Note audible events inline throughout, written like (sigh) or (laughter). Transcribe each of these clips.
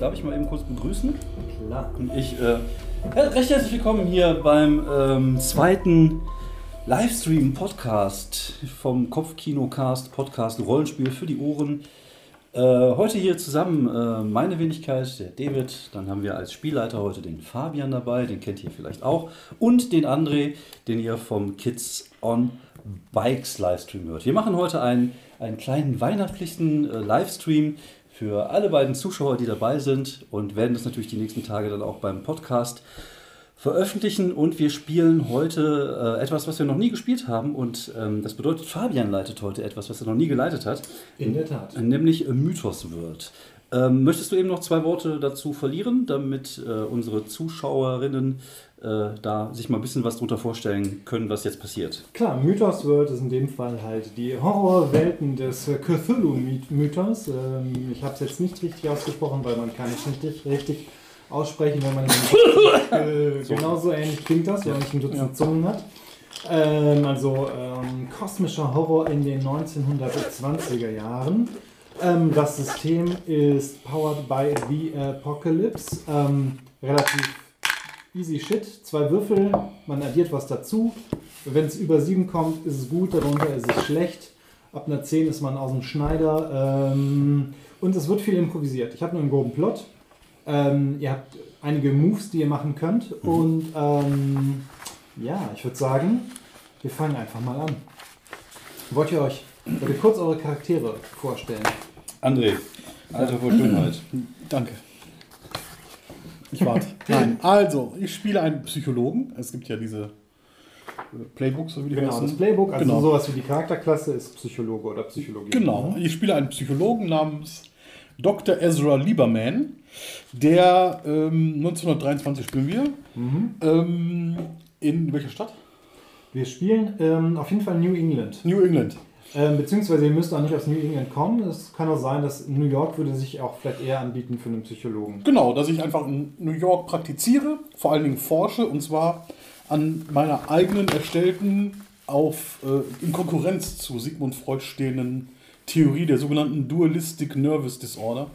darf ich mal eben kurz begrüßen? Klar. Und ich äh, recht herzlich willkommen hier beim ähm, zweiten Livestream-Podcast vom Kopfkinocast, Podcast Rollenspiel für die Ohren. Äh, heute hier zusammen äh, meine Wenigkeit, der David. Dann haben wir als Spielleiter heute den Fabian dabei, den kennt ihr vielleicht auch. Und den André, den ihr vom Kids on Bikes Livestream hört. Wir machen heute einen, einen kleinen weihnachtlichen äh, Livestream für alle beiden Zuschauer, die dabei sind und werden das natürlich die nächsten Tage dann auch beim Podcast veröffentlichen. Und wir spielen heute äh, etwas, was wir noch nie gespielt haben. Und ähm, das bedeutet, Fabian leitet heute etwas, was er noch nie geleitet hat. In der Tat. Nämlich Mythos wird. Ähm, möchtest du eben noch zwei Worte dazu verlieren, damit äh, unsere Zuschauerinnen äh, da sich mal ein bisschen was drunter vorstellen können, was jetzt passiert? Klar, Mythos World ist in dem Fall halt die Horrorwelten des Cthulhu-Mythos. Ähm, ich habe es jetzt nicht richtig ausgesprochen, weil man kann es nicht richtig, richtig aussprechen, wenn man äh, genauso ähnlich klingt das, wenn man nicht ein Dutzend Zungen hat. Ähm, also ähm, kosmischer Horror in den 1920er Jahren. Ähm, das System ist powered by the Apocalypse. Ähm, relativ easy shit. Zwei Würfel, man addiert was dazu. Wenn es über 7 kommt, ist es gut, darunter ist es schlecht. Ab einer 10 ist man aus dem Schneider. Ähm, und es wird viel improvisiert. Ich habe nur einen groben Plot. Ähm, ihr habt einige Moves, die ihr machen könnt. Mhm. Und ähm, ja, ich würde sagen, wir fangen einfach mal an. Wollt ihr euch wollt ihr kurz eure Charaktere vorstellen? André, Alter vor Schönheit. Danke. Ich warte. Nein, also, ich spiele einen Psychologen. Es gibt ja diese äh, Playbooks, so wie die Genau, heißen. das Playbook, also Genau. sowas wie die Charakterklasse ist Psychologe oder Psychologie. Genau, ich spiele einen Psychologen namens Dr. Ezra Lieberman, der ähm, 1923 spielen wir. Mhm. Ähm, in welcher Stadt? Wir spielen ähm, auf jeden Fall New England. New England. Ähm, beziehungsweise ihr müsst auch nicht aus New England kommen. Es kann auch sein, dass New York würde sich auch vielleicht eher anbieten für einen Psychologen. Genau, dass ich einfach in New York praktiziere, vor allen Dingen forsche und zwar an meiner eigenen erstellten, auf, äh, in Konkurrenz zu Sigmund Freud stehenden Theorie der sogenannten Dualistic Nervous Disorder,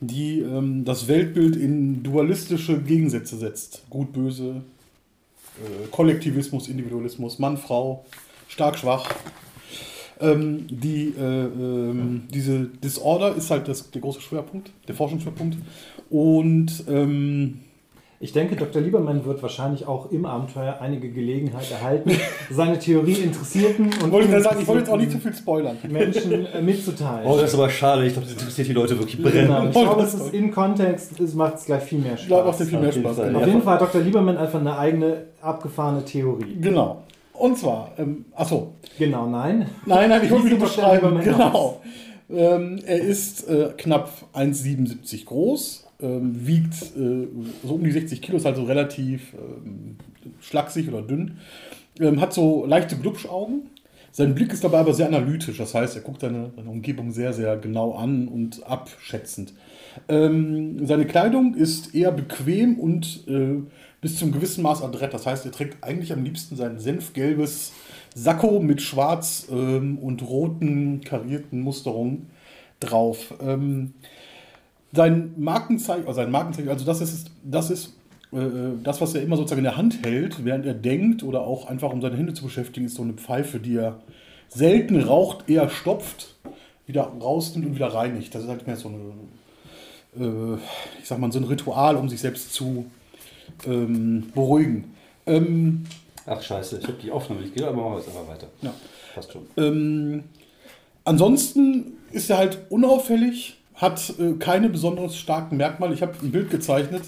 die ähm, das Weltbild in dualistische Gegensätze setzt. Gut, böse, äh, Kollektivismus, Individualismus, Mann, Frau, stark, schwach. Ähm, die, äh, ähm, diese Disorder ist halt das, der große Schwerpunkt, der Forschungsschwerpunkt. Und ähm, Ich denke, Dr. Liebermann wird wahrscheinlich auch im Abenteuer einige Gelegenheit erhalten, seine Theorie Interessierten und wollte ich sagen, ich wollte jetzt auch nicht zu viel spoilern. Menschen äh, mitzuteilen. Oh, das ist aber schade. Ich glaube, das interessiert die Leute wirklich Genau, brennend. ich glaube, das es ist in Kontext, es macht es gleich viel mehr Ich glaube, macht Spaß. dir viel mehr Auf jeden Spaß. Fall, Genau. Auf Ja. jeden Fall hat Dr. Liebermann einfach eine eigene abgefahrene Theorie. genau. Und zwar, ähm, achso, Genau, nein. nein, nein, ich wollte sieht Dr. beschreiben. Genau. Ähm, er ist äh, knapp 1,77 groß, ähm, wiegt äh, so um die 60 Kilo, ist also relativ ähm, schlaksig oder dünn, ähm, hat so leichte Glubschaugen. Sein Blick ist dabei aber sehr analytisch, das heißt, er guckt seine, seine Umgebung sehr, sehr genau an und abschätzend. Ähm, seine Kleidung ist eher bequem und äh, bis zum gewissen Maß adrett. Das heißt, er trägt eigentlich am liebsten sein senfgelbes Sakko mit schwarz ähm, und roten karierten Musterungen drauf. Ähm, sein Markenzeichen, also sein Markenzeichen, also das ist, das ist äh, das, was er immer sozusagen in der Hand hält, während er denkt oder auch einfach um seine Hände zu beschäftigen, ist so eine Pfeife, die er selten raucht, eher stopft, wieder rausnimmt und wieder reinigt. Das ist halt mehr so eine, äh, ich sag mal, so ein Ritual, um sich selbst zu ähm, beruhigen. Ähm, Ach, scheiße. Ich habe die Aufnahme nicht gehört, aber machen wir jetzt einfach weiter. Ja. Passt schon. Ähm, ansonsten ist er halt unauffällig, hat äh, keine besonders starken Merkmale. Ich habe ein Bild gezeichnet.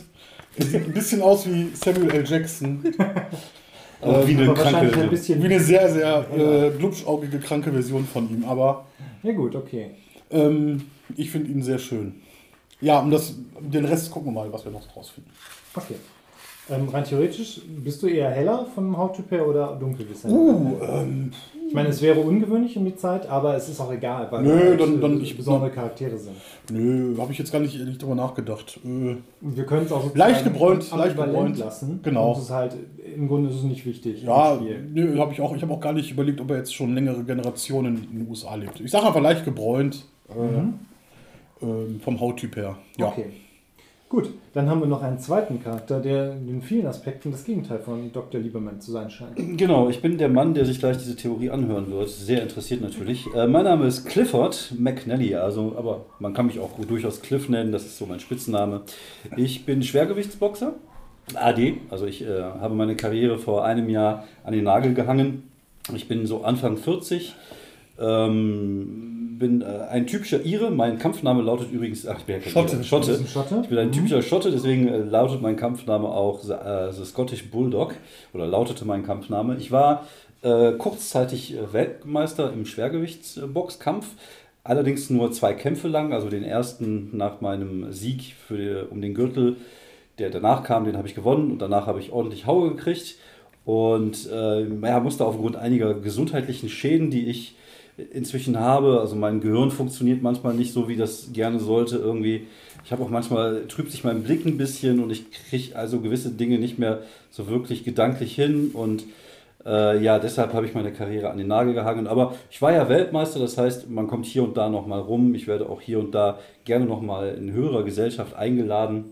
Er sieht ein bisschen aus wie Samuel L. Jackson. (laughs) Aber wie eine Aber kranke. ein bisschen. Wie eine sehr, sehr äh, glubschaugige, kranke Version von ihm. Aber Ja, gut, okay. ähm, ich finde ihn sehr schön. Ja, und das, den Rest gucken wir mal, was wir noch rausfinden. Okay. Ähm, rein theoretisch, bist du eher heller vom Hauttyp her oder dunkel? Uh, ähm, Ich meine, es wäre ungewöhnlich um die Zeit, aber es ist auch egal, weil Nö, halt, dann- äh, dann ich- besondere Charaktere sind. nö, habe ich jetzt gar nicht, nicht drüber nachgedacht. Äh, wir können es auch Leicht gebräunt, leicht gebräunt. lassen. Genau. Und ist halt, im Grunde ist es nicht wichtig. Ja, nö, hab ich auch. Ich habe auch gar nicht überlegt, ob er jetzt schon längere Generationen in den USA lebt. Ich sage einfach leicht gebräunt. Äh, Mhm. ähm, vom Hauttyp her. Ja. Okay. Gut, dann haben wir noch einen zweiten Charakter, der in vielen Aspekten das Gegenteil von Dr. Lieberman zu sein scheint. Genau, ich bin der Mann, der sich gleich diese Theorie anhören wird. Sehr interessiert natürlich. Äh, mein Name ist Clifford McNally, also, aber man kann mich auch durchaus Cliff nennen, das ist so mein Spitzname. Ich bin Schwergewichtsboxer, AD, also ich äh, habe meine Karriere vor einem Jahr an den Nagel gehangen. Ich bin so Anfang 40. Ähm, bin äh, ein typischer Ire. Mein Kampfname lautet übrigens, ach, ich bin ja kein Schotte. Schotte. Schotte? Ich bin ein typischer Schotte, deswegen äh, lautet mein Kampfname auch The, äh, The Scottish Bulldog oder lautete mein Kampfname. Ich war äh, kurzzeitig äh, Weltmeister im Schwergewichtsboxkampf, allerdings nur zwei Kämpfe lang. Also den ersten nach meinem Sieg für um den Gürtel, der danach kam, den habe ich gewonnen und danach habe ich ordentlich Haue gekriegt und äh, ja, musste aufgrund einiger gesundheitlichen Schäden, die ich inzwischen habe. Also mein Gehirn funktioniert manchmal nicht so, wie das gerne sollte irgendwie. Ich habe auch manchmal, trübt sich mein Blick ein bisschen und ich kriege also gewisse Dinge nicht mehr so wirklich gedanklich hin und äh, ja, deshalb habe ich meine Karriere an den Nagel gehangen. Aber ich war ja Weltmeister, das heißt, man kommt hier und da nochmal rum. Ich werde auch hier und da gerne nochmal in höherer Gesellschaft eingeladen.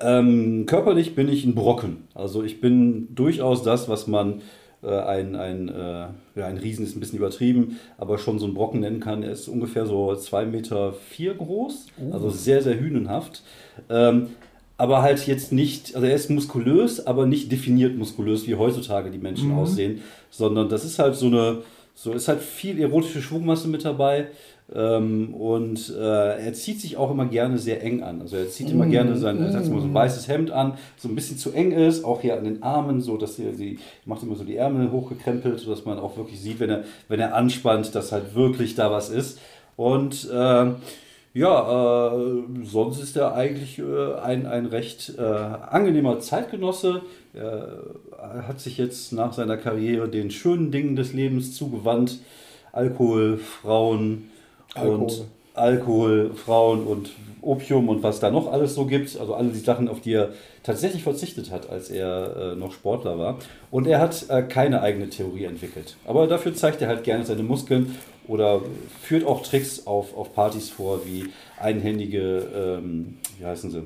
Ähm, körperlich bin ich ein Brocken. Also ich bin durchaus das, was man ein, ein, äh, ja, ein Riesen ist ein bisschen übertrieben, aber schon so ein Brocken nennen kann. Er ist ungefähr so 2,4 Meter vier groß, also sehr, sehr hünenhaft. Ähm, aber halt jetzt nicht, also er ist muskulös, aber nicht definiert muskulös, wie heutzutage die Menschen aussehen, sondern das ist halt so eine, so ist halt viel erotische Schwungmasse mit dabei. Ähm, und äh, er zieht sich auch immer gerne sehr eng an. Also er zieht immer gerne sein, setzt immer so ein weißes Hemd an, so ein bisschen zu eng ist, auch hier an den Armen, so dass er sie macht immer so die Ärmel hochgekrempelt, sodass man auch wirklich sieht, wenn er, wenn er anspannt, dass halt wirklich da was ist. Und äh, ja, äh, sonst ist er eigentlich äh, ein, ein recht äh, angenehmer Zeitgenosse. Er hat sich jetzt nach seiner Karriere den schönen Dingen des Lebens zugewandt. Alkohol, Frauen Alkohol. und Alkohol, Frauen und Opium und was da noch alles so gibt. Also alle die Sachen, auf die er tatsächlich verzichtet hat, als er äh, noch Sportler war. Und er hat äh, keine eigene Theorie entwickelt. Aber dafür zeigt er halt gerne seine Muskeln oder führt auch Tricks auf, auf Partys vor, wie einhändige, ähm, wie heißen sie?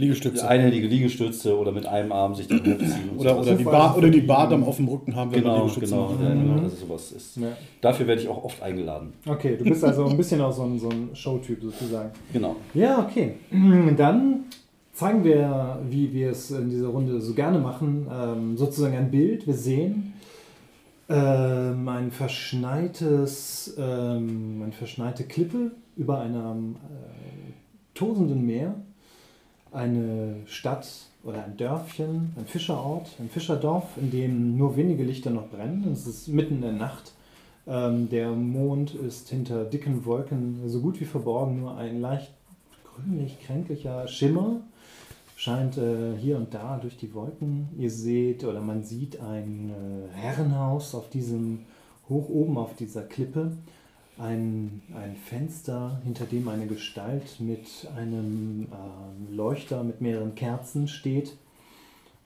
Liegestütze. Einhändige Liegestütze oder mit einem Arm sich dann hochziehen. Oder, oder, die Bar, oder die Badam auf dem Rücken haben, wenn Genau, Liegestütze genau, ja, genau, also sowas ist. Ja. Dafür werde ich auch oft eingeladen. Okay, du bist also ein bisschen auch so ein, so ein Showtyp sozusagen. Genau. Ja, okay. (clears throat) Dann zeigen wir, wie wir es in dieser Runde so gerne machen, ähm, sozusagen ein Bild. Wir sehen ähm, ein verschneites, ähm, eine verschneite Klippe über einem äh, tosenden Meer, eine Stadt oder ein Dörfchen, ein Fischerort, ein Fischerdorf, in dem nur wenige Lichter noch brennen. Es ist mitten in der Nacht. Ähm, der Mond ist hinter dicken Wolken so gut wie verborgen, nur ein leicht grünlich-kränklicher Schimmer scheint äh, hier und da durch die Wolken. Ihr seht oder man sieht ein äh, Herrenhaus auf diesem, hoch oben auf dieser Klippe. Ein, ein Fenster, hinter dem eine Gestalt mit einem ähm, Leuchter mit mehreren Kerzen steht.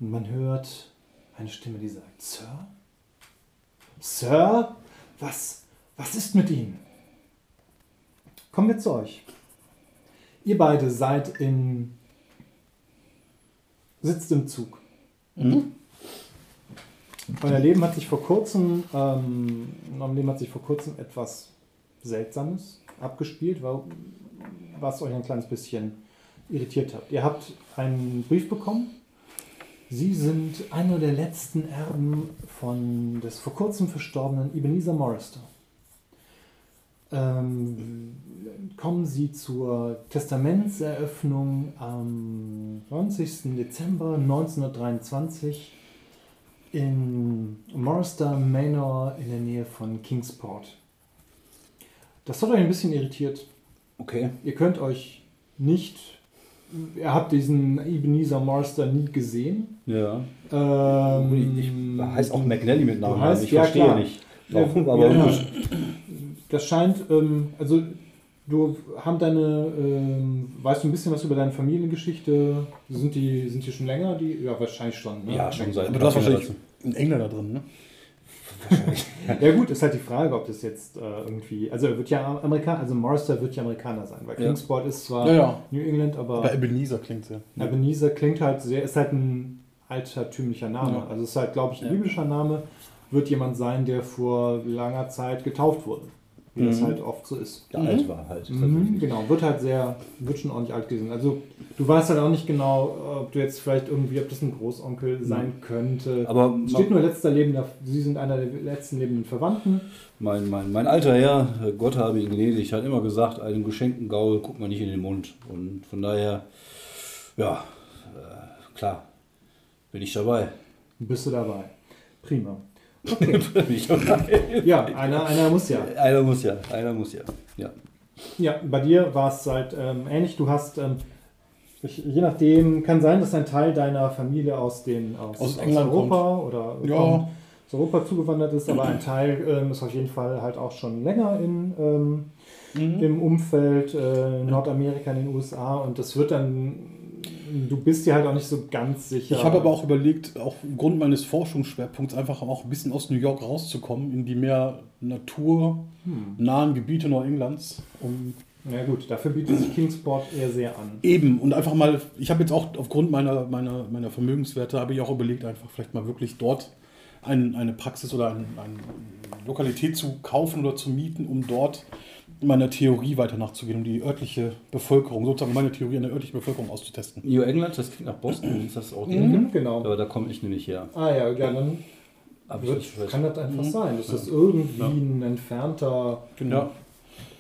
Und man hört eine Stimme, die sagt, Sir? Sir? Was, was ist mit Ihnen? Kommen wir zu euch. Ihr beide seid in sitzt im Zug. Euer Leben hat sich vor kurzem, ähm, Leben hat sich vor kurzem etwas Seltsames abgespielt, wa- was euch ein kleines bisschen irritiert hat. Ihr habt einen Brief bekommen. Sie sind einer der letzten Erben von des vor kurzem verstorbenen Ebenezer Morrister. Ähm, kommen Sie zur Testamentseröffnung am 90. Dezember 1923 in Morrister Manor in der Nähe von Kingsport. Das hat euch ein bisschen irritiert. Okay. Ihr könnt euch nicht, ihr habt diesen Ebenezer Morrister nie gesehen. Ja. Ähm, Ich heißt auch McNally mit Namen. Du heißt- ich ja, verstehe klar. nicht. Warum, Ja, aber ja. gut. Das scheint, ähm, also du haben deine, ähm, weißt du ein bisschen was über deine Familiengeschichte? Sind die, sind die schon länger? Die, ja, wahrscheinlich schon. Ne? Ja, schon seit Aber du hast wahrscheinlich einen Engländer drin, ne? Ja gut, ist halt die Frage, ob das jetzt äh, irgendwie, also er wird ja Amerikaner, also Morrister wird ja Amerikaner sein, weil Ja. Kingsport ist zwar Ja, ja. New England, aber Aber Ebenezer klingt sehr. Ebenezer klingt halt sehr, ist halt ein altertümlicher Name. Ja. Also ist halt, glaube ich, ein Ja. biblischer Name, wird jemand sein, der vor langer Zeit getauft wurde. Wie das Mhm. halt oft so ist. Der Mhm. alt war halt. Mhm, genau, wird halt sehr, wird schon ordentlich alt gewesen. Also du weißt halt auch nicht genau, ob du jetzt vielleicht irgendwie, ob das ein Großonkel sein könnte. Aber Es steht nur letzter lebender, sie sind einer der letzten lebenden Verwandten. mein, mein, mein alter Herr, äh, Gott habe ihn gnädig, hat immer gesagt, einem geschenkten Gaul guckt man nicht in den Mund. Und von daher, ja, äh, klar, bin ich dabei. Bist du dabei? Prima. (laughs) dabei. Ja, einer, einer muss ja. Einer muss ja, einer muss ja. Ja. Ja, bei dir war es halt ähm, ähnlich. Du hast, ähm, ich, je nachdem, kann sein, dass ein Teil deiner Familie aus, den, aus, Aus England Europa oder Ja. kommt, aus Europa zugewandert ist, aber ein Teil ähm, ist auf jeden Fall halt auch schon länger in, ähm, Mhm. im Umfeld äh, Nordamerika, in den USA und das wird dann, du bist dir halt auch nicht so ganz sicher. Ich habe aber auch überlegt, auch aufgrund meines Forschungsschwerpunkts einfach auch ein bisschen aus New York rauszukommen, in die mehr naturnahen Gebiete Neuenglands. Um Ja gut, dafür bietet sich Kingsport eher sehr an. eben und einfach mal, ich habe jetzt auch aufgrund meiner, meiner, meiner Vermögenswerte, habe ich auch überlegt, einfach vielleicht mal wirklich dort ein, eine Praxis oder ein, eine Lokalität zu kaufen oder zu mieten, um dort meiner Theorie weiter nachzugehen, um die örtliche Bevölkerung, sozusagen meine Theorie an der örtlichen Bevölkerung auszutesten. New England, das klingt nach Boston, (clears throat) ist das auch Mhm, genau. Aber da komme ich nämlich her. Ah ja, ja, dann Aber ich wird, weiß. kann das einfach Mhm. sein, dass das irgendwie Ja. ein entfernter, Ja.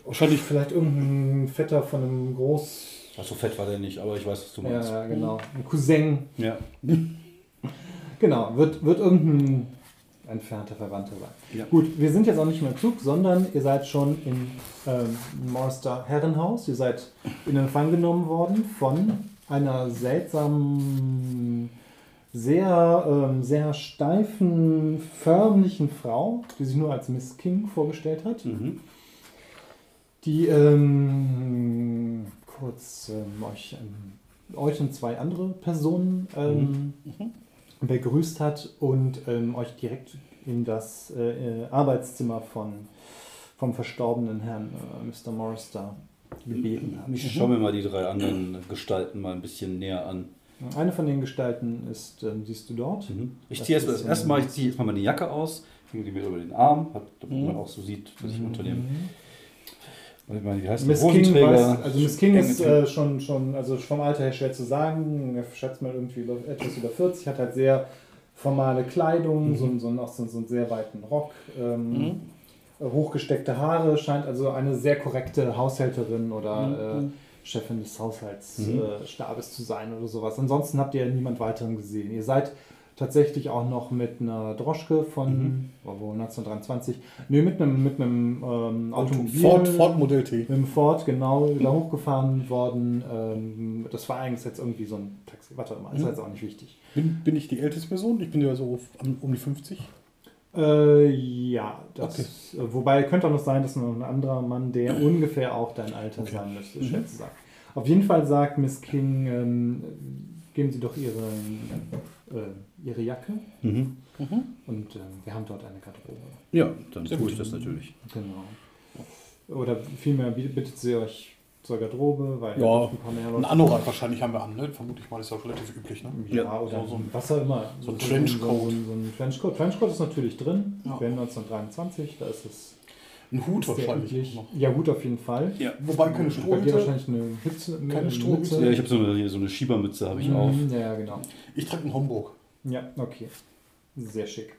Wahrscheinlich vielleicht irgendein Vetter von einem Groß... Ach, so fett war der nicht, aber ich weiß, was du Ja, meinst. ja, genau. Ein Cousin. Ja. Genau, wird, wird irgendein entfernter Verwandter sein. Ja. Gut, wir sind jetzt auch nicht mehr im Zug, sondern ihr seid schon im ähm, Morster Herrenhaus. Ihr seid in Empfang genommen worden von einer seltsamen, sehr, ähm, sehr steifen, förmlichen Frau, die sich nur als Miss King vorgestellt hat. Mhm. Die ähm, kurz ähm, euch, ähm, euch und zwei andere Personen ähm, begrüßt hat und ähm, euch direkt in das äh, äh, Arbeitszimmer von, vom verstorbenen Herrn äh, Mr. Morrister gebeten hat. Ich schaue mir mal die drei anderen Gestalten mal ein bisschen näher an. Eine von den Gestalten ist, ähm, siehst du dort? Mhm. Ich ziehe erst ist, das erste Mal, ich ziehe erstmal meine Jacke aus, hänge die mir über den Arm, damit Mhm. man auch so sieht, was ich unternehme. Mhm. Meine, wie heißt Miss? King, weiß, also Miss King ist äh, schon, schon, also vom Alter her schwer zu sagen. Er schätzt mal irgendwie über, etwas über 40, hat halt sehr formale Kleidung, Mhm. so, so, auch so, so einen sehr weiten Rock, ähm, hochgesteckte Haare, scheint also eine sehr korrekte Haushälterin oder Mhm. äh, Chefin des Haushaltsstabes Mhm. äh, zu sein oder sowas. Ansonsten habt ihr niemand weiteren gesehen. Ihr seid tatsächlich auch noch mit einer Droschke von Mhm. wo, 1923, nee, mit einem, mit einem ähm, Automobil. Ford, Ford Modell T. Mit dem Ford, genau, da hochgefahren worden. Ähm, das war eigentlich jetzt irgendwie so ein Taxi. Warte mal, ist Mhm. jetzt auch nicht wichtig. Bin, bin ich die älteste Person? Ich bin ja so um, die 50. Äh, ja, das, äh, wobei könnte auch noch sein, dass noch ein anderer Mann, der (clears throat) ungefähr auch dein Alter Okay. sein müsste, Mhm. schwer zu sagen. Auf jeden Fall sagt Miss King, ähm, geben Sie doch Ihre, äh, Ihre Jacke Mhm. und ähm, wir haben dort eine Garderobe. Ja, dann Sehr tue gut. ich das natürlich. Genau. Oder vielmehr bittet sie euch zur Garderobe, weil Ja, ein paar mehr Ein Leute Anorak wahrscheinlich haben wir an, ne? Vermute ich mal, ist ja auch relativ üblich, ne? Ja, Ja, oder so- so ein- was auch immer. so ein So, Trenchcoat. So, so ein Trenchcoat. Trenchcoat ist natürlich drin. Ja. Wir haben 1923, da ist es Ein Hut wahrscheinlich. Ja, gut, auf jeden Fall. Ja. Wobei keine Strohhüte. wahrscheinlich eine Hütze. Keine eine Strohhüte. Ja, ich habe so eine, so eine Schiebermütze habe ich Mhm, auf. Ja, genau. Ich trage einen Homburg. Ja, okay. Sehr schick.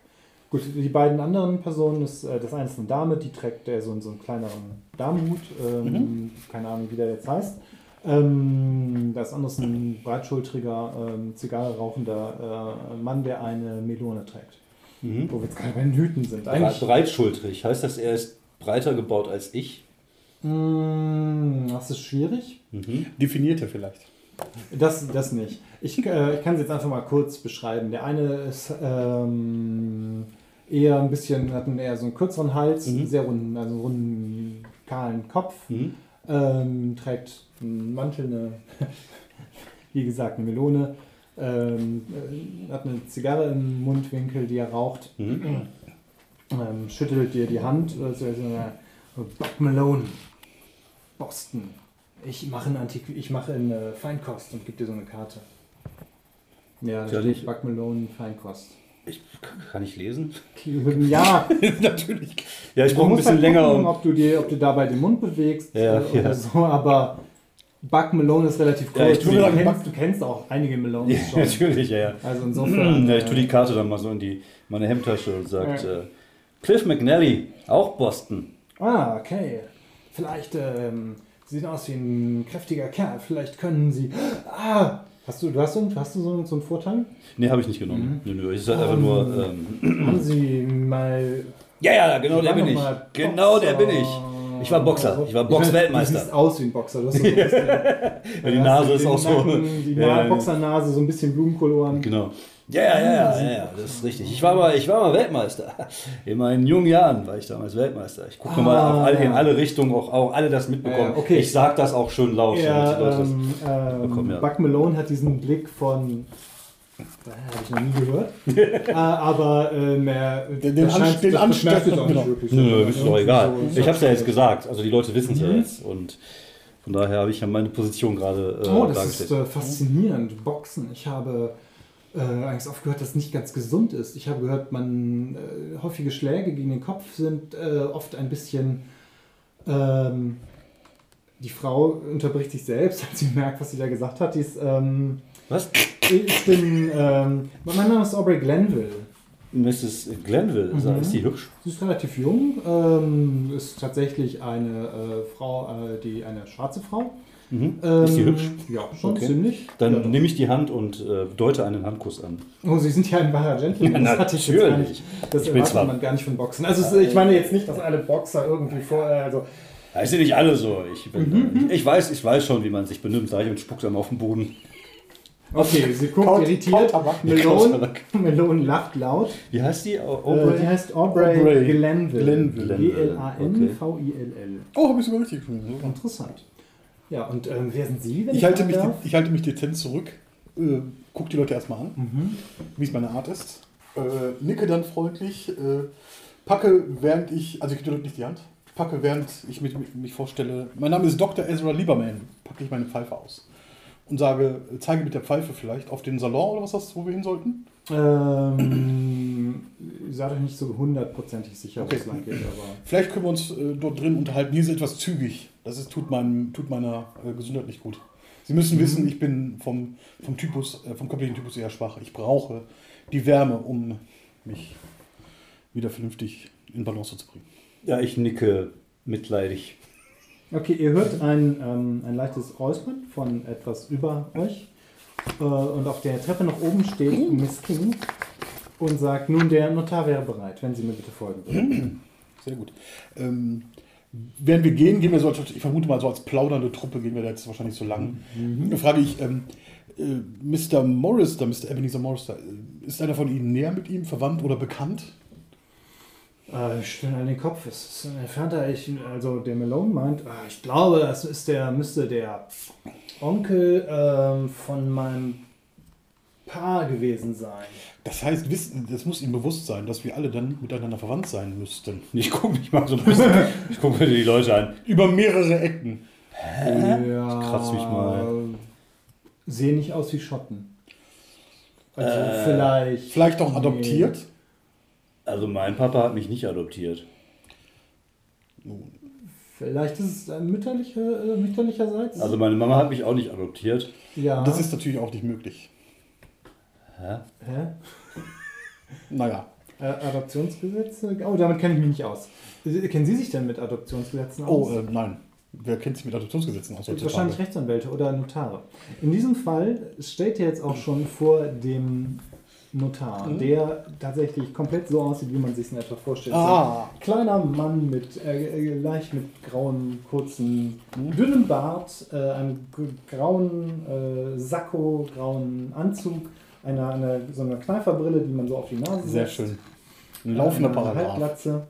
Gut, die beiden anderen Personen, ist, äh, das eine ist eine Dame, die trägt äh, so, so einen kleineren Damenhut, ähm, Mhm. keine Ahnung, wie der jetzt heißt. Ähm, das andere ist ein breitschultriger, ähm, Zigarre rauchender äh, Mann, der eine Melone trägt. Mhm. Wo wir jetzt gerade bei den Hüten sind. Eigentlich, Breitschultrig. Heißt das, er ist breiter gebaut als ich? Mm, das ist schwierig. Mhm. Definiert er vielleicht. Das, das nicht. Ich, äh, ich kann es jetzt einfach mal kurz beschreiben. Der eine ist ähm, eher ein bisschen, hat einen eher so einen kürzeren Hals, Mhm. einen sehr runden, also einen runden, kahlen Kopf, Mhm. ähm, trägt einen Mantel, eine, (laughs) wie gesagt, eine Melone, ähm, äh, hat eine Zigarre im Mundwinkel, die er raucht Mhm. (clears throat) ähm, schüttelt dir die Hand. Äh, so, so, Buck Malone, Boston. Ich mache in, Antiqu ich mache in äh, Feinkost und gebe dir so eine Karte. Ja, da Ja, steht Malone Feinkost. Ich, kann ich lesen? Ja, (laughs) Natürlich. Ja, ich brauche ein bisschen halt länger. gucken, Um, ob du, dir, ob du dabei den Mund bewegst Ja, äh, oder ja. so, aber Buck Malone ist relativ kurz. Ja, ich du, sagen, kennst, du kennst auch einige Malones ja, schon. natürlich, ja, ja. Also insofern. Ja, ich tue die äh, Karte dann mal so in die, meine Hemdtasche und sagt, äh, Cliff McNally, auch Boston. Ah, okay. Vielleicht ähm, Sie sehen aus wie ein kräftiger Kerl. Vielleicht können Sie. Ah! Hast du, du hast, so, hast du so, so einen Vorteil? Nee, habe ich nicht genommen. Nö, nö, ich sag einfach nur, ähm, Haben Sie mal. ja, ja, genau der bin ich. Genau der bin ich. Ich war Boxer. Ich war Boxweltmeister. Du siehst aus wie ein Boxer. Du hast so bisschen, (laughs) Ja, die Nase ist auch so. Die Ja, Na ja. Boxernase, so ein bisschen Blumenkohloren. Genau. Ja, ja, ja, ja, ja, ja, das ist richtig. Ich war mal, ich war mal Weltmeister. In meinen jungen Jahren war ich damals Weltmeister. Ich gucke Ah, mal alle, in alle Richtungen, auch, auch alle das mitbekommen. Ja, okay. Ich sag das auch schön laut, die Ja, ähm, ähm, ja. Buck Malone hat diesen Blick von. Habe ich noch nie gehört. (laughs) äh, aber ähm, er. Den- den Anst- jetzt auch nicht wirklich so. Nö, ist doch egal. so- Ich habe es ja jetzt gesagt. Also die Leute wissen es ja Mhm. jetzt. Und von daher habe ich ja meine Position gerade äh, Oh, das dargestellt. ist äh, faszinierend. Boxen. Ich habe äh, eigentlich oft gehört, dass es nicht ganz gesund ist. Ich habe gehört, man äh, häufige Schläge gegen den Kopf sind äh, oft ein bisschen. Ähm, die Frau unterbricht sich selbst, (laughs) als sie merkt, was sie da gesagt hat. Die ist, ähm, Was? ich bin. Ähm, mein Name ist Aubrey Glenville. Mrs. Glenville, ist- Mhm. ist die hübsch? Sie ist relativ jung, ähm, ist tatsächlich eine äh, Frau, äh, die eine schwarze Frau. Mhm. Ähm, ist die hübsch? Ja, schon Okay. ziemlich. Dann ja, nehme ich die Hand und äh, deute einen Handkuss an. Oh, Sie sind ja ein wahrer Gentleman. Ja, das hatte ich jetzt gar natürlich. nicht. Das Ich erwartet zwar- man gar nicht von Boxen. Also ich meine jetzt nicht, dass alle Boxer irgendwie vorher, also Ja, ist ja nicht alle so. Ich, bin, Mhm. ich, ich, weiß, ich weiß schon, wie man sich benimmt, sage ich und spuckt dann auf den Boden. Okay, sie guckt Kaut- irritiert. Melone. Melone (laughs) lacht laut. Wie heißt die? Äh, Aubrey? die heißt Aubrey, Aubrey Glenville. Glenville. G-L-A-N-V-I-L-L. Oh, habe ich sogar richtig gefunden. Interessant. Ja, und ähm, wer sind Sie, wenn Ich halte, mich, darf? ich halte mich dezent zurück, äh, guck die Leute erstmal an, Mhm. wie es meine Art ist, äh, nicke dann freundlich, äh, packe während ich, also ich drücke nicht die Hand, packe während ich mich, mich, mich vorstelle, mein Name ist Dr. Ezra Lieberman, packe ich meine Pfeife aus und sage, zeige mit der Pfeife vielleicht auf den Salon oder was das, wo wir hin sollten. Ähm, seid euch nicht so hundertprozentig sicher, wo Okay. es lang geht, aber. Vielleicht können wir uns äh, dort drin unterhalten. Hier ist etwas zügig. Das ist, tut, meinem, tut meiner äh, Gesundheit nicht gut. Sie müssen wissen, ich bin vom, vom Typus, äh, vom körperlichen Typus eher schwach. Ich brauche die Wärme, um mich wieder vernünftig in Balance zu bringen. Ja, ich nicke mitleidig. Okay, ihr hört ein, ähm, ein leichtes Räuspern von etwas über euch. Äh, und auf der Treppe nach oben steht Miss King und sagt, nun der Notar wäre bereit, wenn Sie mir bitte folgen würden. (clears throat) Sehr gut. Ähm, während wir gehen, gehen wir so, als- ich vermute mal so als plaudernde Truppe, gehen wir da jetzt wahrscheinlich so lang. Da frage ich, ähm, äh, Mr. Morris, da Mr. Ebenezer Morris, da, äh, ist einer von Ihnen näher mit ihm, verwandt oder bekannt? Äh, ich stöhne an den Kopf. Es ist ein entfernter, ich, also der Malone meint, äh, ich glaube, das ist der, müsste der Onkel ähm, von meinem Paar gewesen sein. Das heißt, wissen, das muss ihm bewusst sein, dass wir alle dann miteinander verwandt sein müssten. (laughs) Ich gucke mich mal so ein bisschen. (laughs) ich gucke mir die Leute an. Über mehrere Ecken. Ja, kratz mich mal. Sehen nicht aus wie Schotten. Also Äh, vielleicht. Vielleicht auch adoptiert. Also mein Papa hat mich nicht adoptiert. Vielleicht ist es ein mütterlicher, äh, mütterlicherseits. Also meine Mama hat mich auch nicht adoptiert. ja. Das ist natürlich auch nicht möglich. Hä? Hä? (laughs) Naja. Äh, Adoptionsgesetze? Oh, damit kenne ich mich nicht aus. Äh, Kennen Sie sich denn mit Adoptionsgesetzen aus? Oh, äh, nein. Wer kennt sich mit Adoptionsgesetzen aus Wahrscheinlich? Rechtsanwälte oder Notare. In diesem Fall steht er jetzt auch schon vor dem Notar, Mhm. der tatsächlich komplett so aussieht, wie man sich in etwa vorstellt. Ah. Ein kleiner Mann mit äh, äh, leicht mit grauen, kurzen, Mhm. dünnem Bart, äh, einem grauen äh, Sakko, grauen Anzug, einer, einer, so einer Kneiferbrille, die man so auf die Nase Sehr setzt. schön. Ein laufender Paragraph. Halbglatze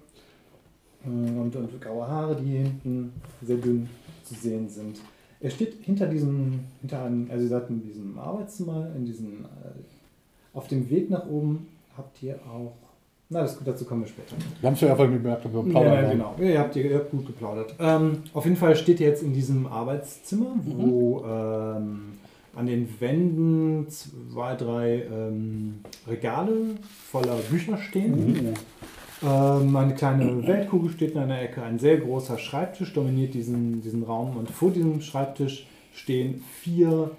äh, und, und graue Haare, die hier hinten sehr dünn zu sehen sind. Er steht hinter diesem, hinter einem, also seid in diesem Arbeitszimmer, in diesem, äh, auf dem Weg nach oben habt ihr auch Na, das, dazu kommen wir später. Wir haben es ja einfach gemerkt, wir Ja, plaudern ja, genau. Ja, ihr, habt, ihr habt gut geplaudert. Ähm, auf jeden Fall steht ihr jetzt in diesem Arbeitszimmer, wo ähm, an den Wänden zwei, drei ähm, Regale voller Bücher stehen. Ähm, eine kleine Weltkugel steht in einer Ecke. Ein sehr großer Schreibtisch dominiert diesen, diesen Raum. Und vor diesem Schreibtisch stehen vier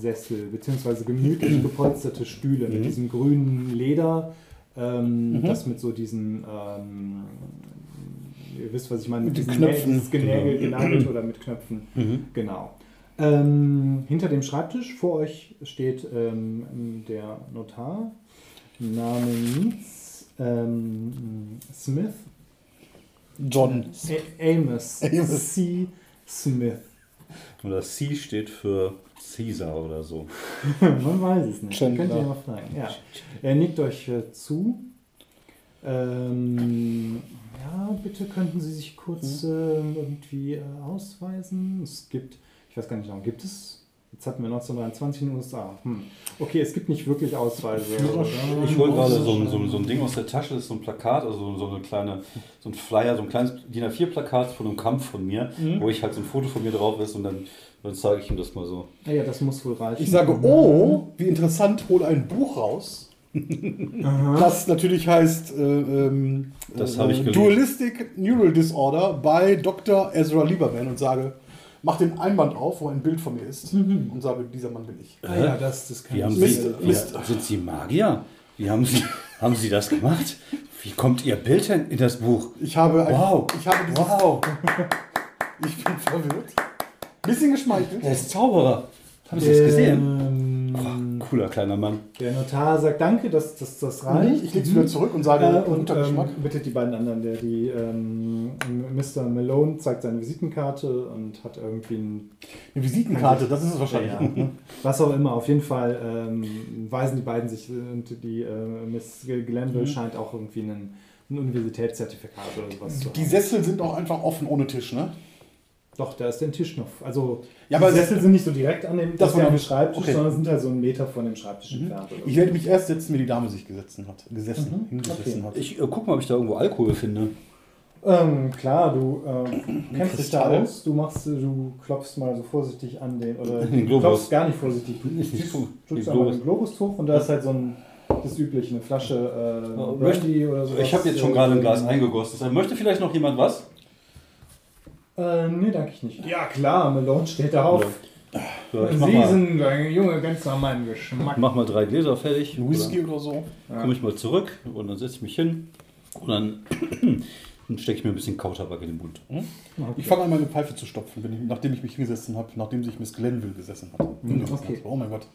Sessel, beziehungsweise gemütlich gepolsterte Stühle mit diesem grünen Leder, ähm, das mit so diesen, ähm, ihr wisst, was ich meine, Mit den diesen Knöpfen. Nä- dieses Genägel, genagelt (clears throat) oder mit Knöpfen. Genau. Ähm, hinter dem Schreibtisch vor euch steht ähm, der Notar namens ähm, Smith. John. A Amos. Amos. C. Smith. Und das C steht für Caesar oder so. (laughs) Man weiß es nicht. Chandler. Könnt ihr ja mal fragen. Ja. Er nickt euch äh, zu. Ähm, ja, bitte könnten Sie sich kurz äh, irgendwie äh, ausweisen. Es gibt, ich weiß gar nicht, warum gibt es? Jetzt hatten wir 1923 in den USA. Hm. Okay, es gibt nicht wirklich Ausweise. oder? Ich hole gerade so ein, so, ein, so ein Ding aus der Tasche, das ist so ein Plakat, also so eine kleine, so ein Flyer, so ein kleines DIN A4-Plakat von einem Kampf von mir, wo ich halt so ein Foto von mir drauf ist und dann, dann zeige ich ihm das mal so. Ah ja, das muss wohl reichen. Ich sage, oh, wie interessant, hole ein Buch raus. Das natürlich heißt äh, ähm, Das äh, habe ich gelesen. Dualistic Neural Disorder bei Dr. Ezra Lieberman und sage, mach den Einband auf, wo ein Bild von mir ist und sage, dieser Mann bin ich. Ah ja, das, das kann Wie haben Sie, Mist, wie, Mist. sind Sie Magier? Wie haben Sie, (laughs) haben Sie das gemacht? Wie kommt Ihr Bild denn in das Buch? Ich habe, ein, Wow. ich habe dieses, Wow, (laughs) ich bin verwirrt. Bisschen geschmeichelt. er ist Zauberer. Haben Sie das gesehen? Cooler kleiner Mann. der Notar sagt Danke, dass, dass das reicht. Ich lege es wieder zurück und sage, Äh, und ähm, Geschmack. bittet die beiden anderen, der die ähm, Mr. Malone zeigt seine Visitenkarte und hat irgendwie ein Eine Visitenkarte, das ist es wahrscheinlich. Ja, ja. Was auch immer, auf jeden Fall ähm, weisen die beiden sich und die äh, Miss Glanville Mhm. scheint auch irgendwie einen, ein Universitätszertifikat oder sowas zu Die haben. Sessel sind auch einfach offen ohne Tisch, ne? Doch, da ist der Tisch noch. Also Ja, die aber- Sessel sind nicht so direkt an dem, Das an dem Schreibtisch, okay. sondern sind halt so einen Meter von dem Schreibtisch entfernt. Oder Ich so. werde mich erst setzen, wie die Dame sich gesessen hat. Gesessen, hingesessen Okay. hat. Ich äh, guck mal, ob ich da irgendwo Alkohol finde. Ähm, klar, du ähm, kennst dich da Kristall. aus. Du machst, du klopfst mal so vorsichtig an den, oder (laughs) Den du Globus. klopfst gar nicht vorsichtig. (laughs) Du so- den einmal Globus. den Globus hoch und da ist halt so ein, das übliche, eine Flasche äh, Ja, Brandy oder so. Ich habe jetzt schon gerade ein Glas eingegossen. Deshalb möchte vielleicht noch jemand was? Äh, nee, danke ich nicht. Ja, klar, Malone steht da auf. Ja, ich mach Sie mal, sind ein Junge ganz nach meinem Geschmack. mach mal drei Gläser fertig. Whisky oder so. Dann komme ich mal zurück und dann setze ich mich hin und dann, (clears throat) dann stecke ich mir ein bisschen Kautabak in den Mund. Ich fange an, meine Pfeife zu stopfen, wenn ich, nachdem ich mich hingesessen habe, nachdem sich Miss Glenville gesessen hat. Hingesessen okay. Oh mein Gott.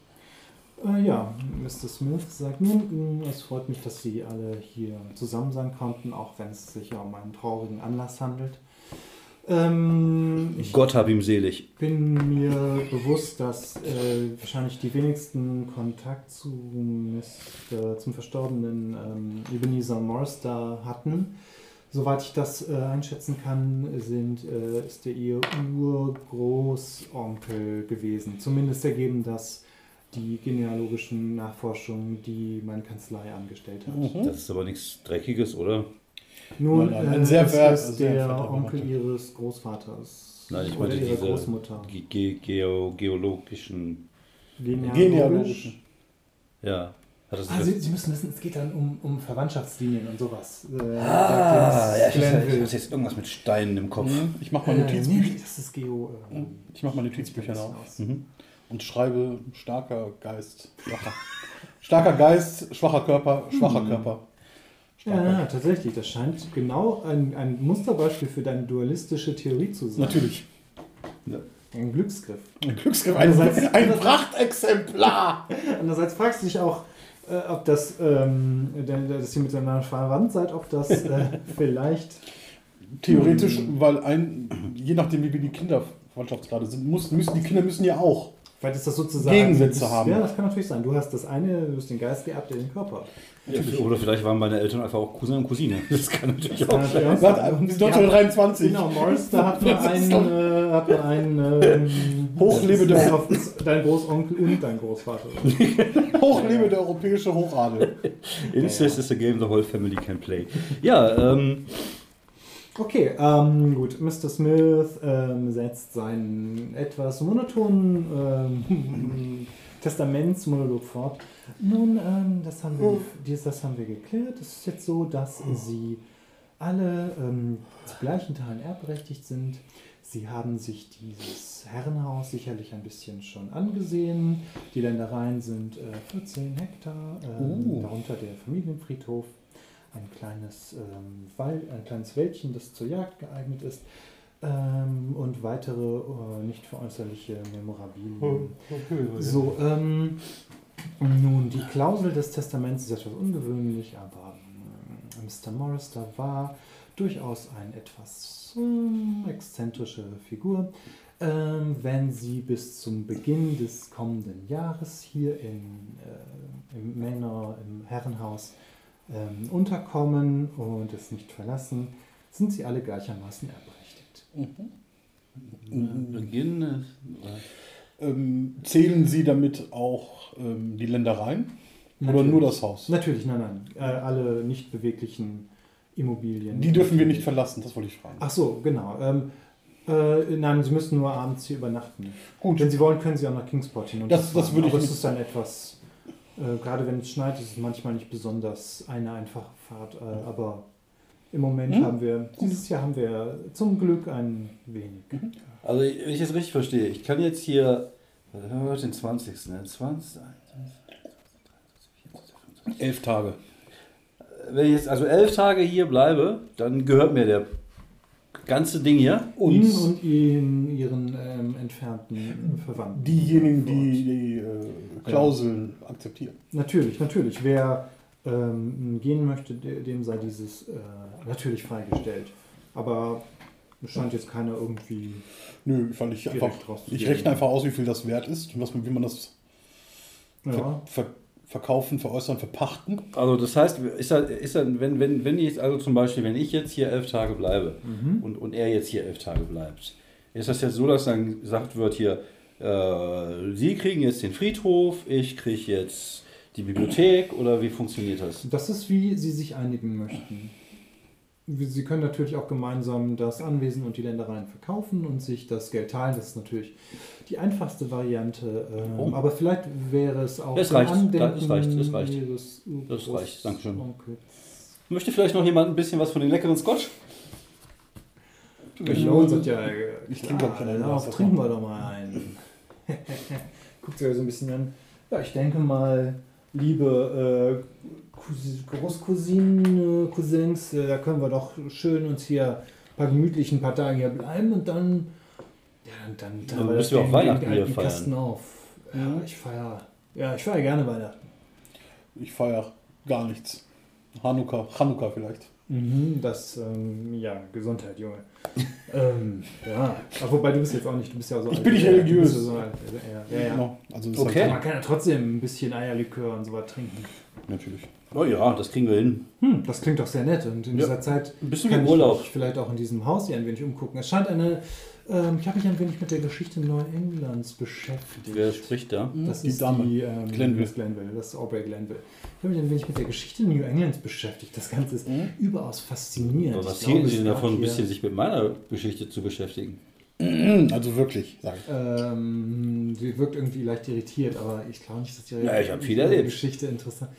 Äh, ja, Mr. Smith sagt nun, mh, es freut mich, dass Sie alle hier zusammen sein konnten, auch wenn es sich ja um einen traurigen Anlass handelt. Ähm, ich Gott hab ihm selig. bin mir bewusst, dass äh, wahrscheinlich die wenigsten Kontakt zu Mr., zum verstorbenen ähm, Ebenezer Morris da hatten. Soweit ich das äh, einschätzen kann, sind, äh, ist er ihr Urgroßonkel gewesen. Zumindest ergeben das die genealogischen Nachforschungen, die meine Kanzlei angestellt hat. Das ist aber nichts Dreckiges, oder? Nun, Nein, nein, ein äh, ver- ist der vertraute Onkel ihres Großvaters. Nein, ich ihrer diese Großmutter. ge ge geo geologischen. Genealogisch. Ja. Das Ah, Sie, Sie müssen wissen, es geht dann um, um Verwandtschaftslinien und sowas. Äh, ah, ja, ich, ich hatte jetzt irgendwas mit Steinen im Kopf. Mhm. Ich mache mal Äh, Notizbücher. nee, das ist Geo. Äh, Ich mache mal Notizbücher auf. Mhm. und schreibe starker Geist, schwacher. Starker Geist, schwacher Körper, schwacher Körper. Starker. Ja, tatsächlich. Das scheint genau ein, ein Musterbeispiel für deine dualistische Theorie zu sein. Natürlich. Ein Glücksgriff. Ein Glücksgriff, ein, Andererseits- (laughs) ein Prachtexemplar. Andererseits fragst du dich auch, äh, ob das, ähm, dass ihr miteinander verwandt seid, ob das äh, (laughs) vielleicht. Theoretisch, weil ein, je nachdem wie wir die Kinderverwandtschaftsgrade sind, muss, müssen die Kinder müssen ja auch. Vielleicht ist das sozusagen. Gegensätze haben. Ja, das kann natürlich sein. Du hast das eine, du hast den Geist geerbt, der den Körper. Ja, oder vielleicht waren meine Eltern einfach auch Cousin und Cousine. (laughs) Das kann natürlich auch Ja, sein. ja. Warte, wir sind 1923. Genau, Morris, da hat man einen, äh, hat man einen ähm, Hochlebe der, dein Großonkel und dein Großvater. (laughs) Hochlebe der europäische Hochadel. (laughs) Incest is a game the whole family can play. Ja, ähm, Okay, ähm, gut. Mr. Smith ähm, setzt seinen etwas monotonen ähm, Testamentsmonolog fort. Nun, ähm, das, haben wir, dies, das haben wir geklärt. Es ist jetzt so, dass sie alle ähm, zu gleichen Teilen erbberechtigt sind. Sie haben sich dieses Herrenhaus sicherlich ein bisschen schon angesehen. Die Ländereien sind äh, 14 Hektar, ähm, Oh. darunter der Familienfriedhof, ein kleines, ähm, Wald, ein kleines Wäldchen, das zur Jagd geeignet ist ähm, und weitere äh, nicht veräußerliche Memorabilien. So, ähm, nun, die Klausel des Testaments ist etwas ungewöhnlich, aber ähm, Mr. Morrister war durchaus eine etwas ähm, exzentrische Figur. Ähm, wenn Sie bis zum Beginn des kommenden Jahres hier in, äh, im Manor, im Herrenhaus ähm, unterkommen und es nicht verlassen, sind Sie alle gleichermaßen erbberechtigt. Beginn. Äh, Ähm, zählen Sie damit auch ähm, die Ländereien? Oder nur das Haus? Natürlich, nein, nein. Äh, alle nicht beweglichen Immobilien. Die dürfen wir nicht verlassen, das wollte ich fragen. Ach so, genau. Ähm, äh, nein, Sie müssen nur abends hier übernachten. Gut. Wenn Sie wollen, können Sie auch nach Kingsport hin. Und Das- das würde ich Aber es ist dann etwas, äh, gerade wenn es schneit, ist es manchmal nicht besonders eine einfache Fahrt. Äh, aber im Moment Hm? haben wir, dieses Jahr haben wir zum Glück ein wenig. Also, wenn ich das richtig verstehe, ich kann jetzt hier, was haben wir heute den 20. Ne? 20. Elf Tage. Wenn ich jetzt also elf Tage hier bleibe, dann gehört mir der ganze Ding hier. Ihnen Uns, und Ihnen, Ihren ähm, entfernten Verwandten. diejenigen, die die äh, Klauseln akzeptieren. Natürlich, natürlich. Wer ähm, gehen möchte, de- dem sei dieses äh, natürlich freigestellt. Aber scheint jetzt keiner irgendwie. Nö, weil ich einfach, ich rechne einfach aus, wie viel das wert ist und was, man- wie man das Ja, ver, ver, verkaufen, veräußern, verpachten. Also das heißt, ist er, ist er, wenn, wenn, wenn ich jetzt, also zum Beispiel, wenn ich jetzt hier elf Tage bleibe Mhm. und, und er jetzt hier elf Tage bleibt, ist das jetzt so, dass dann gesagt wird hier, äh, Sie kriegen jetzt den Friedhof, ich kriege jetzt die Bibliothek oder wie funktioniert das? Das ist, wie Sie sich einigen möchten. Sie können natürlich auch gemeinsam das Anwesen und die Ländereien verkaufen und sich das Geld teilen. Das ist natürlich die einfachste Variante. ähm, Oh. Aber vielleicht wäre es auch Das reicht. Andenken Das reicht. Das reicht. Ihres Das reicht. Dankeschön. Großonkels. Möchte vielleicht noch jemand ein bisschen was von den leckeren Scotch? Ich ja. äh, Ich klar, trinke auch keine darauf Glas trinken wir doch mal einen. (laughs) Guckt sich ja so ein bisschen an. Ja, ich denke mal, liebe äh, Großcousinen, Cousins, äh, da können wir doch schön uns hier ein paar gemütlich ein paar Tage hier bleiben und dann. Ja, dann, dann, dann, Dann wir müssen wir auch Weihnachten alten feiern. Kasten auf. Ja, Mhm. ich feiere. Ja, ich feiere gerne Weihnachten. Ich feiere gar nichts. Hanukkah, Hanukkah vielleicht. Mhm, das, ähm, ja, Gesundheit, Junge. (laughs) ähm, ja, aber wobei du bist jetzt auch nicht, du bist ja auch so Ich alt, bin nicht religiös. so alt, ja, ja, ja. Genau. Also Okay. Ist Man kann ja trotzdem ein bisschen Eierlikör und so was trinken. halt, natürlich. Oh ja, das kriegen wir hin. Hm, das klingt doch sehr nett. Und in Ja. dieser Zeit Ein bisschen kann Urlaub. mich vielleicht auch in diesem Haus hier ein wenig umgucken. Es scheint eine, ähm, ich habe mich ein wenig mit der Geschichte Neuenglands beschäftigt. Wer spricht da? Das Die ist Dame. die ähm, Glenville. Glenville, das ist Aubrey Glenville. Ich habe mich ein wenig mit der Geschichte New Englands beschäftigt. Das Ganze ist Mhm. überaus faszinierend. Aber was hielten Sie denn davon, ein bisschen sich mit meiner Geschichte zu beschäftigen? (clears throat) Also wirklich, sage ich. Ähm, sie wirkt irgendwie leicht irritiert, aber ich glaube nicht, dass die Ja, ich hab viel ihre erlebt. Geschichte interessant.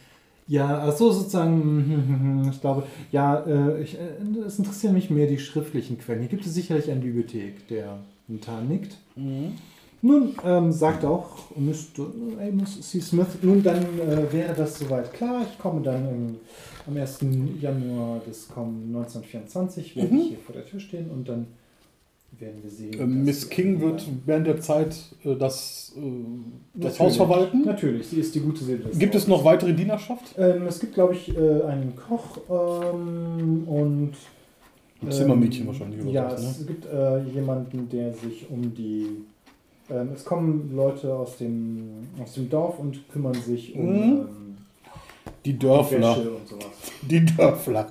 Ja, also sozusagen, (laughs) ich glaube, ja, äh, ich, äh, es interessieren mich mehr die schriftlichen Quellen. Hier gibt es sicherlich eine Bibliothek, der Montan nickt. Nun, ähm, sagt auch Mr. Amos C. Smith, nun dann äh, wäre das soweit klar. Ich komme dann im, am 1. Januar des kommenden 1924, werde ich hier vor der Tür stehen und dann werden wir sehen. Ähm, Miss King wird während der Zeit äh, das, äh, das. Haus verwalten. Natürlich, sie ist die gute Seele. Gibt es noch weitere Dienerschaft? Ähm, es gibt, glaube ich, äh, einen Koch ähm, und. Ein Zimmermädchen ähm, wahrscheinlich oder Ja, sowas, ne? es gibt äh, jemanden, der sich um die. Ähm, es kommen Leute aus dem, aus dem Dorf und kümmern sich um Mhm. Die Dörfler. Wäsche und sowas. Die Dörfler.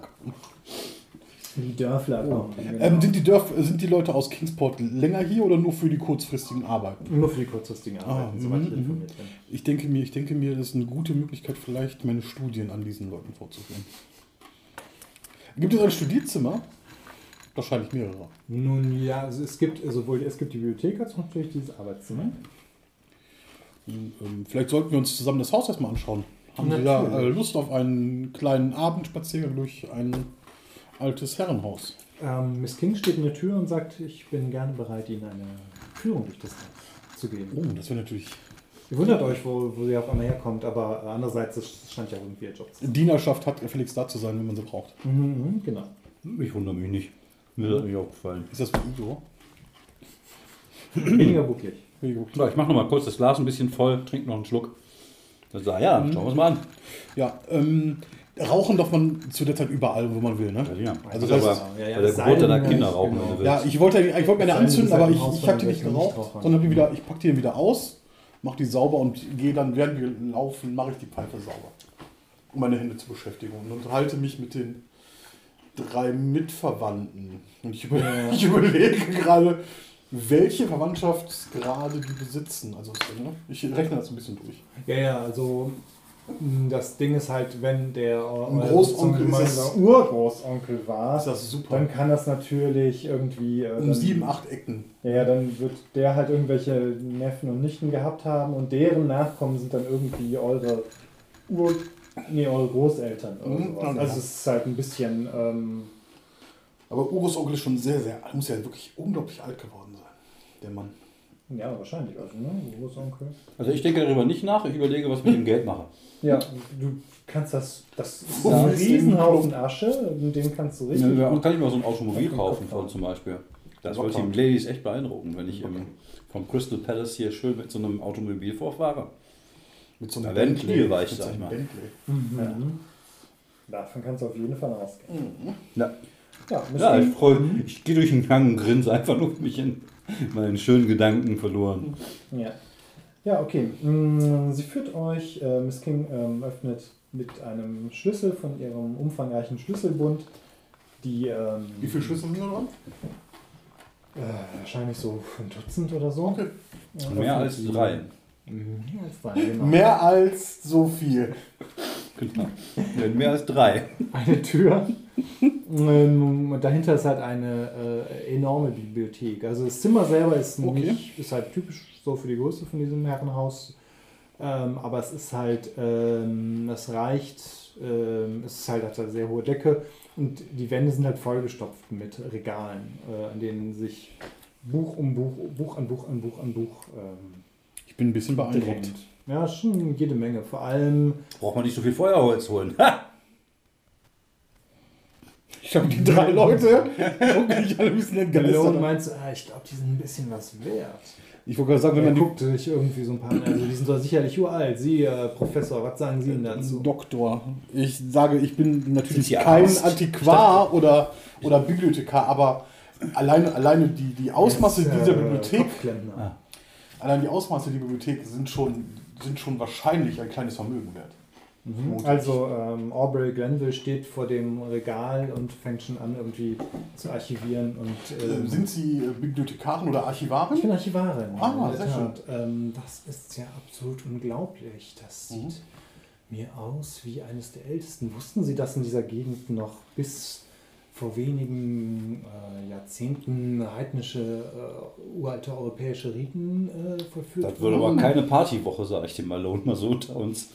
Die Dörfler kommen. genau. Ähm, sind, die Dörf, sind die Leute aus Kingsport länger hier oder nur für die kurzfristigen Arbeiten? Nur für die kurzfristigen Arbeiten, Ah, soweit ich mhm, informiert bin. Ich denke mir, ich denke mir, das ist eine gute Möglichkeit, vielleicht meine Studien an diesen Leuten vorzuführen. Gibt es ein Studierzimmer? Wahrscheinlich mehrere. Nun ja, also es gibt sowohl es gibt die Bibliothek als auch natürlich dieses Arbeitszimmer. Und, ähm, vielleicht sollten wir uns zusammen das Haus erstmal anschauen. Haben Sie da Natürlich. äh, Lust auf einen kleinen Abendspaziergang durch ein altes Herrenhaus? Ähm, Miss King steht in der Tür und sagt, ich bin gerne bereit, Ihnen eine Führung durch das Haus zu geben. Oh, das wäre natürlich Ihr wundert euch, wo, wo sie auf einmal herkommt, aber andererseits, das scheint ja irgendwie ihr Job zu sein. Dienerschaft hat gefälligst da zu sein, wenn man sie braucht. Mhm, mhm, genau. Ich wundere mich nicht. Mir hat mich auch gefallen. Ist das wie Igor? Weniger bucklig. So, ich mache noch mal kurz das Glas ein bisschen voll, trinke noch einen Schluck. Das sah, ja, schauen wir uns mal an. Ja, ähm, rauchen darf man zu der Zeit überall, wo man will, ne? Ja, Also also das aber ist- ja, ja, der deiner Kinder ja, rauchen, genau. Ja, ich wollte, ich wollte mir eine anzünden, aber ich, ich habe die nicht geraucht, sondern die wieder, ich packe die dann wieder aus, mache die sauber und gehe dann, während wir laufen, mache ich die Pfeife sauber, um meine Hände zu beschäftigen und unterhalte mich mit den drei Mitverwandten. Und ich, über, ich überlege gerade, welche Verwandtschaftsgrade die besitzen. Also ne, ich rechne das ein bisschen durch. Ja, ja, also das Ding ist halt, wenn der Ein Großonkel das- Urgroßonkel war, Ist das super. dann kann das natürlich irgendwie. Äh, um dann, sieben, acht Ecken. Ja, dann wird der halt irgendwelche Neffen und Nichten gehabt haben und deren Nachkommen sind dann irgendwie eure Ur. Nee, eure Großeltern. Oder Mhm, sowas. ja, Also ja. es ist halt ein bisschen. Ähm, Aber Urgroßonkel ist schon sehr, sehr, muss ja wirklich unglaublich alt geworden sein, der Mann. ja, wahrscheinlich. Also, ne? Großonkel. Also ich denke darüber nicht nach, ich überlege, was ich mit dem Geld mache. Ja, du kannst das. Das ist Ja, ein Riesenhaufen Asche, den kannst du richtig. Ja, gut- kann ich mal so ein Automobil kaufen von zum Beispiel. Das wollte die Ladies echt beeindrucken, wenn ich im, vom Crystal Palace hier schön mit so einem Automobil vorfahre. Mit so Da werden Knie weich, sag ich einem mal. Mhm. Davon kannst du auf jeden Fall ausgehen. Ja, Ja, ja ich freue Ich gehe durch den Gang und grinse einfach nur mich in meinen schönen Gedanken verloren. Ja. Ja, okay. Mm, Sie führt euch, äh, Miss King ähm, öffnet mit einem Schlüssel von ihrem umfangreichen Schlüsselbund die. Ähm, Wie viele Schlüssel sind da dran? Äh, wahrscheinlich so ein Dutzend oder so. Okay. Ja, Mehr als drei. Mhm, Mehr als drei, genau. Mehr als so viel. Genau. Mehr als drei. eine Tür. Ähm, dahinter ist halt eine äh, enorme Bibliothek. Also das Zimmer selber ist Okay. nicht, ist halt typisch so für die Größe von diesem Herrenhaus. Ähm, aber es ist halt, ähm, es reicht, ähm, es ist halt, hat eine sehr hohe Decke und die Wände sind halt vollgestopft mit Regalen, äh, an denen sich Buch um Buch, Buch an Buch an Buch an Buch ähm, Ich bin ein bisschen beeindruckt. drängt. Ja, schon jede Menge. Vor allem Braucht man nicht so viel Feuerholz holen. Ha! (laughs) Ich habe die drei Leute, (laughs) gucken mich alle ein bisschen Malone entgeistert. meint so, ah, ich glaube, die sind ein bisschen was wert. Ich wollte gerade sagen, wenn man die guckt sich irgendwie so ein paar, also die sind doch sicherlich uralt. Sie, äh, Professor, was sagen Sie denn dazu? Doktor. Ich sage, ich bin natürlich kein Arzt? Antiquar oder, oder Bibliothekar, aber alleine, alleine die, die Ausmaße ist, dieser äh, Bibliothek. Ah. allein die Ausmaße dieser Bibliothek sind schon, sind schon wahrscheinlich ein kleines Vermögen wert. Mhm. Also ähm, Aubrey Glenville steht vor dem Regal und fängt schon an irgendwie zu archivieren und ähm, Äh, Sind Sie äh, Bibliothekarin oder ich Archivarin? bin Archivarin. Ah, sehr Tat. Ähm, das ist ja absolut unglaublich. Das sieht Mhm. mir aus wie eines der ältesten. Wussten Sie, dass in dieser Gegend noch bis vor wenigen äh, Jahrzehnten heidnische, äh, uralte europäische Riten äh, verführt Das wird aber wurden? keine Partywoche, sage ich dem Malone mal so unter uns.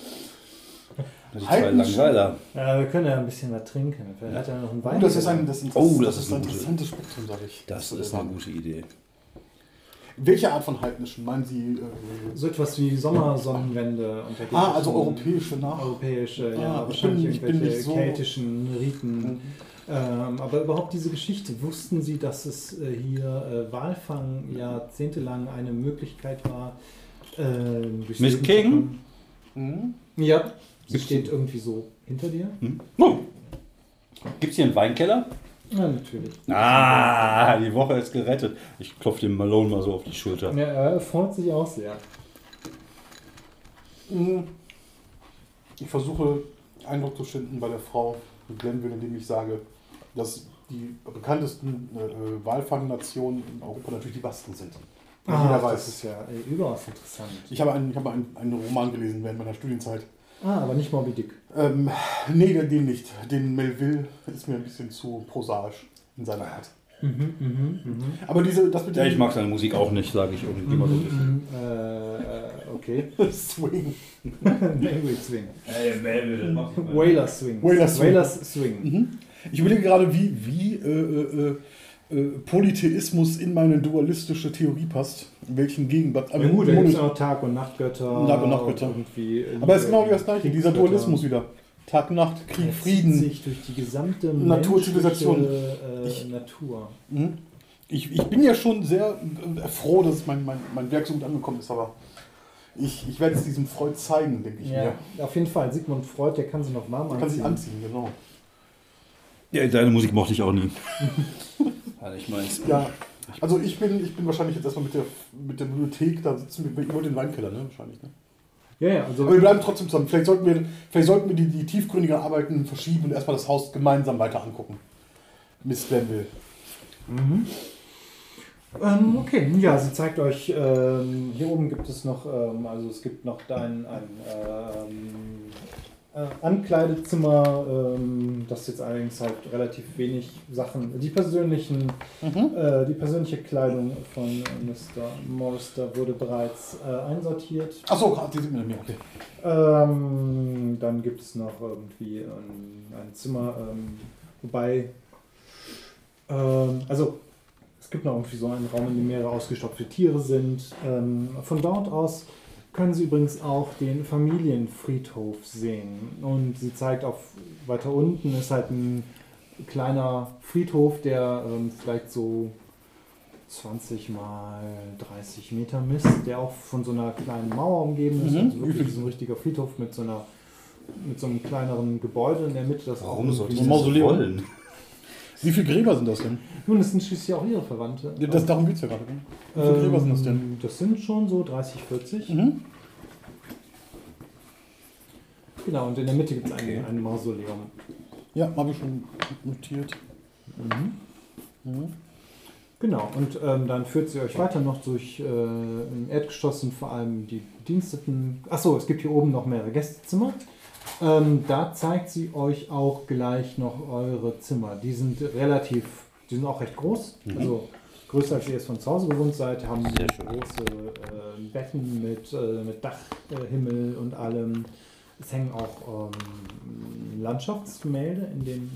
Die zwei Heidnische- Langweiler. Ja, wir können ja ein bisschen was trinken. Vielleicht hat er noch einen Wein. Oh, das ist ein, das ist, Oh, das das ist ein gute- interessantes Spektrum, sage ich. Das ist eine gute Idee. Welche Art von heidnischen? Meinen Sie? Äh, so etwas wie Sommersonnenwende. Und ah, also europäische nach. Europäische, Ah, ja, ich wahrscheinlich bin- irgendwelche so- keltischen Riten. Ähm, aber überhaupt diese Geschichte, wussten Sie, dass es äh, hier äh, Walfang jahrzehntelang eine Möglichkeit war? Äh, Miss King? Mhm. Ja, sie Gibt's- steht irgendwie so hinter dir. Hm? Oh. Gibt es hier einen Weinkeller? Ja, natürlich. Ah, die Woche ist gerettet. Ich klopfe dem Malone mal so auf die Schulter. Ja, er freut sich auch sehr. Mhm. Ich versuche Eindruck zu schinden bei der Frau Glenville, indem ich sage, dass die bekanntesten äh, Walfangnationen in Europa natürlich die Basken sind. Ah, jeder das weiß. ist ja äh, überaus interessant. Ich habe, einen, ich habe einen, einen Roman gelesen während meiner Studienzeit. Ah, aber nicht Moby Dick. Ähm, nee, den- nicht. Den Melville ist mir ein bisschen zu prosaisch in seiner Art. Mhm, mhm, mhm. Aber diese, das mit Ja, ich mag seine Musik auch nicht, sage ich irgendwie immer so ein bisschen. Mhm, äh, äh, okay. (laughs) Swing. (laughs) Language Swing. Ey, Melville, das macht nicht Whaler Swing. Whaler Swing. Whalers Swing. Mhm. Ich überlege gerade, wie, wie äh, äh, äh, Polytheismus in meine dualistische Theorie passt. Welchen Gegenwart. Ja gut, da gibt auch Tag- und Nachtgötter. Tag- und Nachtgötter. Irgendwie Aber es ist genau wie das gleiche, dieser. Dualismus wieder. Tag, Nacht, Krieg, Frieden. sich durch die gesamte Naturzivilisation. Äh, Ich- Natur. Mhm. Ich, ich bin ja schon sehr äh, froh, dass mein, mein, mein Werk so gut angekommen ist, aber ich, ich werde es diesem Freud zeigen, denke ich Ja, mir. auf jeden Fall. Sigmund Freud, der kann sie noch warm Man kann sich anziehen. anziehen, genau. Ja, deine Musik mochte ich auch nie. (laughs) Also ich meine, Ja, also ich bin, ich bin wahrscheinlich jetzt erstmal mit der, mit der Bibliothek, da sitzen wir über den Weinkeller, ne? Wahrscheinlich, ne? Ja, ja, also Aber wir bleiben trotzdem zusammen. Vielleicht sollten wir, vielleicht sollten wir die, die tiefgründigen Arbeiten verschieben und erstmal das Haus gemeinsam weiter angucken. Miss Glenville. Ähm, okay, ja, sie zeigt euch, ähm, hier oben gibt es noch, ähm, also es gibt noch ein, ein ähm, äh, Ankleidezimmer, ähm, das jetzt allerdings halt relativ wenig Sachen, die persönlichen, äh, die persönliche Kleidung von äh, Mr. Morrister wurde bereits äh, einsortiert. Achso, die sind mit mir, okay. Ähm, dann gibt es noch irgendwie ein, ein Zimmer, ähm, wobei, ähm, also es gibt noch irgendwie so einen Raum, in dem mehrere ausgestopfte Tiere sind. Ähm, von dort aus können Sie übrigens auch den Familienfriedhof sehen. Und sie zeigt auf weiter unten ist halt ein kleiner Friedhof, der ähm, vielleicht so 20 mal 30 Meter misst, der auch von so einer kleinen Mauer umgeben ist. Mhm. Also wirklich so ein richtiger Friedhof mit so einer mit so einem kleineren Gebäude in der Mitte. Das warum auch sollte ich das wollen? Wie viele Gräber sind das denn? Nun, das sind schließlich auch ihre Verwandte. Das, darum geht es ja gerade. Wie viele Gräber sind das denn? Ähm, Das sind schon so 30, 40. Mhm. Genau, und in der Mitte gibt es Okay. ein, ein Mausoleum. Ja, habe ich schon notiert. Genau, und ähm, dann führt sie euch weiter noch durch äh, im Erdgeschoss sind vor allem die Bediensteten. Achso, es gibt hier oben noch mehrere Gästezimmer. Ähm, da zeigt sie euch auch gleich noch eure Zimmer. Die sind relativ, die sind auch recht groß. Also größer als ihr es von zu Hause gewohnt seid. Haben große äh, Betten mit, äh, mit Dachhimmel äh, und allem. Es hängen auch ähm, Landschaftsgemälde in den,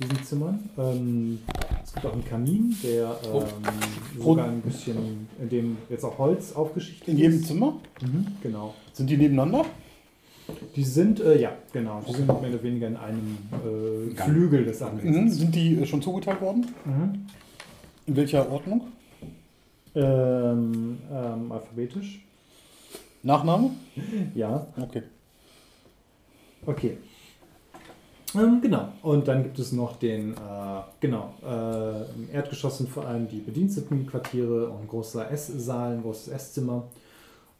diesen Zimmern. Ähm, es gibt auch einen Kamin, der ähm, Oh. sogar ein bisschen, in dem jetzt auch Holz aufgeschichtet In jedem ist. Zimmer? Mhm, genau. Sind die nebeneinander? Die sind, äh, ja, genau, die sind mehr oder weniger in einem äh. Flügel des Mhm. Anwesens. Sind die äh, schon zugeteilt worden? Mhm. In welcher Ordnung? Ähm, ähm, alphabetisch. Nachname? Ja, Okay. okay. Ähm, genau. Und dann gibt es noch den, äh, genau, äh, im Erdgeschoss sind vor allem die Bedienstetenquartiere und ein großer Esssaal, ein großes Esszimmer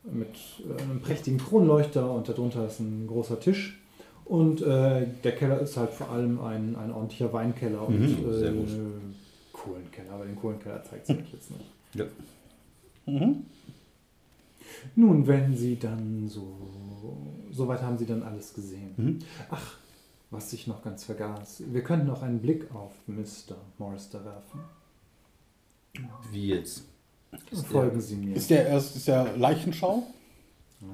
mit äh, einem prächtigen Kronleuchter und darunter ist ein großer Tisch. Und äh, der Keller ist halt vor allem ein, ein ordentlicher Weinkeller und Mhm, äh. Kohlenkeller, aber den Kohlenkeller zeigt es euch jetzt nicht. Ja. Mhm. Nun, wenn Sie dann so, soweit haben Sie dann alles gesehen. Mhm. Ach, was ich noch ganz vergaß. Wir könnten noch einen Blick auf Mr. Morrister werfen. Wie jetzt? Folgen Sie mir. Ist der erst ist der Leichenschau?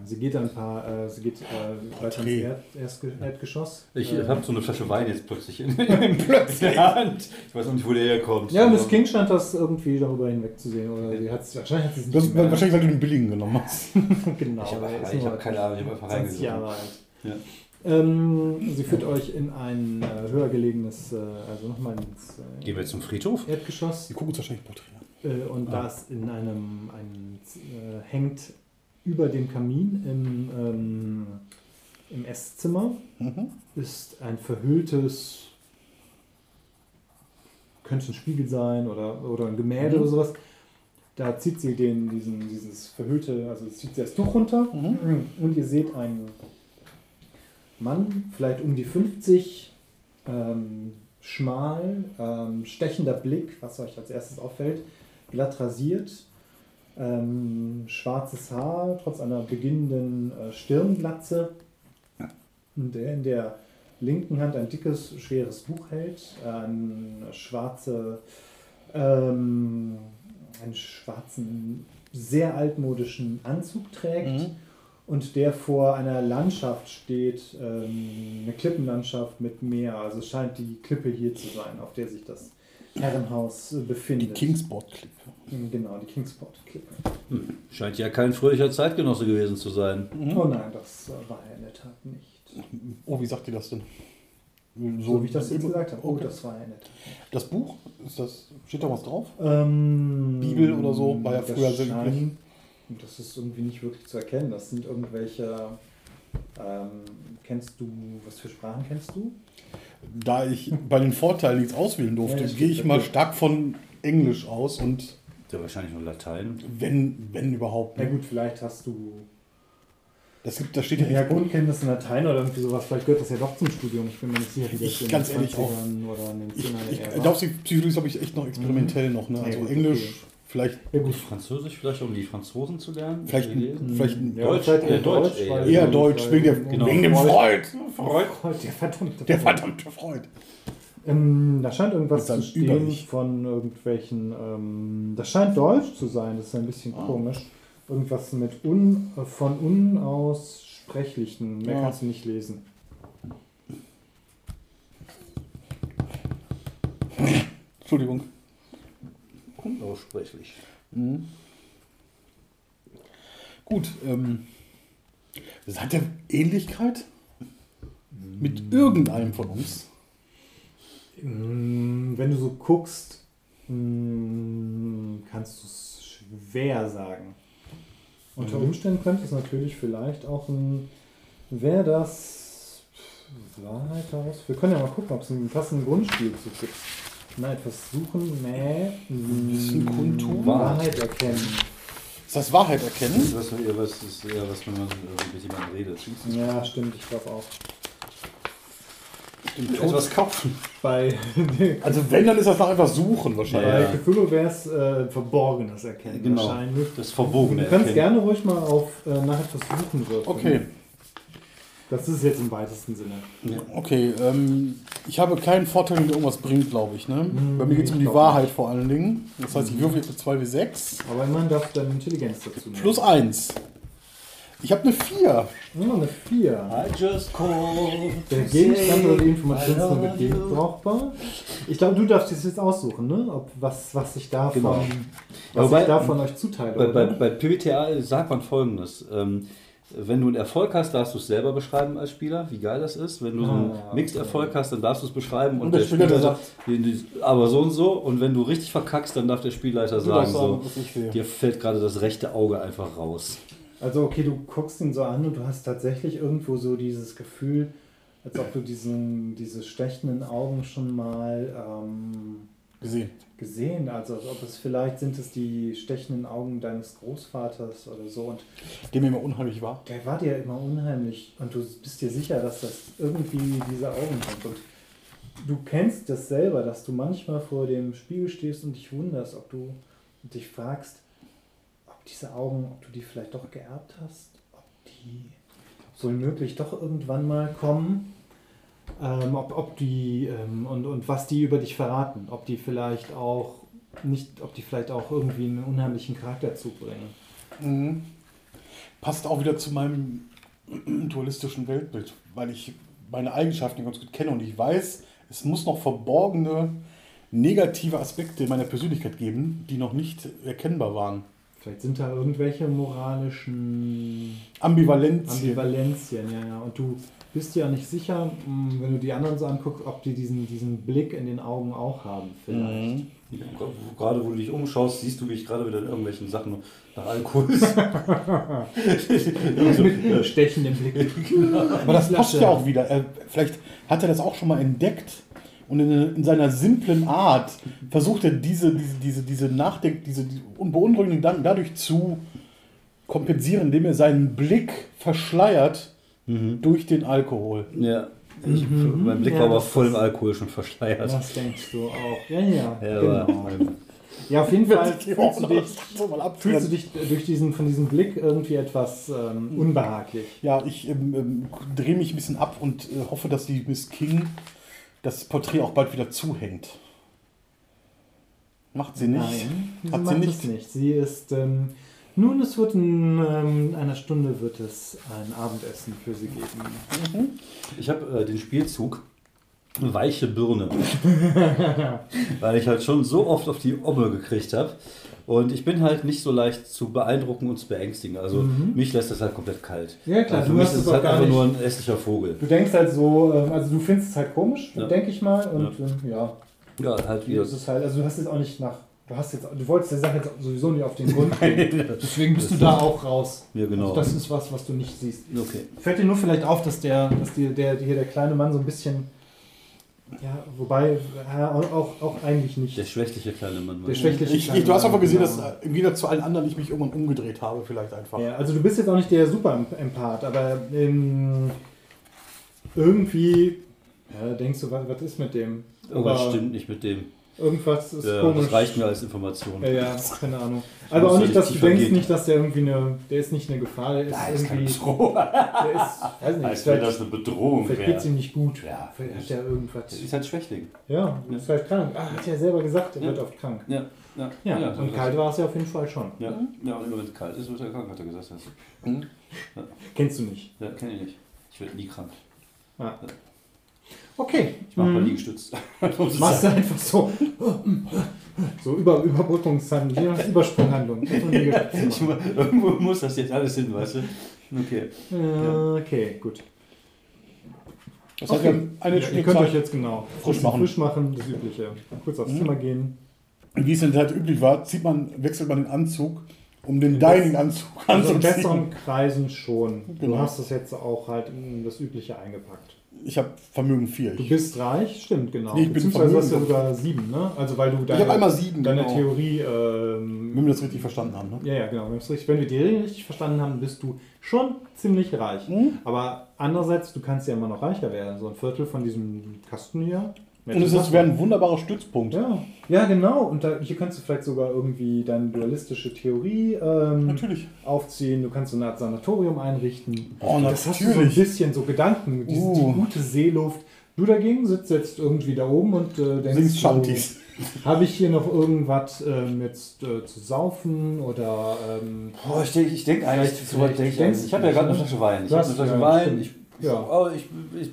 Sie geht ein paar, äh, sie geht äh, weiter ins. Erd, Erdge Erdgeschoss. Ich äh, habe so eine Flasche Wein jetzt plötzlich in, (laughs) (laughs) in der Hand. Ich weiß auch nicht, wo der herkommt. Ja, Miss King scheint das irgendwie darüber hinwegzusehen. Oder sie hat's, wahrscheinlich hat sie es Das, nicht gemerkt. wahrscheinlich, weil du den billigen genommen hast. (laughs) genau. Ich habe ist ich nur hab keine Ahnung, ich habe einfach 20 reingesogen. Jahre alt. Ja. Ähm, sie führt euch in ein äh, höher gelegenes, äh, also nochmal ins äh, Gehen wir jetzt zum Friedhof? Erdgeschoss. Die gucken uns wahrscheinlich Porträt an. Äh, und Ah. das in einem, ein, äh, hängt über dem Kamin im, ähm, im Esszimmer Mhm. ist ein verhülltes, könnte ein Spiegel sein oder, oder ein Gemälde Mhm. oder sowas. Da zieht sie den, diesen, dieses verhüllte, also zieht sie das Tuch runter Mhm. und ihr seht einen Mann, vielleicht um die 50, ähm, schmal, ähm, stechender Blick, was euch als erstes auffällt, glatt rasiert, ähm, schwarzes Haar, trotz einer beginnenden äh, Stirnglatze. Der in der linken Hand ein dickes, schweres Buch hält, eine schwarze, ähm, einen schwarzen, sehr altmodischen Anzug trägt Mhm. und der vor einer Landschaft steht, ähm, eine Klippenlandschaft mit Meer. Also es scheint die Klippe hier zu sein, auf der sich das Herrenhaus äh, Die befindet. Kingsport-Clip. Genau, die Kingsport-Klippe. Scheint ja kein fröhlicher Zeitgenosse gewesen zu sein. Oh nein, das äh, war er in der Tat nicht. Oh, wie sagt ihr das denn? So, wie ich das jetzt gesagt habe. Oh, Okay. das war er in der Tat nicht. Das Buch, ist das, steht da was drauf? Ähm, Bibel oder so, war ja früher sehr üblich. Das ist irgendwie nicht wirklich zu erkennen. Das sind irgendwelche. Ähm, kennst du, was für Sprachen kennst du? Da ich bei den Vorteilen nichts auswählen durfte, Ja, gehe ich mal okay. stark von Englisch aus und Ja, wahrscheinlich nur Latein. wenn, wenn überhaupt. Na Ne? gut, vielleicht hast du Das, gibt, das steht ja ja. Grundkenntnisse in Latein oder irgendwie sowas. Vielleicht gehört das ja doch zum Studium. Ich bin mir nicht sicher, wie das Ich- in ganz den ehrlich auch. 20ern oder in den Ich, 10ern ich, ich glaube, Psychologie ist, glaube ich, echt noch experimentell noch. Ne? Also gut, Englisch, okay. Vielleicht, ja, gut. Französisch vielleicht, um die Franzosen zu lernen? Vielleicht- lesen? vielleicht Ja, Deutsch, vielleicht eher Deutsch, eher Deutsch, weil- wegen, der, genau. wegen dem Freud. Freud, der verdammte Der verdammte Freud. Ähm, da scheint irgendwas zu stehen von irgendwelchen. Ähm, das scheint Deutsch zu sein, das ist ein bisschen Ah. komisch. Irgendwas mit un, äh, von unaussprechlichen. Mehr Ja. kannst du nicht lesen. Entschuldigung. Unaussprechlich. Mhm. Gut, ähm, seid ihr Ähnlichkeit mit irgendeinem von uns? Mm, Wenn du so guckst, mm, kannst du es schwer sagen. Unter Mhm. Umständen könnte es natürlich vielleicht auch ein. Wäre das. Wahrheit daraus? Wir können ja mal gucken, ob es einen passenden Grundspielzug gibt. Na, etwas suchen, nee. bisschen kundtun. Wahrheit erkennen. Ist das Wahrheit erkennen? Was, eher was ist eher was, wenn man mit jemandem redet. Ja, stimmt, ich glaube auch. Etwas kaufen. Bei, (laughs) Also wenn, dann ist das nach etwas suchen wahrscheinlich. bei Ja. Cthulhu wäre es äh, Verborgenes erkennen. Genau. Wahrscheinlich. Das Verbogene Du kannst erkennen. gerne ruhig mal auf äh, nach etwas suchen würfeln. Okay, Das ist jetzt im weitesten Sinne. okay. Ähm, ich habe keinen Vorteil, wenn mir irgendwas bringt, glaube ich. Ne? Mhm, Bei mir geht es um die Wahrheit vor allen Dingen. Das heißt, ich würfel jetzt mit 2 wie 6. Aber immerhin darfst du deine Intelligenz dazu nehmen. Plus 1. Ich habe eine 4. Ja, eine 4. I just called Der Gegenstand oder die Information ist nur brauchbar. Ich glaube, du darfst es jetzt aussuchen, ne? Ob, was, was ich davon, Genau. was Wobei- ich davon euch zuteile. Bei, bei, bei PBTA sagt man folgendes. Ähm, wenn du einen Erfolg hast, darfst du es selber beschreiben als Spieler, wie geil das ist. Wenn du so einen Ah, Mixed-Erfolg hast, dann darfst du es beschreiben und, Und der Spieler, sagt, aber so und so. Und wenn du richtig verkackst, dann darf der Spielleiter sagen, so, dir fällt gerade das rechte Auge einfach raus. Also okay, du guckst ihn so an und du hast tatsächlich irgendwo so dieses Gefühl, als ob du diesen, diese stechenden Augen schon mal ähm, Gesehen. Gesehen, also als ob es vielleicht sind es die stechenden Augen deines Großvaters oder so. Und Dem mir immer unheimlich war. der war dir immer unheimlich. Und du bist dir sicher, dass das irgendwie diese Augen sind. Und du kennst das selber, dass du manchmal vor dem Spiegel stehst und dich wunderst, ob du dich fragst, ob diese Augen, ob du die vielleicht doch geerbt hast, ob die wohl möglich doch irgendwann mal kommen, ähm, ob, ob die ähm, und, und was die über dich verraten, ob die vielleicht auch nicht, ob die vielleicht auch irgendwie einen unheimlichen Charakterzug bringen. Mhm. Passt auch wieder zu meinem (clears throat) dualistischen Weltbild, weil ich meine Eigenschaften ganz gut kenne und ich weiß, es muss noch verborgene negative Aspekte in meiner Persönlichkeit geben, die noch nicht erkennbar waren. Vielleicht sind da irgendwelche moralischen Ambivalenz. Ambivalenzien, ja, ja. Und du bist ja nicht sicher, mh, wenn du die anderen so anguckst, ob die diesen, diesen Blick in den Augen auch haben, vielleicht. Mhm. Gerade wo du dich umschaust, siehst du, wie ich gerade wieder in irgendwelchen Sachen nach Alkohol. (laughs) Mit stechendem Blick. Aber das passt ja auch wieder. Er, vielleicht hat er das auch schon mal entdeckt und in, in seiner simplen Art versucht er diese, diese, diese, diese Nachdenk, diese, diese beunruhigenden Gedanken dadurch zu kompensieren, indem er seinen Blick verschleiert durch den Alkohol. ja. Ich, Mhm. Mein Blick Ja, war aber voll im Alkohol schon verschleiert. Das denkst du auch. Ja, ja. Ja, genau. Ja, auf jeden (laughs) Fall fühlst du dich, fühlst du dich durch diesen, von diesem Blick irgendwie etwas ähm, unbehaglich. Ja, ich ähm, ähm, drehe mich ein bisschen ab und äh, hoffe, dass die Miss King das Porträt auch bald wieder zuhängt. Macht sie nicht. Nein, sie Hat sie macht nicht? nicht. Sie ist, ähm, nun, es wird in ähm, einer Stunde wird es ein Abendessen für sie geben. ich habe äh, den Spielzug weiche Birne. (laughs) Weil ich halt schon so oft auf die Omme gekriegt habe. Und ich bin halt nicht so leicht zu beeindrucken und zu beängstigen. Also mich lässt das halt komplett kalt. Mhm. Ja, klar, Äh, Für du mich ist es es halt einfach nicht- nur ein hässlicher Vogel. Du denkst halt so, ähm, also du findest es halt komisch, Ja. denke ich mal. Und ähm, ja, Ja, halt wie wieder. ist es halt, also du hast jetzt auch nicht nach, du hast jetzt, du wolltest der Sache jetzt sowieso nicht auf den Grund (laughs) gehen. Deswegen bist du da auch raus. Ja, genau. Also das ist was, was du nicht siehst. Okay. Fällt dir nur vielleicht auf, dass der, dass die, der, hier der kleine Mann so ein bisschen, ja, wobei, ja, auch, auch, eigentlich nicht. Der schwächliche kleine Mann. Der schwächliche Ich, kleine ich, du hast einfach gesehen, genau. dass äh, im Gegensatz zu allen anderen ich mich irgendwann umgedreht habe, vielleicht einfach. Ja, also du bist jetzt auch nicht der Super-Empath, aber ähm, irgendwie ja, denkst du, was, was ist mit dem? Irgendwas Aber stimmt nicht mit dem. Irgendwas ist Ja, komisch. das reicht mir als Information. Ja, ja, keine Ahnung. Ich Aber muss auch nicht, dass du denkst gehen. nicht, dass der irgendwie eine, der ist nicht eine Gefahr, der ist irgendwie, Bedrohung. (laughs) der ist, weiß nicht, Als wenn vielleicht, das eine Bedrohung vielleicht geht es wäre. ihm nicht gut. Ja. Vielleicht hat er irgendwas. Das ist halt Schwächling. Ja, ist vielleicht krank. Ah, hat ja selber gesagt, er Ja. wird oft krank. Ja, ja. Ja, und kalt war es ja auf jeden Fall schon. Ja, ja und immer wenn es kalt ist, wird er krank, hat er gesagt. Also, Kennst du nicht. ja, kenne ich nicht. Ich werde nie krank. Ah. Okay. Ich mache mal Mhm. liegestützt. (laughs) Machst du einfach so. So über, Überbrückungshandlung, Übersprunghandlung. (laughs) Ich Irgendwo muss das jetzt alles hin, weißt du? Okay. Äh, Okay, gut. Das heißt, haben eine Ja, ihr könnt euch jetzt genau Frisch machen. frisch machen, das Übliche. Kurz aufs Mhm. Zimmer gehen. Wie es in der Zeit üblich war, zieht man, wechselt man den Anzug, um den In Dining-Anzug Also in anzuziehen. besseren Kreisen schon. Du Genau. hast das jetzt auch halt in das Übliche eingepackt. Ich habe Vermögen 4. Du Ich, bist reich, stimmt, genau. Nee, ich bin Beziehungsweise hast du sogar sieben, ne? Also weil du ich deine, habe einmal sieben, deine genau. Theorie. Wenn Ähm, wir das richtig verstanden haben. Ne? ja, ja, genau. Wenn, wenn wir die Regeln richtig verstanden haben, bist du schon ziemlich reich. Mhm. Aber andererseits, du kannst ja immer noch reicher werden. So ein Viertel von diesem Kasten hier. Und es wäre ein wunderbarer Stützpunkt. Ja, ja, genau. Und da, hier kannst du vielleicht sogar irgendwie deine dualistische Theorie ähm, Natürlich. aufziehen. Du kannst so eine Art Sanatorium einrichten. Oh, Das hast du so ein natürlich. bisschen so Gedanken, diese Uh. die gute Seeluft. Du dagegen sitzt jetzt irgendwie da oben und äh, denkst, Singst so, Shanties. habe ich hier noch irgendwas ähm, jetzt äh, zu saufen oder ähm, Oh, ich denke ich denk eigentlich, so denke ich eigentlich. Ich habe ja gerade eine Flasche Wein. Ich habe eine Flasche Wein. Ich, Ja. oh, ich, ich,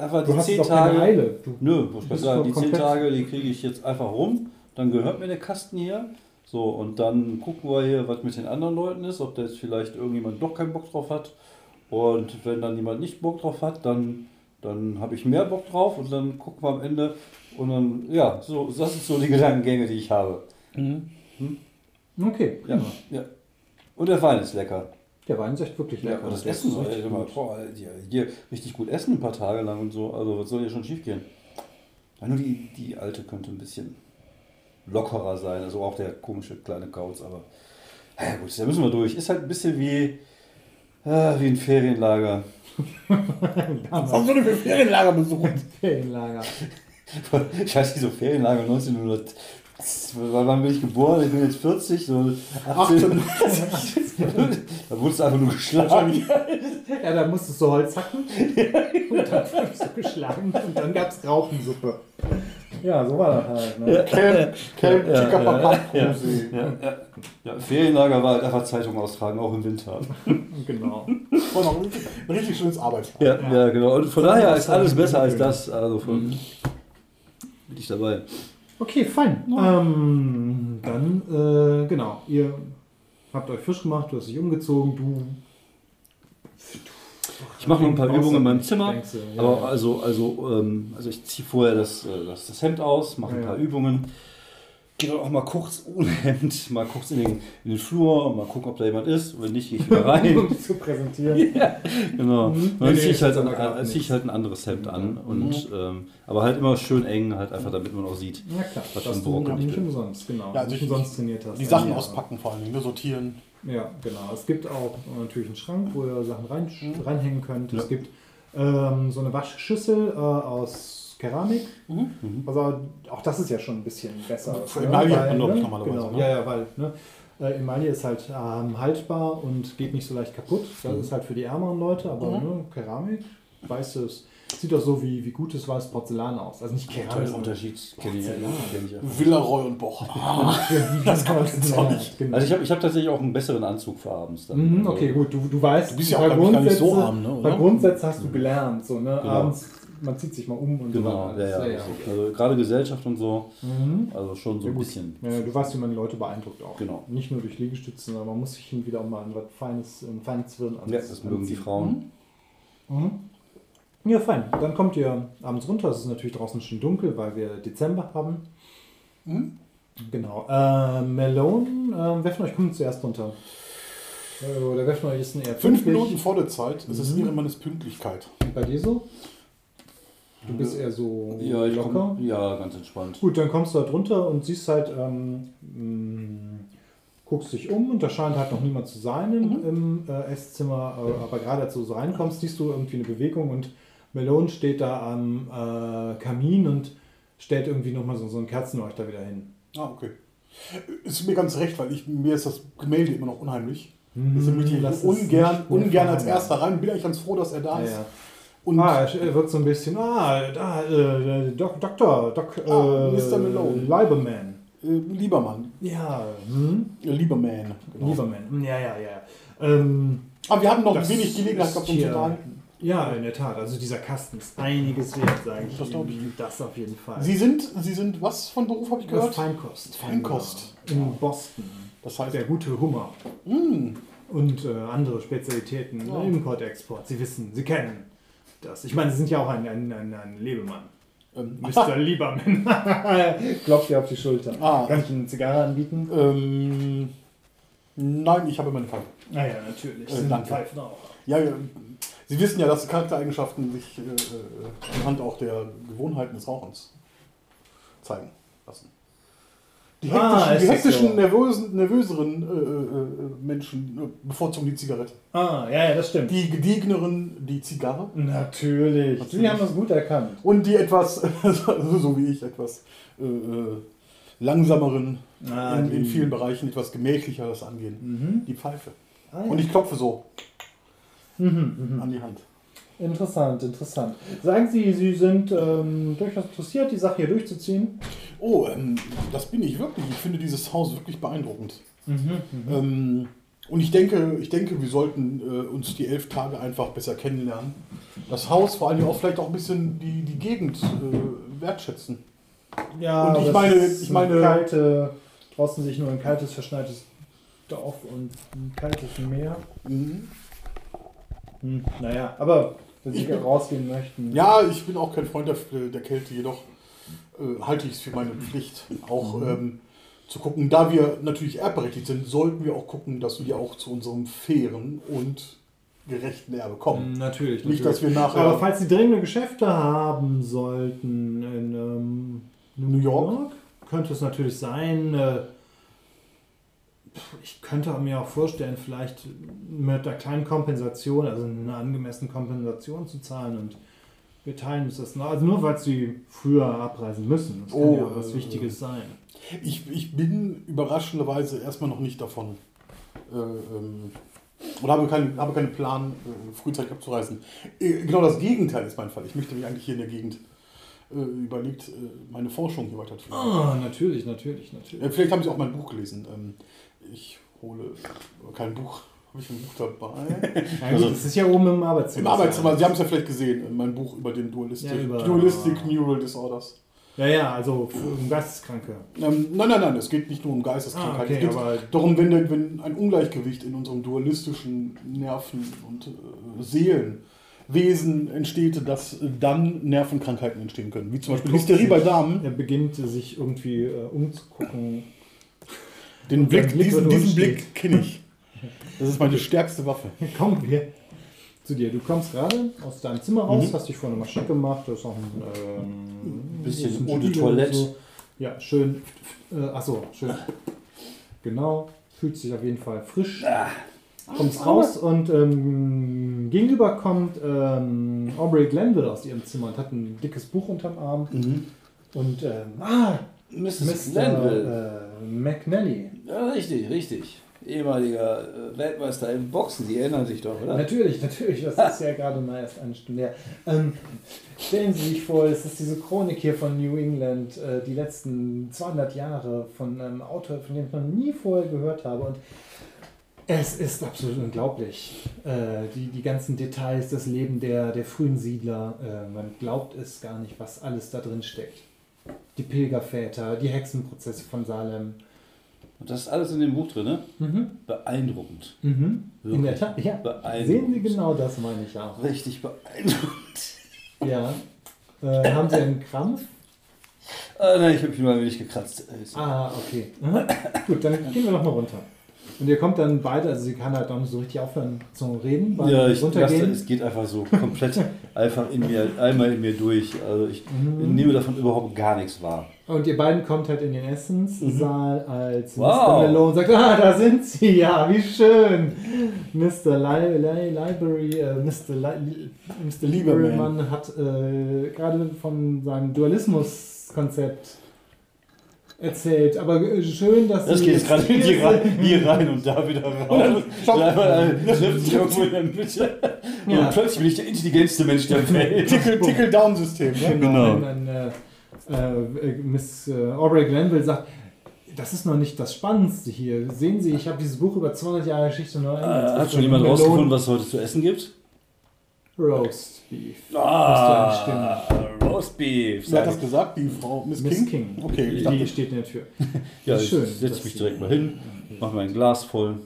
einfach du die hast zehn doch keine Tage. Eile. Du, Nö, muss ich sagen, die zehn komplett- Tage, die kriege ich jetzt einfach rum. Dann gehört mir der Kasten hier. So, und dann gucken wir hier, was mit den anderen Leuten ist, ob da jetzt vielleicht irgendjemand doch keinen Bock drauf hat. Und wenn dann jemand nicht Bock drauf hat, dann, dann habe ich mehr Bock drauf und dann gucken wir am Ende. Und dann, ja, so, das sind so die Gedankengänge, die ich habe. Mhm. okay, Ja, ja. Und der Wein ist lecker. Der Wein ist echt wirklich Ja, lecker. und das Der Essen ist soll richtig ja immer, gut. boah, hier, hier richtig gut essen ein paar Tage lang und so. Also was soll hier schon schief gehen? Ja, nur die, die alte könnte ein bisschen lockerer sein. Also auch der komische kleine Kauz, aber ja gut, da müssen wir durch. Ist halt ein bisschen wie, äh, wie ein Ferienlager. (laughs) Du denn für Ferienlager besucht? Ferienlager. (laughs) Ich weiß nicht, so Ferienlager 1900. Wann bin ich geboren? Ich bin jetzt 40, so 18. (laughs) da wurdest du einfach nur geschlagen. Ja, da musstest du Holz hacken und dann wurdest du geschlagen und dann gab es Rauchensuppe. Ja, so war das halt. Ne? Camp, Camp, Ja, ja, ja. Ja, ja. ja, Ferienlager war halt einfach Zeitung austragen, auch im Winter. (laughs) Genau. Und auch ein richtig, schönes Arbeitstag. Ja, ja, genau. Und von daher ist alles besser als Mhm. das. Also von, bin ich dabei. Okay, fein. Ähm, dann, äh, genau, ihr habt euch frisch gemacht, du hast dich umgezogen, du. Ich mache noch ein paar Außer- Übungen in meinem Zimmer. denkst du, ja. Aber also, also, ähm, also ich ziehe vorher das, äh, das, das Hemd aus, mache ein Ja. paar Übungen. Gehe dann auch mal kurz ohne Hemd, mal kurz in den, in den Flur und mal gucken, ob da jemand ist. Wenn nicht, gehe ich wieder rein. (laughs) um zu präsentieren. genau. Und Nee, dann nee, ziehe ich, halt ein, zieh ich halt ein anderes Hemd an. Und, ähm, aber halt immer schön eng, halt einfach damit man auch sieht. Ja klar, Was für ein ich nicht bin. umsonst, genau. Ja, also nicht ich- umsonst trainiert hast. Die Sachen Ja. auspacken vor allen Dingen, nur sortieren. Ja, genau. Es gibt auch natürlich einen Schrank, wo ihr Sachen rein, reinhängen könnt. Ja. Es gibt ähm, so eine Waschschüssel äh, aus Keramik. Mhm. Also auch das ist ja schon ein bisschen besser. Für Emaille hat man, glaub ich, ne? normalerweise, Genau, ne? ja, ja, weil ne? äh, Emaille ist halt ähm, haltbar und geht nicht so leicht kaputt. Das Mhm. ist halt für die ärmeren Leute, aber ne, Keramik, weißes, sieht doch so wie, wie gutes weißes Porzellan aus. Also nicht Keramik. Sondern- Unterschied kenne ich, Porzellan. ja. Villeroy und Boch. (laughs) das kann man jetzt auch (laughs) nicht. Genau. Also ich habe ich hab tatsächlich auch einen besseren Anzug für abends. Dann. Mhm, okay, gut, du, du weißt, Du bist ja bei auch, gar nicht so Grundsätze- arm, ne, Bei oder? Grundsätzen hast du gelernt, so, ne? Genau. Abends, man zieht sich mal um und Genau, so. ja, ja, ist richtig. Also gerade Gesellschaft und so, Mhm. also schon so Ja, ein bisschen. Ja, du weißt, wie man die Leute beeindruckt auch. Genau. Nicht nur durch Liegestützen, sondern man muss sich hin wieder auch mal an was Feines, ein feines Zwirn Ja, das mögen die Frauen. Mhm. Ja, fein. Dann kommt ihr abends runter. Es ist natürlich draußen schon dunkel, weil wir Dezember haben. Mhm. Genau. Äh, Melone, äh, wer von euch kommt zuerst runter? Äh, Oder wer von euch ist denn eher Fünf? Minuten vor der Zeit, das ist Mhm. ihre Mannes Pünktlichkeit. Bei dir so? Du bist eher so Ja, ich locker. komm, ja, ganz entspannt. Gut, dann kommst du da drunter und siehst halt, ähm, mh, guckst dich um und da scheint halt noch niemand zu sein im, im äh, Esszimmer. Äh, aber gerade als du so reinkommst, siehst du irgendwie eine Bewegung und Melone steht da am äh, Kamin und stellt irgendwie nochmal so, so einen Kerzenleuchter wieder hin. Ah, okay. Ist mir ganz recht, weil ich, mir ist das Gemälde immer noch unheimlich. Mhm, Deswegen möchte ich ungern, ungern als erster rein. Bin eigentlich ganz froh, dass er da Ja, ist. ja. Und Ah, er wirkt so ein bisschen, ah, da, äh, Dok Doktor, Dok, äh, Ah, Mr. Malone. Lieberman. äh, lieber Mann, Ja, hm? äh, lieber Man. Genau. Lieberman. Ja, ja, ja. Ähm, Aber wir haben noch wenig Gelegenheit gehabt, uns zu unterhalten. Ja, in der Tat. Also dieser Kasten ist einiges wert, sage ich. Das glaub ich. Das auf jeden Fall. Sie sind, Sie sind was von Beruf, habe ich Ja, gehört? Feinkost. Feinkost. In Boston. Das heißt, Der gute Hummer. mh, Und äh, andere Spezialitäten. Ja. Import, Export. Sie wissen, Sie kennen das. Ich meine, Sie sind ja auch ein, ein, ein, ein Lebemann. ähm, Mr. (laughs) Lieberman. Klopft dir auf die Schulter. Ah. Kann ich Ihnen eine Zigarre anbieten? ähm, nein, ich habe meine Pfeife. Naja, natürlich. Äh, Sind danke. Pfeifenraucher. Ja, ja, Sie wissen ja, dass Charaktereigenschaften sich äh, äh, anhand auch der Gewohnheiten des Rauchens zeigen. Die hektischen, Ah, die hektischen so? nervösen, nervöseren äh, äh, Menschen äh, bevorzugen die Zigarette. Ah, ja, ja, das stimmt. Die gediegeneren die Zigarre. Natürlich. Sie Natürlich. haben das gut erkannt. Und die etwas, (laughs) so wie ich, etwas äh, äh, langsameren, Ah, in, in die- vielen Bereichen etwas gemächlicher das angehen. Mhm. Die Pfeife. Ah, ja. Und ich klopfe so Mhm, mhm. an die Hand. Interessant, interessant. Sagen Sie, Sie sind ähm, durchaus interessiert, die Sache hier durchzuziehen? Oh, ähm, das bin ich wirklich. Ich finde dieses Haus wirklich beeindruckend. Ähm, und ich denke, ich denke, wir sollten äh, uns die elf Tage einfach besser kennenlernen. Das Haus, vor allem auch vielleicht auch ein bisschen die, die Gegend äh, wertschätzen. Ja, Und ich das meine- ist ich eine meine- kalte, draußen sich nur ein kaltes, verschneites Dorf und ein kaltes Meer. Mhm. Hm, naja, aber wenn Sie rausgehen möchten. Ja, ich bin auch kein Freund der, der Kälte, jedoch äh, halte ich es für meine Pflicht, auch ähm, zu gucken. Da wir natürlich erbberechtigt sind, sollten wir auch gucken, dass wir auch zu unserem fairen und gerechten Erbe kommen. Hm, Natürlich, Nicht, natürlich. dass wir nachher. Aber falls Sie dringende Geschäfte haben sollten in ähm, New York? könnte es natürlich sein. Äh, ich könnte mir auch vorstellen, vielleicht mit einer kleinen Kompensation, also eine angemessene Kompensation zu zahlen und wir teilen uns das. Also nur weil Sie früher abreisen müssen. Das kann Oh, ja was äh, Wichtiges sein. Ich, ich bin überraschenderweise erstmal noch nicht davon. Äh, ähm, oder habe keinen habe keinen Plan, äh, frühzeitig abzureisen. Äh, genau das Gegenteil ist mein Fall. Ich möchte mich eigentlich hier in der Gegend äh, überlegt, äh, meine Forschung hier weiterzuführen. Ah, natürlich, natürlich, natürlich. Vielleicht haben Sie auch mein Buch gelesen. Ähm, ich hole kein Buch. Habe ich ein Buch dabei? (laughs) Ja, gut, das ist ja oben im Arbeitszimmer. Im Arbeitszimmer. Sie haben es ja vielleicht gesehen. Mein Buch über den Dualistic, Ja, über- Dualistic Neural Disorders. Ja, ja, also um Geisteskranke. Ähm, nein, nein, nein, es geht nicht nur um Geisteskrankheit. Ah, okay, es geht aber- darum, wenn, wenn ein Ungleichgewicht in unserem dualistischen Nerven- und äh, Seelenwesen entsteht, dass dann Nervenkrankheiten entstehen können. Wie zum Beispiel Hysterie bei Damen. Er beginnt sich irgendwie äh, umzugucken. Den Blick, Blick diesen, diesen. Blick kenne ich. Das ist meine stärkste Waffe. Kommen wir zu dir. Du kommst gerade aus deinem Zimmer raus, Mhm. hast dich vorne mal schick gemacht, du hast auch ein ähm, Bisschen ist Spiegel Toilette. So. Ja, schön. Äh, achso, schön. Genau. Fühlt sich auf jeden Fall frisch. Ah. Kommst raus und Ähm, gegenüber kommt ähm, Aubrey Glenville aus ihrem Zimmer und hat ein dickes Buch unterm Arm. Mhm. Und ähm, ah, Mrs. Mr. Glenville. Äh, McNally. Ja, richtig, richtig. Ehemaliger äh, Weltmeister im Boxen, die erinnern sich doch, oder? Natürlich, natürlich, das ist ja gerade mal erst eine Stunde her. Ähm, stellen Sie sich vor, es ist diese Chronik hier von New England, äh, die letzten 200 Jahre von einem Autor, von dem ich noch nie vorher gehört habe. Und es ist absolut unglaublich. Äh, die, die ganzen Details, das Leben der, der frühen Siedler, äh, man glaubt es gar nicht, was alles da drin steckt. Die Pilgerväter, die Hexenprozesse von Salem. Und das ist alles in dem Buch drin, ne? Mhm. Beeindruckend. Mhm. In der Tat, ja. beeindruckend. Sehen Sie genau das, meine ich auch. Richtig beeindruckend. Ja. Äh, haben Sie einen Krampf? Ah, nein, ich habe mich nur ein wenig gekratzt. Äh, Ah, okay. Aha. Gut, dann gehen wir doch mal runter. Und ihr kommt dann beide, also sie kann halt auch nicht so richtig aufhören zu reden beim Ja, ich lasse, Runtergehen. es geht einfach so komplett (laughs) einfach in mir, einmal in mir durch. Also ich Mhm. nehme davon überhaupt gar nichts wahr. Und ihr beiden kommt halt in den Essenssaal, als Wow. Mr. Malone sagt, ah, da sind sie, ja, wie schön. Mr. Li Li Library, äh, Mr. Li Mr. Lieberman. Hat äh, gerade von seinem Dualismus-Konzept erzählt. Aber äh, schön, dass Das geht jetzt gerade hier rein, sind. hier rein und da wieder raus. Und einmal äh, trifft sich irgendwo in der Mitte. Ja. Und plötzlich bin ich der intelligenteste Mensch der Welt. Tickle- Tickle-Down-System. Ne? Genau. Und dann äh, äh, Miss äh, Aubrey Glenville sagt, das ist noch nicht das Spannendste hier. Sehen Sie, ich habe dieses Buch über 200 Jahre Geschichte neu Äh, hat schon jemand rausgefunden, was es heute zu essen gibt? Roast Beef. Ah, Roast Beef. Wer hat das gesagt? Die Frau Miss, Miss King? King. Okay, ich Die dachte, steht in der Tür. (laughs) Ja, Schön, ich setze mich direkt mal hin, mache mein Glas voll.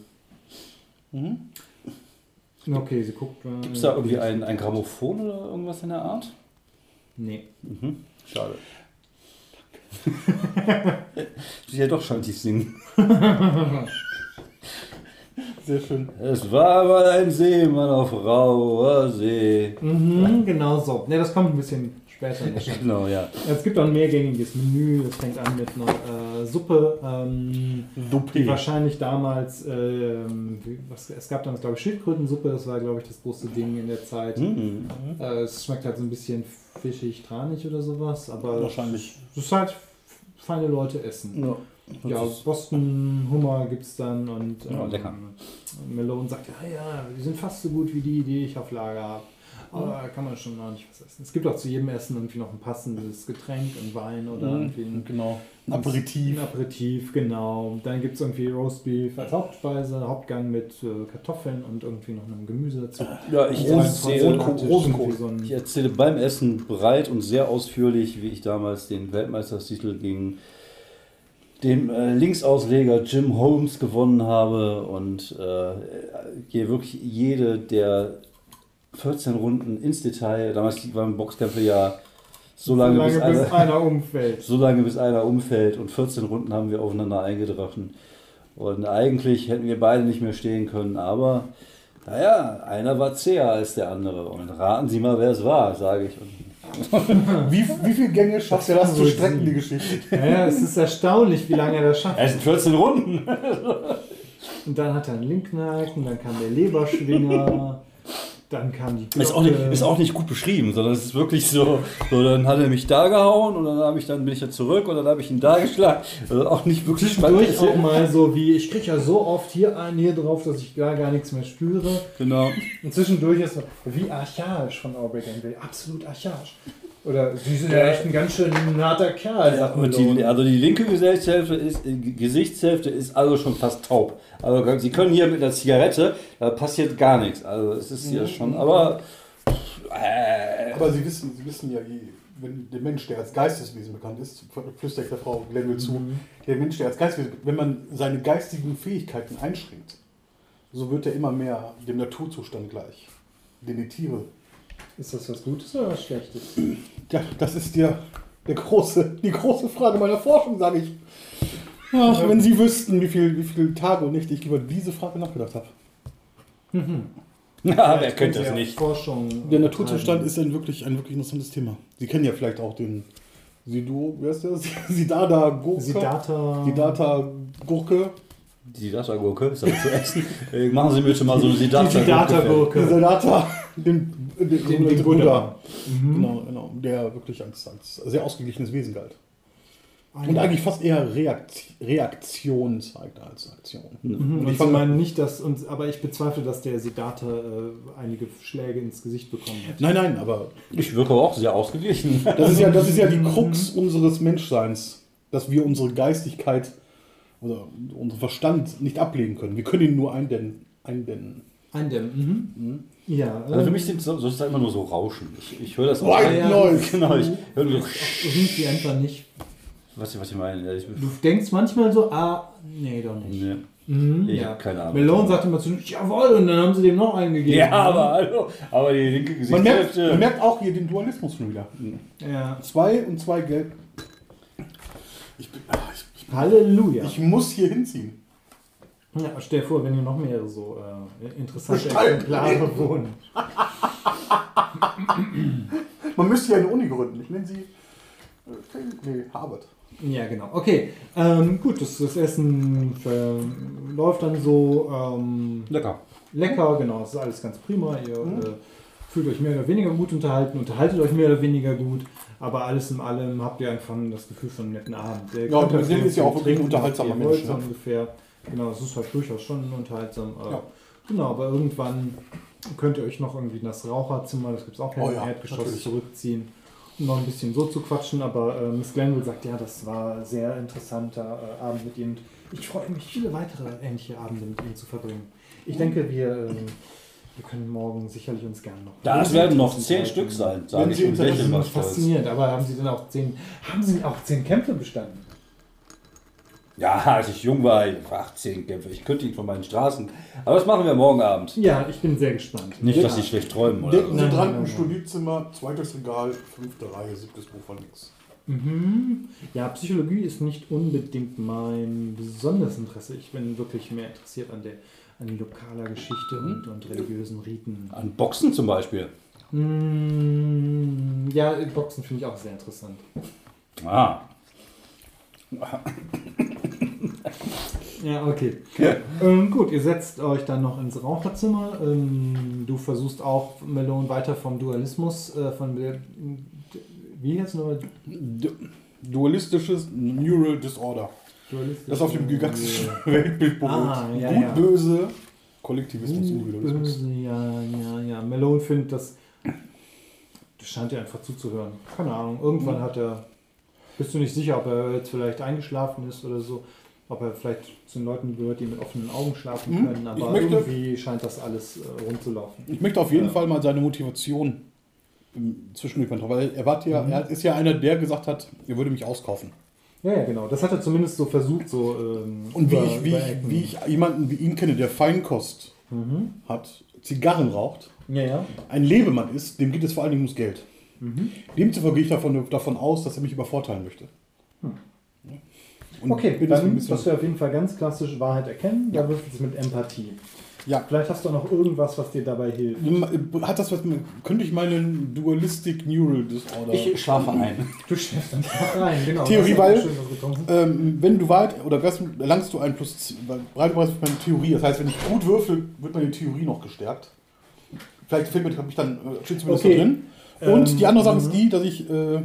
Okay, sie guckt. äh, Gibt es da irgendwie ein, ein Grammophon oder irgendwas in der Art? Nee. Mhm. Schade. (laughs) ja, doch scheint ich singen. (laughs) sehr schön. Es war mal ein Seemann auf rauer See. Mhm, genau so. Ne, das kommt ein bisschen später. (laughs) Genau, ja. Es gibt auch ein mehrgängiges Menü. Das fängt an mit einer äh, Suppe. Ähm, die Suppe. wahrscheinlich damals, ähm, was, es gab damals, glaube ich, Schildkrötensuppe, das war, glaube ich, das große Ding in der Zeit. Mhm. Äh, es schmeckt halt so ein bisschen fischig, tranig oder sowas, aber Wahrscheinlich. es ist halt feine Leute essen. Ja. Ja, Boston Hummer gibt es dann und Ja, ähm. Malone sagt, ja, ja, die sind fast so gut wie die, die ich auf Lager habe. Aber da kann man schon noch nicht was essen. Es gibt auch zu jedem Essen irgendwie noch ein passendes Getränk, ein Wein oder irgendwie ein Genau. Ein Aperitif. ein Aperitif, genau. Dann gibt es irgendwie Roastbeef als Hauptspeise, Hauptgang mit äh, Kartoffeln und irgendwie noch einem Gemüse dazu. Ja, ich erzähle, so ich erzähle beim Essen breit und sehr ausführlich, wie ich damals den Weltmeistertitel gegen den äh, Linksausleger Jim Holmes gewonnen habe und äh, gehe wirklich jede der 14 Runden ins Detail. Damals waren Boxkämpfe ja so lange, Solange bis, bis einer, einer umfällt. (laughs) so lange bis einer umfällt und 14 Runden haben wir aufeinander eingedrachen. Und eigentlich hätten wir beide nicht mehr stehen können, aber naja, einer war zäher als der andere. Und raten Sie mal, wer es war, sage ich. (laughs) Wie, wie viele Gänge schafft er das zu strecken, die Geschichte? Ja, es ist erstaunlich, wie lange er das schafft. es sind 14 Runden. Und dann hat er einen Linkknack und dann kam der Leberschwinger, (laughs) dann kam die Glocke. Ist auch, nicht, ist auch nicht gut beschrieben, sondern es ist wirklich so, so dann hat er mich da gehauen und dann, habe ich, dann bin ich ja zurück und dann habe ich ihn da geschlagen. Also auch nicht wirklich Zwischendurch auch mal so wie, ich kriege ja so oft hier einen hier drauf, dass ich gar, gar nichts mehr spüre. Genau. Und zwischendurch ist so, wie archaisch von Aubrey Glenville, absolut archaisch. Oder sie sind ja echt ein ganz schön harter Kerl, sagt Und die, also die linke Gesichtshälfte ist, äh, Gesichtshälfte ist also schon fast taub. Also Sie können hier mit einer Zigarette, da passiert gar nichts. Also es ist hier schon, aber äh, Aber Sie wissen, Sie wissen ja, wie- wenn der Mensch, der als Geisteswesen bekannt ist, flüstert ich der Frau Glenville zu, der Mensch, der als Geisteswesen, wenn man seine geistigen Fähigkeiten einschränkt, so wird er immer mehr dem Naturzustand gleich, den die Tiere. Ist das was Gutes oder was Schlechtes? (clears throat) Ja, das ist ja der große, die große Frage meiner Forschung, sage ich. Ach, wenn Sie wüssten, wie viele wie viel Tage und Nächte ich über diese Frage nachgedacht habe. ja, wer könnte das nicht? Forschung. Der Naturzustand ist ein wirklich, ein wirklich interessantes Thema. Sie kennen ja vielleicht auch den Sido, wer ist der? (laughs) Sidada Gurke. Siddhartha. Siddhartha Gurke. Die Siddhartha-Gurke ist aber zu essen. (laughs) Äh, machen Sie bitte mal so eine Die. Siddhartha-Gurke. Der Soldater, den, den, den, Den- den Buddha. Buddha. Genau, genau. Der wirklich als, als sehr ausgeglichenes Wesen galt. Und ja. eigentlich fast eher Reakt Reaktion zeigt als Aktion. Mhm, Und ich meine nicht, dass uns, aber ich bezweifle, dass der Siddhartha äh, einige Schläge ins Gesicht bekommen hat. Nein, nein, aber Ich wirke auch sehr ausgeglichen. das ist ja, das ist ja die Krux unseres Menschseins, dass wir unsere Geistigkeit oder unseren Verstand nicht ablegen können. Wir können ihn nur eindämmen. eindämmen. Eindämmen. Mhm. Ja, Also für ähm, mich sind so, so ist das immer nur so Rauschen. Ich, ich höre das auch. White ja. Noise! Genau, ich höre nur so, irgendwie einfach nicht. was, was ich meine. Ich, Du denkst manchmal so, ah, nee, doch nicht. nee, Mhm, ich ja. habe keine Ahnung. Melone sagt immer zu jawohl, und dann haben sie dem noch einen gegeben. Ja, aber hallo. Aber die linke Man merkt, Gesichtshälfte. man merkt auch hier den Dualismus schon wieder. Ja. Zwei und zwei gelb. Ich, bin, ach, ich, ich, Halleluja. ich muss hier hinziehen. ja, stell dir vor, wenn hier noch mehr so äh, interessante Besteigen. Exemplare wohnen. (laughs) Man müsste ja eine Uni gründen. Ich nenne sie. äh, Nee, Harvard. Ja, genau. Okay, ähm, gut, das, das Essen verläuft dann so. Ähm, Lecker. lecker, genau, es ist alles ganz prima. Ihr äh, fühlt euch mehr oder weniger gut unterhalten, unterhaltet euch mehr oder weniger gut, aber alles in allem habt ihr einfach das Gefühl von einem netten Abend. Der Ja, Sinn euch ist ja auch wirklich ein unterhaltsamer Mensch, ne? ungefähr. Genau, es ist halt durchaus schon unterhaltsam. Äh, Ja. Genau, aber irgendwann könnt ihr euch noch irgendwie in das Raucherzimmer, das gibt es auch Oh im ja, Erdgeschoss, natürlich. zurückziehen. Um noch ein bisschen so zu quatschen, aber äh, Miss Glenville sagt, ja, das war ein sehr interessanter äh, Abend mit Ihnen. Ich freue mich, viele weitere ähnliche Abende mit Ihnen zu verbringen. Ich denke, wir, ähm, wir können morgen sicherlich uns gerne noch. Das werden noch zehn Stück sein, sage Wenn ich Sie lächeln Das ist faszinierend, aber haben Sie denn auch zehn, haben Sie auch zehn Kämpfe bestanden? Ja, (laughs) als ich jung war, ich war 18 Kämpfe. Ich könnte ihn von meinen Straßen. Aber das machen wir morgen Abend. Ja, ich bin sehr gespannt. Nicht, ja. dass sie schlecht träumen oder Denken so. Sie Nein, dran, nein, im nein. Studierzimmer, zweites Regal, fünfte Reihe, siebtes Buch von links. Mhm. Ja, Psychologie ist nicht unbedingt mein besonderes Interesse. Ich bin wirklich mehr interessiert an der an lokaler Geschichte und, und religiösen Riten. An Boxen zum Beispiel. Mm, ja, Boxen finde ich auch sehr interessant. Ah. Ja, okay. ähm, gut, ihr setzt euch dann noch ins Raucherzimmer. Ähm, du versuchst auch, Melone, weiter vom Dualismus, äh, von der, wie jetzt nochmal? Du dualistisches Neural Disorder. Dualistisch. Das auf dem gigantischen (laughs) Weltbild beruht. Ah, ja, Gut, ja. böse, Kollektivismus, Individualismus. böse, ja, ja, ja. Melone findet das. Das scheint dir einfach zuzuhören. Keine Ahnung. Irgendwann Mhm. hat er. Bist du nicht sicher, ob er jetzt vielleicht eingeschlafen ist oder so? Ob er vielleicht zu den Leuten gehört, die mit offenen Augen schlafen Mhm. können. Aber möchte- irgendwie scheint das alles äh, rund zu laufen. Ich möchte auf jeden Ja. Fall mal seine Motivation ähm, zwischendurch mal drauf, weil er, war ja, Mhm. er ist ja einer, der gesagt hat, er würde mich auskaufen. Ja, ja, genau. Das hat er zumindest so versucht, so. Ähm, Und wie über- ich, wie, ich, wie ich jemanden wie ihn kenne, der Feinkost Mhm. hat, Zigarren raucht, Ja, ja. ein Lebemann ist, dem geht es vor allen Dingen ums Geld. Mhm. Demzufolge gehe ich davon, davon aus, dass er mich übervorteilen möchte. Und Okay, dann wirst du auf jeden Fall ganz klassisch Wahrheit erkennen. Da wirst du es mit Empathie. Ja. Vielleicht hast du noch irgendwas, was dir dabei hilft. Hat das was mit, könnte ich meinen Dualistic Neural Disorder. Ich schlafe ein. Du schläfst dann rein, genau. Theorie, ist weil- ähm, wenn du weit oder erlangst du ein plus Breitpreis für meine Theorie. Das heißt, wenn ich gut würfel, wird meine Theorie noch gestärkt. Vielleicht fehlt mir, habe ich dann äh, steht zumindest Okay. drin. Und Ähm, die andere Sache ist mhm. die, dass ich äh,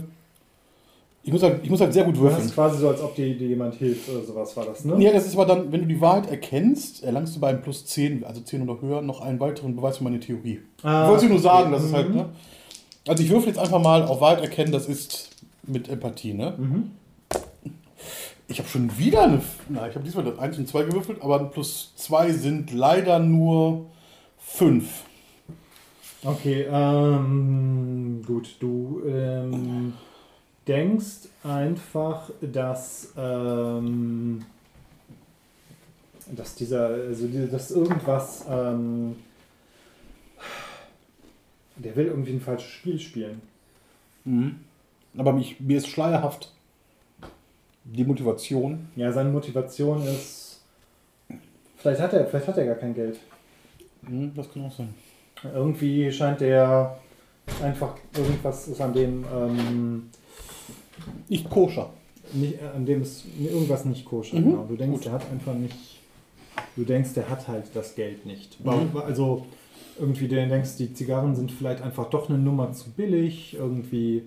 ich muss halt, ich muss halt sehr gut Du hast würfeln. quasi so, als ob dir, dir jemand hilft oder sowas war das, ne? Ja, das ist aber dann, wenn du die Wahrheit erkennst, erlangst du beim plus 10, also 10 oder höher, noch einen weiteren Beweis für meine Theorie. Ah, ich wollte nur sagen, okay. das ist halt, Mhm. ne? Also ich würfel jetzt einfach mal auf Wahrheit erkennen, das ist mit Empathie, ne? Mhm. Ich habe schon wieder eine. Na, ich habe diesmal das 1 und 2 gewürfelt, aber ein plus 2 sind leider nur 5. Okay, ähm, gut, du ähm, denkst einfach, dass, ähm, dass dieser, also dass irgendwas, ähm, der will irgendwie ein falsches Spiel spielen. Mhm. Aber mich, mir ist schleierhaft die Motivation. Ja, seine Motivation ist, vielleicht hat er, vielleicht hat er gar kein Geld. Mhm, das kann auch sein. Irgendwie scheint er einfach irgendwas ist an dem, ähm, Nicht koscher. nicht, an dem ist irgendwas nicht koscher. Mhm, Genau. Du denkst, gut. er hat einfach nicht du denkst, der hat halt das Geld nicht. Mhm. Also irgendwie, du denkst, die Zigarren sind vielleicht einfach doch eine Nummer zu billig, irgendwie,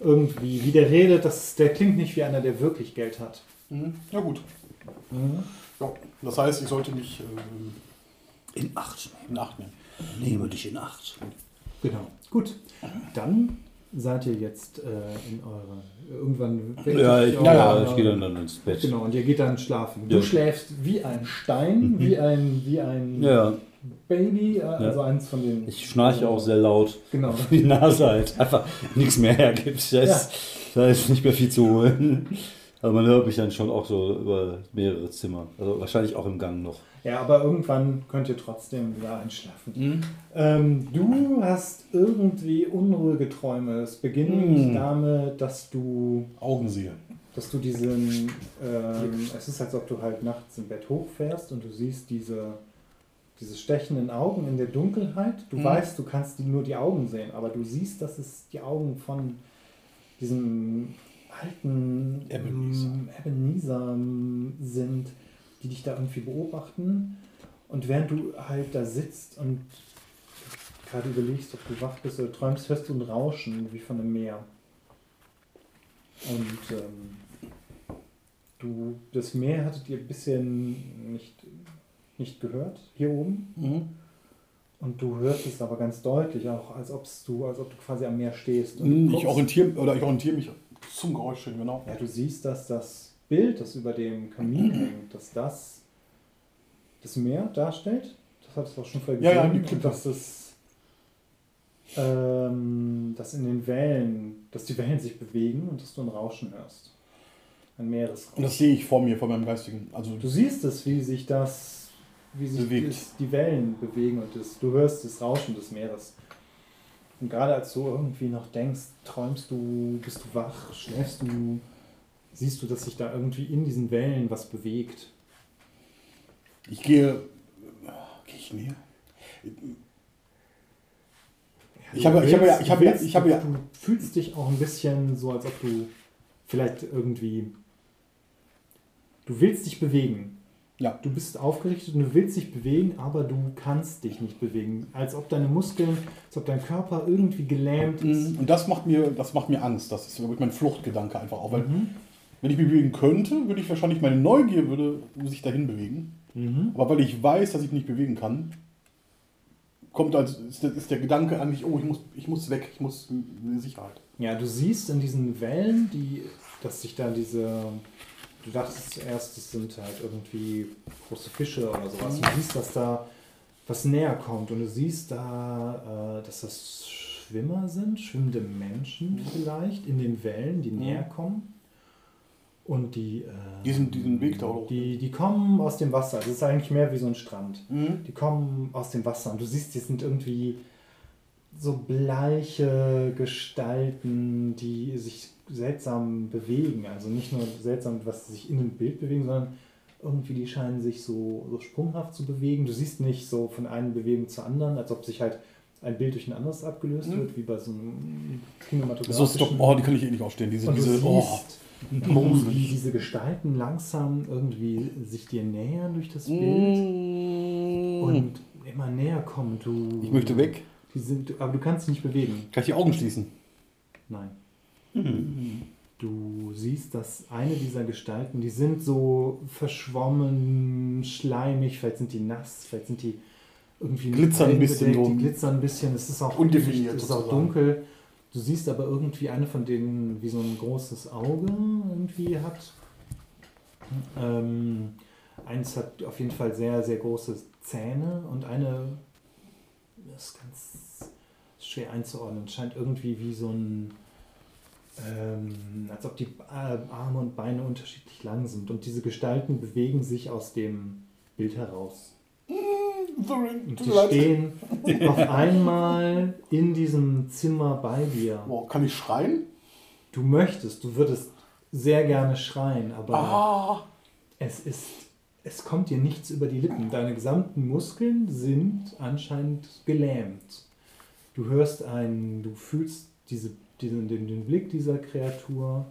irgendwie, wie der redet, das, der klingt nicht wie einer, der wirklich Geld hat. Mhm. Ja, gut. Ja, das heißt, ich sollte mich ähm, In Acht in Acht nehmen. nehmen. Nehme dich in Acht. Genau. Gut. Dann seid ihr jetzt äh, in eure. Irgendwann. Ja, ich, ja, ja, ich gehe dann, dann ins Bett. Genau, und ihr geht dann schlafen. Du Ja. schläfst wie ein Stein, wie ein, wie ein Ja, Baby, äh, also eins von den. ich schnarche auch sehr laut. Genau. Die Nase halt einfach (laughs) nichts mehr hergibt. Da ist, da ist nicht mehr viel zu holen. Aber man hört mich dann schon auch so über mehrere Zimmer. Also wahrscheinlich auch im Gang noch. Ja, aber irgendwann könnt ihr trotzdem wieder einschlafen. Ähm, du hast irgendwie unruhige Träume. Es beginnt Mm. damit, dass du, Augen sehe. dass du diesen, ähm, es ist, als ob du halt nachts im Bett hochfährst und du siehst diese, diese stechenden Augen in der Dunkelheit. Du Mhm. weißt, du kannst die, nur die Augen sehen, aber du siehst, dass es die Augen von diesem alten Ebenezer. ähm, Ebenezer ähm, sind, die dich da irgendwie beobachten. Und während du halt da sitzt und gerade überlegst, ob du wach bist oder träumst, hörst du ein Rauschen wie von einem Meer. Und ähm, du, das Meer hattet ihr bisher nicht, nicht gehört, hier oben. Mhm. Und du hörst es aber ganz deutlich, auch als, ob's du, als ob du quasi am Meer stehst. Und Mhm, Ich orientiere oder ich orientiere mich zum Geräusch hin, genau. Ja, du siehst, dass das Bild, das über dem Kamin (clears throat) hängt, dass das das Meer darstellt. Das hattest du auch schon vorher Ja, ja, gesehen. die Klippe. Und dass das ähm, dass in den Wellen, dass die Wellen sich bewegen und dass du ein Rauschen hörst. Ein Und Meeresrauschen. das sehe ich vor mir, vor meinem geistigen. Also Du siehst es, wie sich das, wie sich Bewegt. die Wellen bewegen und das, du hörst das Rauschen des Meeres. Und gerade als du irgendwie noch denkst, träumst du, bist du wach, schläfst du, siehst du, dass sich da irgendwie in diesen Wellen was bewegt. ich gehe. Gehe ich näher? Ich habe- ich habe ja- ich habe ja- ich habe ja- Du fühlst dich auch ein bisschen so, als ob du vielleicht irgendwie. Du willst dich bewegen. Ja. Du bist aufgerichtet und du willst dich bewegen, aber du kannst dich nicht bewegen. Als ob deine Muskeln, als ob dein Körper irgendwie gelähmt ist. Mhm. Und das macht mir, das macht mir Angst. Das ist wirklich mein Fluchtgedanke einfach auch. Weil Mhm. wenn ich mich bewegen könnte, würde ich wahrscheinlich meine Neugier würde sich dahin bewegen. Mhm. Aber weil ich weiß, dass ich mich bewegen kann, kommt als ist der, ist der Gedanke eigentlich, oh, ich muss, ich muss weg, ich muss in Sicherheit. Ja, du siehst in diesen Wellen, die, dass sich da diese. Du dachtest zuerst, das sind halt irgendwie große Fische oder sowas. Du siehst, dass da was näher kommt und du siehst da, äh, dass das Schwimmer sind, schwimmende Menschen vielleicht in den Wellen, die näher kommen. Und die, äh, Diesen, diesen Weg da hoch. die, die kommen aus dem Wasser. Das ist eigentlich mehr wie so ein Strand. Mhm. Die kommen aus dem Wasser und du siehst, die sind irgendwie so bleiche Gestalten, die sich seltsam bewegen. Also nicht nur seltsam, was sie sich in dem Bild bewegen, sondern irgendwie die scheinen sich so, so sprunghaft zu bewegen. Du siehst nicht so von einer Bewegung zur anderen, als ob sich halt ein Bild durch ein anderes abgelöst Mhm. wird, wie bei so einem So kinematografischen... Stop, oh, die kann ich eh nicht ausstehen. Diese, und du diese, siehst, oh, wie diese Gestalten langsam irgendwie sich dir nähern durch das Bild Mm. und immer näher kommen. Du, Ich möchte weg. Die sind, aber du kannst dich nicht bewegen. Kann ich die Augen schließen? Nein. Du siehst, dass eine dieser Gestalten, die sind so verschwommen, schleimig, vielleicht sind die nass, vielleicht sind die irgendwie Glitzern ein bisschen so. die glitzern ein bisschen, es ist auch Undefiniert es ist auch dunkel. Du siehst aber irgendwie eine von denen, wie so ein großes Auge irgendwie hat. Ähm, eins hat auf jeden Fall sehr, sehr große Zähne und eine ist ganz schwer einzuordnen. Scheint irgendwie wie so ein, ähm, als ob die äh, Arme und Beine unterschiedlich lang sind. Und diese Gestalten bewegen sich aus dem Bild heraus. Und die stehen (laughs) auf einmal in diesem Zimmer bei dir. Boah, kann ich schreien? Du möchtest, du würdest sehr gerne schreien, aber Ah. es ist, es kommt dir nichts über die Lippen. Deine gesamten Muskeln sind anscheinend gelähmt. Du hörst einen, du fühlst diese, diesen, den, den Blick dieser Kreatur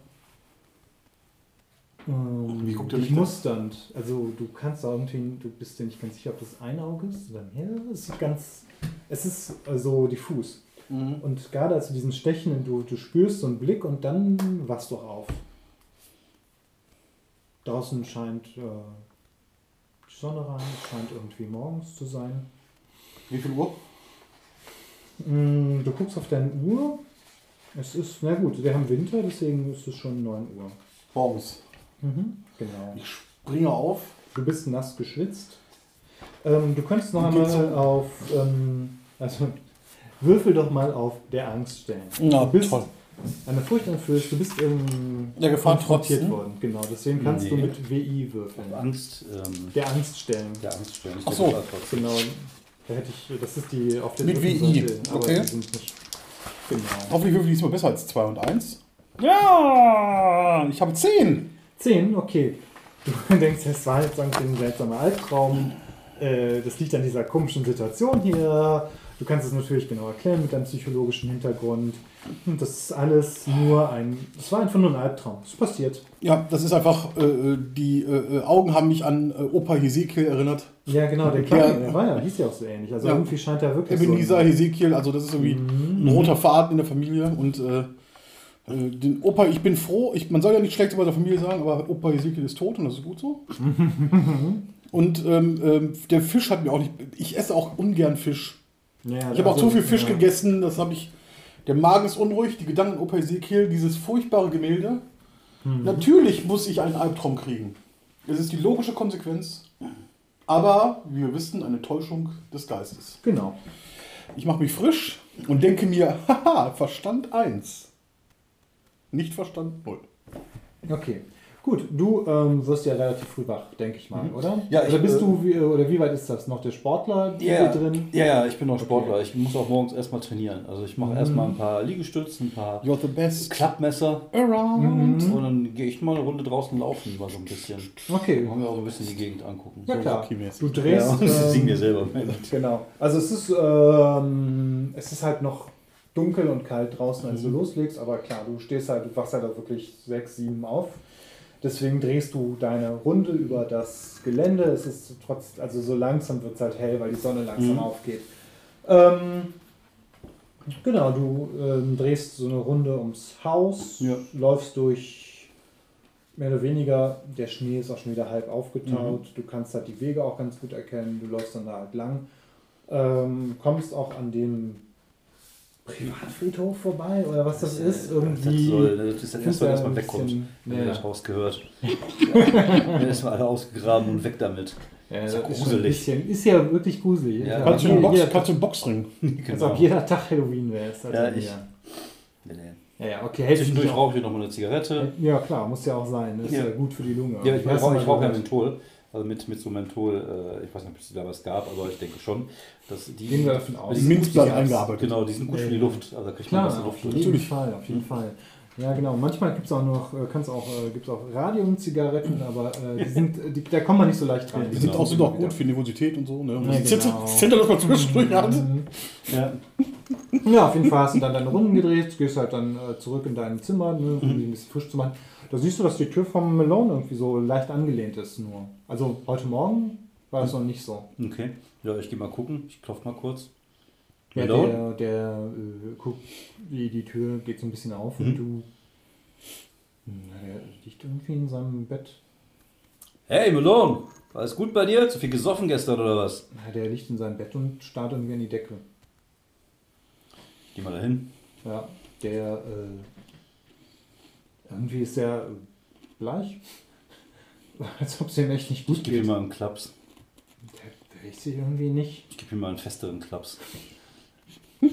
Ähm, Wie guckt ihr dich musternd. Also du kannst da irgendwie, du bist dir nicht ganz sicher, ob das ein Auge ist oder mehr. Es ist ganz, es ist so diffus. Und gerade als du diesen Stechen, du, du spürst so einen Blick und dann wachst du auf. Draußen scheint äh, die Sonne rein, es scheint irgendwie morgens zu sein. Wie viel Uhr? Mm, Du guckst auf deine Uhr. Es ist, na gut, wir haben Winter, deswegen ist es schon 9 Uhr. Morgens. Genau. Ich springe auf. Du bist nass geschwitzt. Ähm, du könntest noch einmal so? auf, ähm, also würfel doch mal auf der Angst stellen. Na, du bist toll. eine Furcht anfühlst, du bist in Der Gefahr konfrontiert trotzen? worden. Genau, deswegen kannst du Nee. mit WI würfeln. Angst, ähm, Der Angst stellen. der Angst stellen. Ach so. Genau. Da hätte ich, das ist die auf der Mit WI, okay. Genau. Hoffentlich würfel ich diesmal besser als 2 und 1. Ja, ich habe 10. 10, okay. (laughs) Du denkst, es war jetzt irgendwie ein seltsamer Albtraum. Äh, das liegt an dieser komischen Situation hier. Du kannst es natürlich genau erklären mit deinem psychologischen Hintergrund. Und das ist alles nur ein. Es war einfach nur ein Albtraum. Es ist passiert. Ja, das ist einfach, äh, die äh, äh, Augen haben mich an äh, Opa Hesekiel erinnert. Ja, genau, der. Kleine, der war ja, hieß ja auch so ähnlich. Also Ja. irgendwie scheint er wirklich so. Ebenezer ein- Hesekiel, also das ist irgendwie ein roter Faden in der Familie. Und äh, äh, den Opa, ich bin froh, ich, man soll ja nicht schlecht über der Familie sagen, aber Opa Hesekiel ist tot und das ist gut so. (laughs) und ähm, ähm, der Fisch hat mir auch nicht. Ich esse auch ungern Fisch. Ja, Ich habe auch also, zu viel Fisch ja. gegessen, das habe ich. Der Magen ist unruhig, die Gedanken an Opa Ezekiel, dieses furchtbare Gemälde. Mhm. Natürlich muss ich einen Albtraum kriegen. Es ist die logische Konsequenz, aber wie wir wissen, eine Täuschung des Geistes. Genau. Ich mache mich frisch und denke mir, (laughs) haha, Verstand 1. Nicht Verstand 0. Okay. Gut, du ähm, wirst ja relativ früh wach, denke ich mal, oder? Mhm. Ja, oder ich, bist äh, du, wie, oder wie weit ist das? Noch der Sportler hier drin? ja, ja, ich bin noch Sportler. Ich muss auch morgens erstmal trainieren. Also ich mache erstmal ein paar Liegestützen, ein paar You're the best Klappmesser around. und dann gehe ich mal eine Runde draußen laufen, mal so ein bisschen. Okay. Dann wir auch so ein bisschen die Gegend angucken. Ja, klar. Rocky-mäßig. Du drehst. Ja, und ich sing mir ähm, selber. Genau. Also es ist, ähm, es ist halt noch dunkel und kalt draußen, als du Mhm. loslegst, aber klar, du stehst halt, du wachst halt auch wirklich sechs, sieben auf. Deswegen drehst du deine Runde über das Gelände. Es ist trotz, also so langsam wird es halt hell, weil die Sonne langsam Mhm. aufgeht. Ähm, genau, du ähm, drehst so eine Runde ums Haus, Ja. läufst durch mehr oder weniger, der Schnee ist auch schon wieder halb aufgetaut, Mhm. du kannst halt die Wege auch ganz gut erkennen, du läufst dann da halt lang, ähm, kommst auch an dem Privatfriedhof vorbei oder was das ist, irgendwie. Das, soll, das ist findest erst du mal, ja dass man ein wegkommt. bisschen- Wenn ja. ihr das Haus gehört. (laughs) Dann ist mal alle ausgegraben und weg damit. Ja, ist das ja ist, gruselig. bisschen, ist ja wirklich gruselig. Ja. Kannst du einen Box, jeder, kannst du einen Boxring? (laughs) als ob jeder Tag Halloween wäre. Ist halt Ja, ich- Nee, nee. Ja, ja, okay. hält Zwischendurch auch- rauche ich noch mal eine Zigarette. Ja, klar, muss ja auch sein. Das ist ja, Ja. gut für die Lunge. Ja, ich, ich rauche ja? Menthol. Also mit, mit so Menthol, äh, ich weiß nicht, ob es da was gab, aber ich denke schon, dass die. Gehen wir davon aus. die sind gut- Minzblatt die- eingearbeitet. Genau, die sind gut für die Ja. Luft. Also da kriegt man Klar, bessere auf Luft. jeden Natürlich. Fall, auf jeden Fall. Ja, genau. Manchmal gibt es auch noch, äh, kann's auch, äh, gibt's auch Radium-Zigaretten, aber äh, die (laughs) sind, die, da kommt man nicht so leicht ran. Die Genau. sind auch, sind auch gut für Nervosität und so. Ne? Und Ja, das genau. Das man zwischendurch hat. Mhm. Ja. Ja, auf jeden Fall hast du dann deine Runden gedreht, gehst halt dann äh, zurück in dein Zimmer, ne, um dich ein bisschen frisch zu machen. Da siehst du, dass die Tür vom Malone irgendwie so leicht angelehnt ist nur. Also heute Morgen war es noch nicht so. Okay. Ja, ich gehe mal gucken. Ich klopfe mal kurz. Ja, Malone? der, der äh, guckt, die, die Tür geht so ein bisschen auf Mhm. und du. Na, der liegt irgendwie in seinem Bett. Hey, Malone! Alles gut bei dir? Zu viel gesoffen gestern oder was? Na, der liegt in seinem Bett und starrt irgendwie an die Decke. Geh mal dahin. Ja, der. Äh, irgendwie ist der äh, bleich. (laughs) Als ob es ihm echt nicht gut Ich gebe ihm geht. mal einen Klaps. Der bewegt sich irgendwie nicht. Ich gebe ihm mal einen festeren Klaps.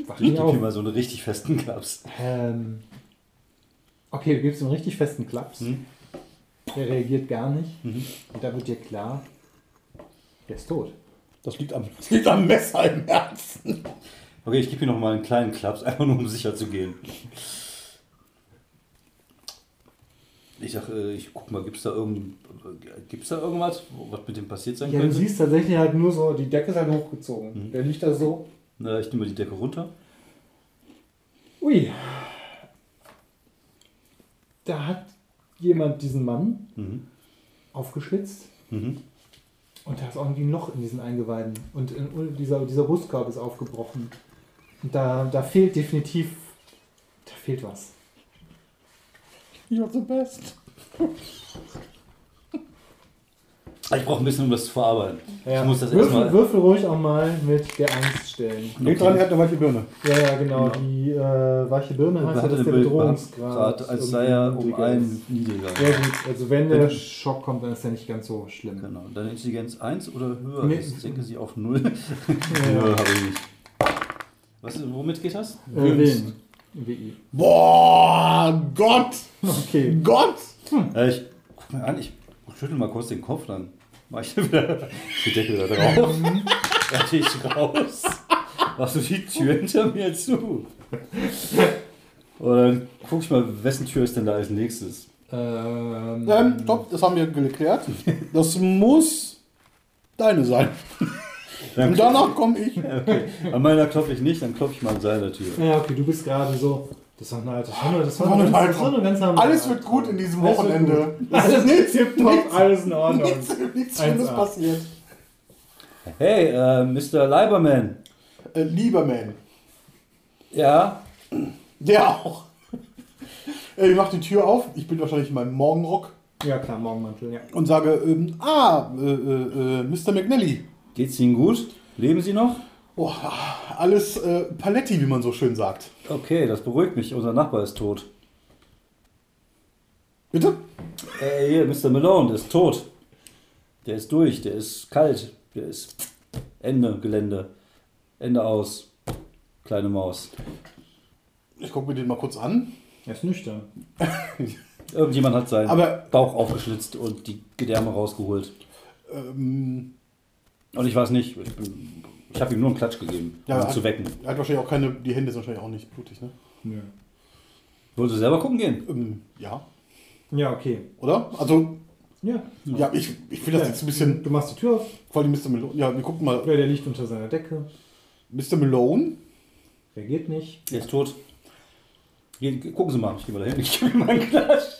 Wach Ich gebe ihm mal so einen richtig festen Klaps. Ähm, okay, du gibst ihm einen richtig festen Klaps. Hm? Der reagiert gar nicht. Mhm. Und da wird dir klar, der ist tot. Das liegt, am, das liegt am Messer im Herzen. Okay, ich gebe ihm noch mal einen kleinen Klaps, einfach nur um sicher zu gehen. Ich sag, äh, ich guck mal, gibt's da irgend, gibt's da irgendwas, was mit dem passiert sein Ja, du könnte? siehst tatsächlich halt nur so, die Decke ist halt hochgezogen. Mhm. Der liegt da so. Na, ich nehme mal die Decke runter. Ui. Da hat jemand diesen Mann Mhm. aufgeschlitzt Mhm. und da ist irgendwie ein Loch in diesen Eingeweiden. Und in, dieser, dieser Brustkorb ist aufgebrochen. Und da, da fehlt definitiv, da fehlt was. You're the best. (laughs) Ich brauche ein bisschen, um das zu verarbeiten. Ja. Ich muss das würfel, erstmal. würfel ruhig auch mal mit der Angst stellen. Denk dran, er hat eine weiche Birne. Ja, ja, genau. Die äh, weiche Birne heißt ja, hatte dass den der Bedrohungsgrad als sei er um einen niedriger. Ja gut, also wenn der Schock kommt, dann ist er nicht ganz so schlimm. Genau. Deine Intelligenz 1 oder höher? Nee. Ich denke sie auf 0. Ja, (laughs) Ja, habe ich nicht. Was, womit geht das? Äh, Willen. WI. Boah, Gott! Okay. Gott! Ja, ich guck mir an, ich schüttel mal kurz den Kopf, dann mach ich (laughs) wieder die Decke wieder drauf. (laughs) dann gehe ich raus. Machst du die Tür hinter mir zu? Und dann guck ich mal, wessen Tür ist denn da als nächstes? Ähm, Ähm, stopp, das haben wir geklärt. Das muss deine sein. Dann Und danach komme ich. (laughs) Okay. An meiner klopfe ich nicht, dann klopfe ich mal an seiner Tür. Ja, okay, du bist gerade so. Das war ein altes das war, das war, eine war eine ganz Alles wird gut in diesem Alles wird Wochenende. gut. (laughs) Alles nichts, tipptopp, nichts, alles in Ordnung. nichts, nichts Schlimmes 1A. passiert. Hey, äh, Mr. Leiberman. Äh, lieber Man, Ja? der auch. (laughs) Ich mache die Tür auf, ich bin wahrscheinlich in meinem Morgenrock Ja, klar, Morgenmantel, ja. und sage, ähm, ah, äh, äh, äh, Mr. McNally. Geht's Ihnen gut? Leben Sie noch? Oh, alles äh, Paletti, wie man so schön sagt. Okay, das beruhigt mich. Unser Nachbar ist tot. Bitte? Äh, hier, Mr. Malone, der ist tot. Der ist durch, der ist kalt, der ist Ende Gelände. Ende aus. Kleine Maus. Ich gucke mir den mal kurz an. Er ist nüchtern. (laughs) Irgendjemand hat seinen Aber Bauch aufgeschlitzt und die Gedärme rausgeholt. ähm, Und ich weiß nicht, ich, bin- ich habe ihm nur einen Klatsch gegeben, Ja, um ihn hat- zu wecken. er hat wahrscheinlich auch keine, die Hände sind wahrscheinlich auch nicht blutig, ne? Nö. Wollen Sie selber gucken gehen? Ähm, ja, Ja, okay. oder? Also, Ja. ja, ich, ich will das Ja. jetzt ein bisschen, Du machst die Tür auf. vor allem Mr. Malone, ja, wir gucken mal. Ja, der liegt unter seiner Decke. Mr. Malone, Reagiert nicht. Der ist tot. Gehen, gucken Sie mal, ich gehe mal dahin. Ich gebe ihm meinen Klatsch.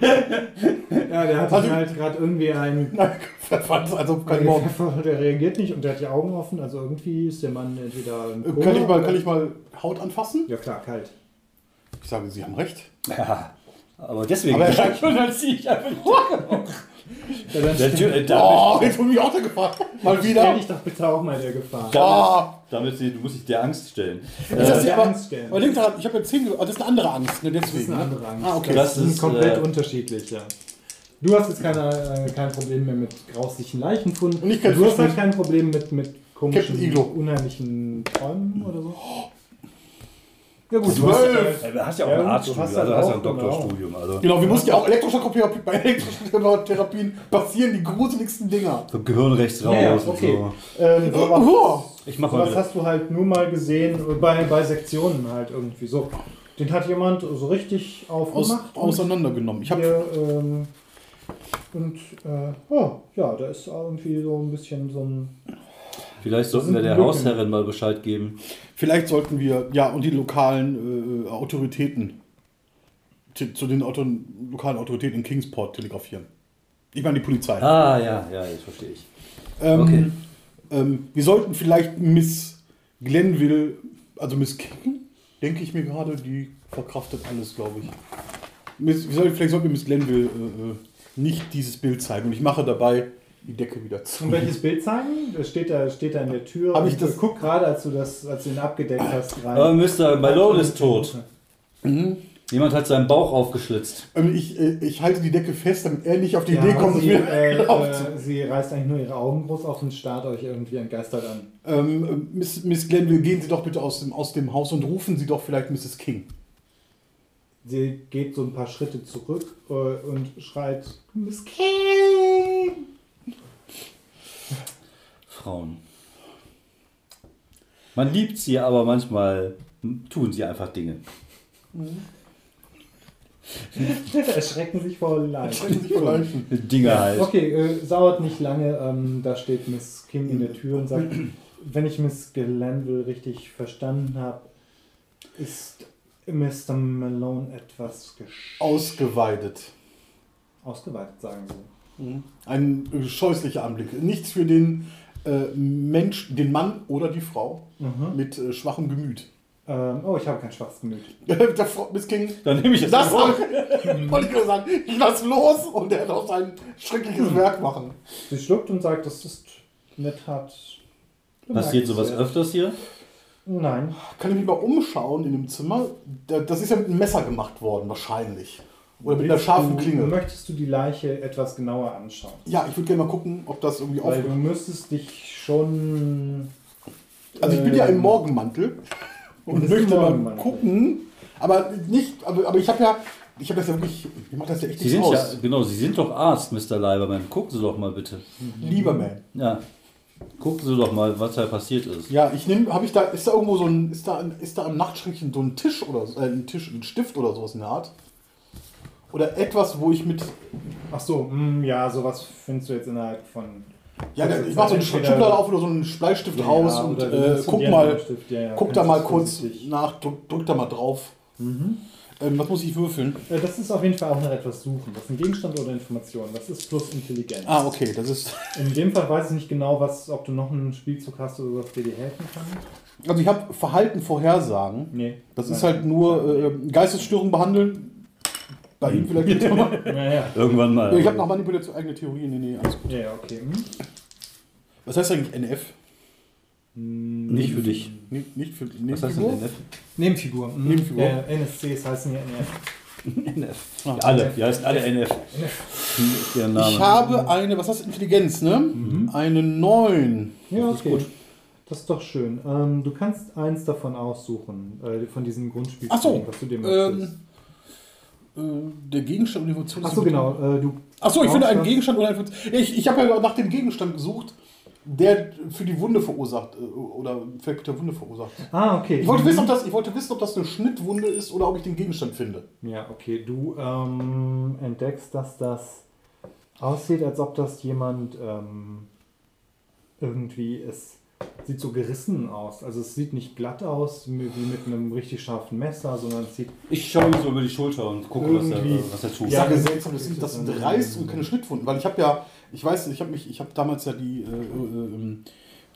Ja, der hat Also- halt gerade irgendwie einen. (laughs) nein, fand es also kein Morgen. Der reagiert nicht und der hat die Augen offen. Also irgendwie ist der Mann entweder im Äh, Kann ich, mal, kann ich mal Haut anfassen? Ja klar, kalt. Ich sage, Sie haben recht. Ja, aber deswegen. Aber er und dann ziehe ich einfach. (laughs) Ja, dann Der Tür, äh, Oh, damit, jetzt bin ich auch der Gefahr. Mal stell wieder. dich doch bitte auch mal der Gefahr. Oh, damit sie, du musst dich der Angst stellen. ich das der aber, Angst stellen. aber denk daran, ich habe jetzt 10 oh, das ist eine andere Angst, ne, Das ist deswegen. eine ne? andere Angst. Ah, okay. Das Das ist komplett äh, unterschiedlich, ja. Du hast jetzt keine, äh, kein Problem mehr mit grauslichen Leichenfunden. Und ich kein du hast halt kein Problem mit, mit komischen, unheimlichen Träumen oder so. Ja gut, du hast- Äh, Du hast ja auch Ja, ein Arztstudium, du hast also halt hast ja ein genau. Doktorstudium. Also Genau, wir mussten ja auch Elektroschocktherapie, (laughs) bei Elektroschocktherapien passieren die gruseligsten Dinger. so Gehirn rechts raus Ja, ja, und okay. so. ähm, Oh, Ich mach wieder. hast du halt nur mal gesehen äh, bei, bei Sektionen halt irgendwie so. Den hat jemand so richtig aus, aufgemacht. und auseinandergenommen. Ich habe ähm, und äh, oh, ja, da ist irgendwie so ein bisschen so ein Vielleicht sollten wir der Lücken. Hausherrin mal Bescheid geben. Vielleicht sollten wir, ja, und die lokalen äh, Autoritäten, zu, den Auto, lokalen Autoritäten in Kingsport telegrafieren. Ich meine die Polizei. Ah, ja, ja, jetzt verstehe ich. Ähm, okay. ähm, wir sollten vielleicht Miss Glenville, also Miss King, denke ich mir gerade, die verkraftet alles, glaube ich. Miss, vielleicht sollten wir Miss Glenville äh, äh, nicht dieses Bild zeigen. Und ich mache dabei die Decke wieder zu. Und welches Bild zeigen? Das steht da, steht da in der Tür. Hab ich das- Guck gerade, als du das, als du ihn abgedeckt hast, rein. Aber Mr. Malone ist tot. Mhm. Jemand hat seinen Bauch aufgeschlitzt. Ähm, ich, äh, ich halte die Decke fest, damit er nicht auf die Ja, Idee kommt, sie, äh, (laughs) äh, sie reißt eigentlich nur ihre Augen groß auf und starrt euch irgendwie entgeistert an. Ähm, äh, Miss, Miss Glenville, gehen Sie doch bitte aus dem, aus dem Haus und rufen Sie doch vielleicht Mrs. King. Sie geht so ein paar Schritte zurück äh, und schreit Miss King. Frauen. Man liebt sie, aber manchmal tun sie einfach Dinge. (laughs) Erschrecken sich vor vielleicht. Dinge halt. Okay, äh, dauert nicht lange. Ähm, da steht Miss King in der Tür und sagt, (clears throat) wenn ich Miss Glanville richtig verstanden habe, ist Mr. Malone etwas gesch... Ausgeweidet. ausgeweitet, sagen sie. Ein äh, scheußlicher Anblick. Nichts für den äh, Mensch, den Mann oder die Frau mit äh, schwachem Gemüt. Ähm, oh, ich habe kein schwaches Gemüt. (laughs) Der Frau- Miss King. Dann nehme ich das. Das mal. wollte ich nur sagen. Ich lass los und er darf sein schreckliches Werk machen. Sie schluckt und sagt, das ist nett hat. Passiert sowas öfters hier? Nein. Kann ich mich mal umschauen in dem Zimmer? Da- Das ist ja mit einem Messer gemacht worden, wahrscheinlich. Oder mit einer scharfen du, Klinge. Möchtest du die Leiche etwas genauer anschauen? Ja, ich würde gerne mal gucken, ob das irgendwie auf. Weil du müsstest dich schon. Also ich bin ja im Morgenmantel (laughs) und möchte mal gucken. Aber nicht, aber, aber ich habe ja, ich habe das ja wirklich, ich mache das ja echt Sie nicht sind aus. ja, genau, Sie sind doch Arzt, Mr. Leiberman. Gucken Sie doch mal bitte. Lieber Man. Ja. Gucken Sie doch mal, was da passiert ist. Ja, ich nehme, habe ich da, ist da irgendwo so ein, ist da, ist da am Nachtschränkchen so ein Tisch oder so, äh, ein Tisch, ein Stift oder sowas in der Art? Oder etwas, wo ich mit, Ach so, mm, ja, sowas findest du jetzt innerhalb von. ja, Also ich mache so eine entweder- Schublade auf oder so einen Bleistift Ja, raus und äh, guck einen mal, ja, ja, guck da mal kurz vorsichtig. nach, drück, drück da mal drauf. Ähm, was muss ich würfeln? Äh, Das ist auf jeden Fall auch nach etwas suchen. Das ist ein Gegenstand oder Information. Das ist plus Intelligenz. Ah, okay, das ist. In dem Fall weiß ich nicht genau, was, ob du noch einen Spielzug hast oder was der dir helfen kann. Also ich habe Verhalten vorhersagen. Nee. Das ist Nein. halt nur äh, Geistesstörung behandeln. Bei ihm vielleicht jetzt nochmal. (laughs) Ja, ja. Irgendwann mal. Ich habe noch Manipulation, eigene Theorien. Nee, nee, alles gut. Ja, okay. Hm. Was heißt eigentlich NF? Nicht für dich. Nicht, nicht für Was heißt denn NF? Nebenfigur. Mhm. Nebenfigur. Ja, NSCs heißen ja NF. (laughs) NF. Ja, alle, die heißen alle NF. Deren Name. Ich habe eine, was heißt Intelligenz, ne? Eine 9. Ja, Das ist okay. gut. Das ist doch schön. Ähm, du kannst eins davon aussuchen, äh, von diesen Grundspielen, Ach so, was du dir möchtest. Ähm, äh, der Gegenstand und die Funktion Ach so, genau. Äh, du Achso, ich finde einen Gegenstand oder eine Funktion. Ich, ich habe ja nach dem Gegenstand gesucht, der für die Wunde verursacht äh, oder vielleicht der Wunde verursacht. Ah, okay. Ich wollte, wissen, ob das, ich wollte wissen, ob das eine Schnittwunde ist oder ob ich den Gegenstand finde. Ja, okay. Du ähm, entdeckst, dass das aussieht, als ob das jemand ähm, irgendwie es sieht so gerissen aus. Also es sieht nicht glatt aus wie mit einem richtig scharfen Messer, sondern es sieht Ich schaue ihm so über die Schulter und gucke, was er, was er tut. Ich Ja, sage das- seltsam, das sind, das sind Reiß und keine Schnittwunden, weil ich habe ja, ich weiß, ich habe mich, ich habe damals ja die, äh, äh, ähm,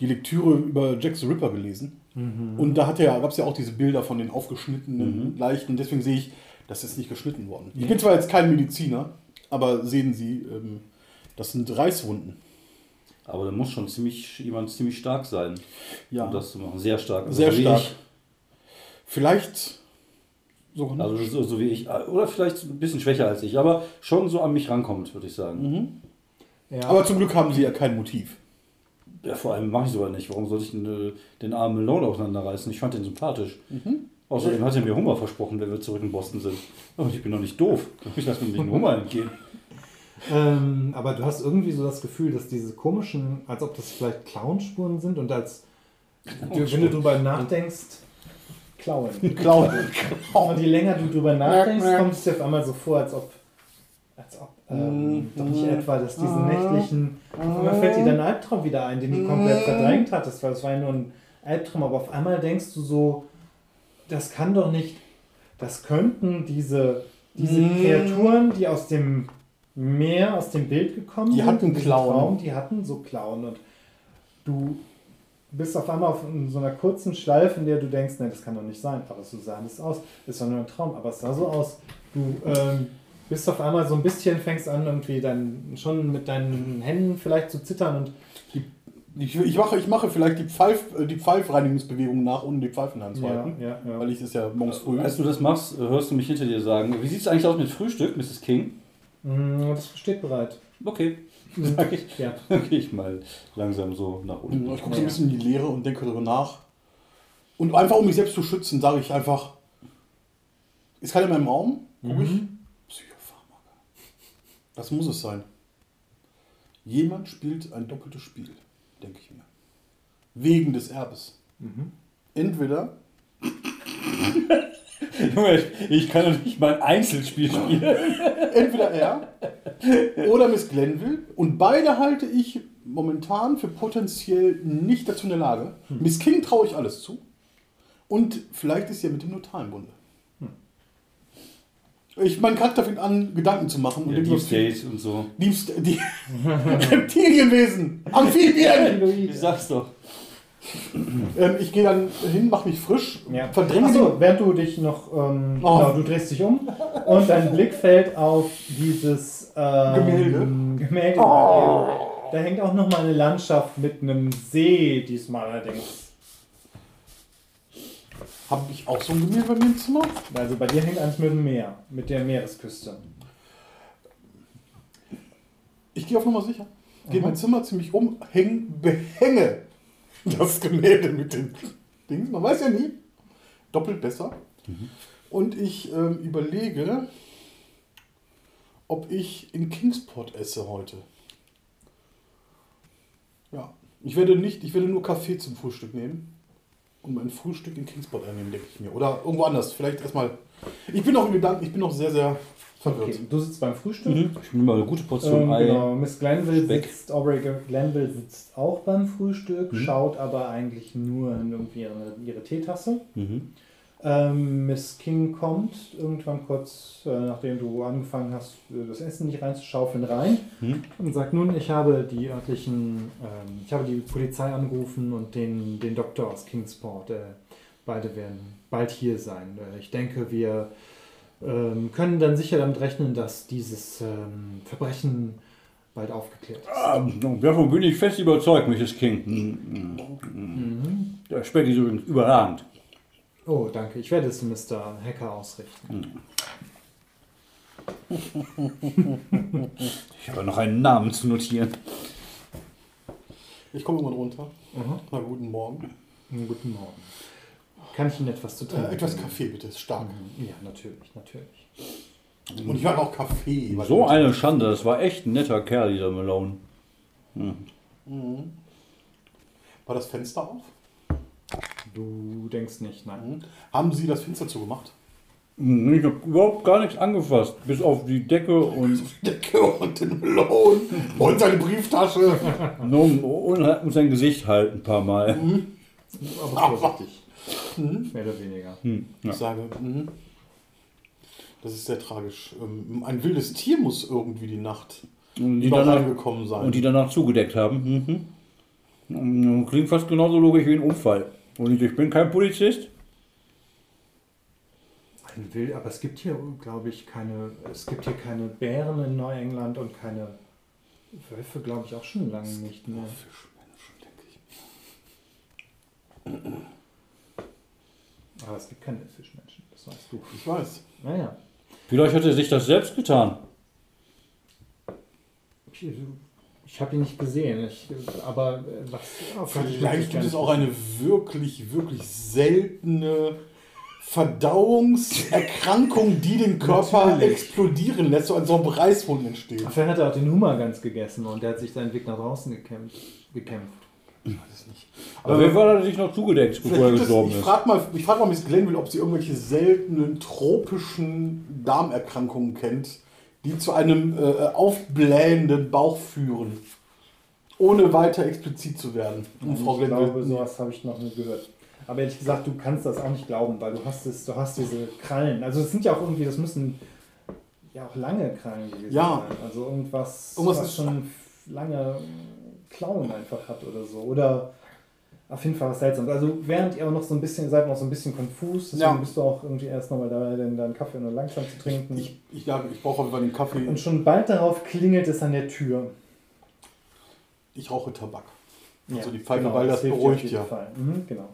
die Lektüre über Jack the Ripper gelesen und da hat ja, gab es ja auch diese Bilder von den aufgeschnittenen Leichen und deswegen sehe ich, das ist nicht geschnitten worden. Ich bin zwar jetzt kein Mediziner, aber sehen Sie, ähm, das sind Reißwunden. Aber da muss schon ziemlich, jemand ziemlich stark sein, Ja. um das zu machen. Sehr stark. Also Sehr so stark. Ich. Vielleicht sogar noch. Also so, so wie ich. Oder vielleicht ein bisschen schwächer als ich, aber schon so an mich rankommt, würde ich sagen. ja, aber zum Glück haben Sie ja kein Motiv. Ja, vor allem mache ich sogar nicht. Warum sollte ich denn, äh, den armen Malone auseinanderreißen? Ich fand den sympathisch. Außerdem hat er mir Hummer versprochen, wenn wir zurück in Boston sind. Und ich bin doch nicht doof. Ich lasse mir nicht einen Hummer entgehen. Ähm, aber du hast irgendwie so das Gefühl, dass diese komischen, als ob das vielleicht Clownspuren sind und als du, wenn du drüber nachdenkst, Klauen. (laughs) Klauen. Und je länger du drüber nachdenkst, kommt es dir auf einmal so vor, als ob, als ob ähm, doch nicht etwa, dass diesen nächtlichen, auf einmal fällt dir dein Albtraum wieder ein, den du komplett verdrängt hattest, weil es war ja nur ein Albtraum, aber auf einmal denkst du so, das kann doch nicht, das könnten diese, diese Kreaturen, die aus dem Meer, aus dem Bild gekommen Die sind, hatten Klauen. Traum, die hatten so Klauen und du bist auf einmal auf so einer kurzen Schleife, in der du denkst, nein, das kann doch nicht sein, aber so sah das aus. Ist doch nur ein Traum, aber es sah so aus. Du ähm, bist auf einmal so ein bisschen, fängst an, irgendwie dann schon mit deinen Händen vielleicht zu zittern und Ich, ich, mache, ich mache vielleicht die, Pfeif, äh, die Pfeifreinigungsbewegung nach, ohne die Pfeifen zu ja, halten. ja, ja. Weil ich es ja morgens früh. Als du das machst, hörst du mich hinter dir sagen, wie sieht es eigentlich aus mit Frühstück, Mrs. King? Mm, Das steht bereit. Okay, (laughs) sag ich. Ja. (laughs) Dann gehe ich mal langsam so nach unten. ich gucke so ein bisschen in die Leere und denke darüber nach. Und einfach um mich selbst zu schützen, sage ich einfach, ist keiner mehr im Raum? Guck ich. Psychopharmaka. Das muss es sein. Jemand spielt ein doppeltes Spiel, denke ich mir. Wegen des Erbes. Entweder (laughs) (laughs) Junge, ich kann doch nicht mal ein Einzelspiel spielen. entweder er oder Miss Glenville. Und beide halte ich momentan für potenziell nicht dazu in der Lage. Miss King traue ich alles zu. Und vielleicht ist sie ja mit dem Notar im Bunde. Ich, mein Charakter fängt an, Gedanken zu machen. Ja, denkt Deep State und so. Deep State. Die (laughs) Reptilienwesen. Amphibien. Ich sag's doch. Ähm, ich gehe dann hin, mache mich frisch, Ja. verdränge Achso, während du dich noch, ähm, Oh. genau, du drehst dich um und dein Blick fällt auf dieses ähm, Gemälde. Gemälde. Da hängt auch noch mal eine Landschaft mit einem See, diesmal allerdings. Habe ich auch so ein Gemälde bei mir im Zimmer? Also bei dir hängt eins mit dem Meer, mit der Meeresküste. Ich gehe auf Nummer sicher. Gehe in Mhm. mein Zimmer ziemlich um, häng, behänge (laughs) das Gemälde mit den Dings. Man weiß ja nie. Doppelt besser. Und ich ähm, überlege, ob ich in Kingsport esse heute. Ja. Ich werde nicht, ich werde nur Kaffee zum Frühstück nehmen. Und mein Frühstück in Kingsport einnehmen, denke ich mir. Oder irgendwo anders. Vielleicht erstmal. Ich bin noch im Gedanken, ich bin noch sehr, sehr. Okay, du sitzt beim Frühstück. Ich nehme mal eine gute Portion Ähm, Ei. genau, Miss Glenville Speck. sitzt, Aubrey Glenville sitzt auch beim Frühstück, Mhm. schaut aber eigentlich nur in irgendwie ihre, ihre Teetasse. Mhm. Ähm, Miss King kommt irgendwann kurz, äh, nachdem du angefangen hast, äh, das Essen nicht reinzuschaufeln, rein Mhm. und sagt, nun, ich habe die örtlichen, ähm, ich habe die Polizei angerufen und den, den Doktor aus Kingsport. Äh, beide werden bald hier sein. Äh, ich denke, wir können dann sicher damit rechnen, dass dieses ähm, Verbrechen bald aufgeklärt ist. Ah, davon bin ich fest überzeugt, Mrs. King. Mhm. Mhm. Der Speck ist übrigens überragend. Oh, danke. Ich werde es Mr. Hacker ausrichten. Ich habe noch einen Namen zu notieren. Ich komme irgendwann runter. Mhm. Na, guten Morgen. Guten Morgen. Kann ich Ihnen etwas zu trinken? Äh, etwas Kaffee bitte, ist stark. Mhm. Ja, natürlich, natürlich. Und ich mag auch Kaffee. So eine Schande, das war echt ein netter Kerl, dieser Malone. Mhm. War das Fenster auf? Du denkst nicht, nein. Mhm. Haben Sie das Fenster zugemacht? Hm, Ich habe überhaupt gar nichts angefasst, bis auf die Decke und, (laughs) Decke und den Melon und seine Brieftasche. nur um- sein Gesicht halt ein paar Mal. Aber vorsichtig. Mhm. Mehr oder weniger. Hm, ja. Ich sage, mhm. das ist sehr tragisch. Ähm, Ein wildes Tier muss irgendwie die Nacht Und, die danach, reingekommen sein. und die danach zugedeckt haben. Mhm. Klingt fast genauso logisch wie ein Unfall. Und ich bin kein Polizist. Ein Wild, aber es gibt hier, glaube ich, keine, es gibt hier keine Bären in Neuengland und keine Wölfe, glaube ich, auch schon lange nicht mehr. Fischmenschen, denke ich. Aber es gibt keine Fischmenschen, das weißt du. Ich weiß. Naja. Vielleicht hat er sich das selbst getan. Ich, ich habe ihn nicht gesehen, ich, aber äh, was. Vielleicht gibt es auch eine wirklich, wirklich seltene Verdauungserkrankung, die den Körper Natürlich. explodieren lässt, so ein so ein Reißwund entsteht. Vielleicht hat er auch den Hummer ganz gegessen und der hat sich seinen Weg nach draußen gekämpft. gekämpft. Ich weiß es nicht. Aber wer war da sich noch zugedeckt, bevor er gestorben ich ist? frage mal, ich frag mal Miss Glenville, ob sie irgendwelche seltenen tropischen Darmerkrankungen kennt, die zu einem äh, aufblähenden Bauch führen. Ohne weiter explizit zu werden. Um Frau ich glaube, Glenville. sowas habe ich noch nie gehört. Aber ehrlich gesagt, du kannst das auch nicht glauben, weil du hast es, du hast diese Krallen. Also es sind ja auch irgendwie, das müssen ja auch lange Krallen gewesen Ja. sein. Also irgendwas, Irgendwas was ist- schon lange Klauen einfach hat oder so. Oder auf jeden Fall was Seltsames. Also während ihr auch noch so ein bisschen, ihr seid noch so ein bisschen konfus, deswegen Ja. bist du auch irgendwie erst nochmal dabei, den, deinen Kaffee nur langsam zu trinken. Ich, ich, ja, ich brauche Fall den Kaffee. und schon bald darauf klingelt es an der Tür. Ich rauche Tabak. Ja, Also die Pfeife, genau, weil das dir beruhigt ja. Mhm, genau.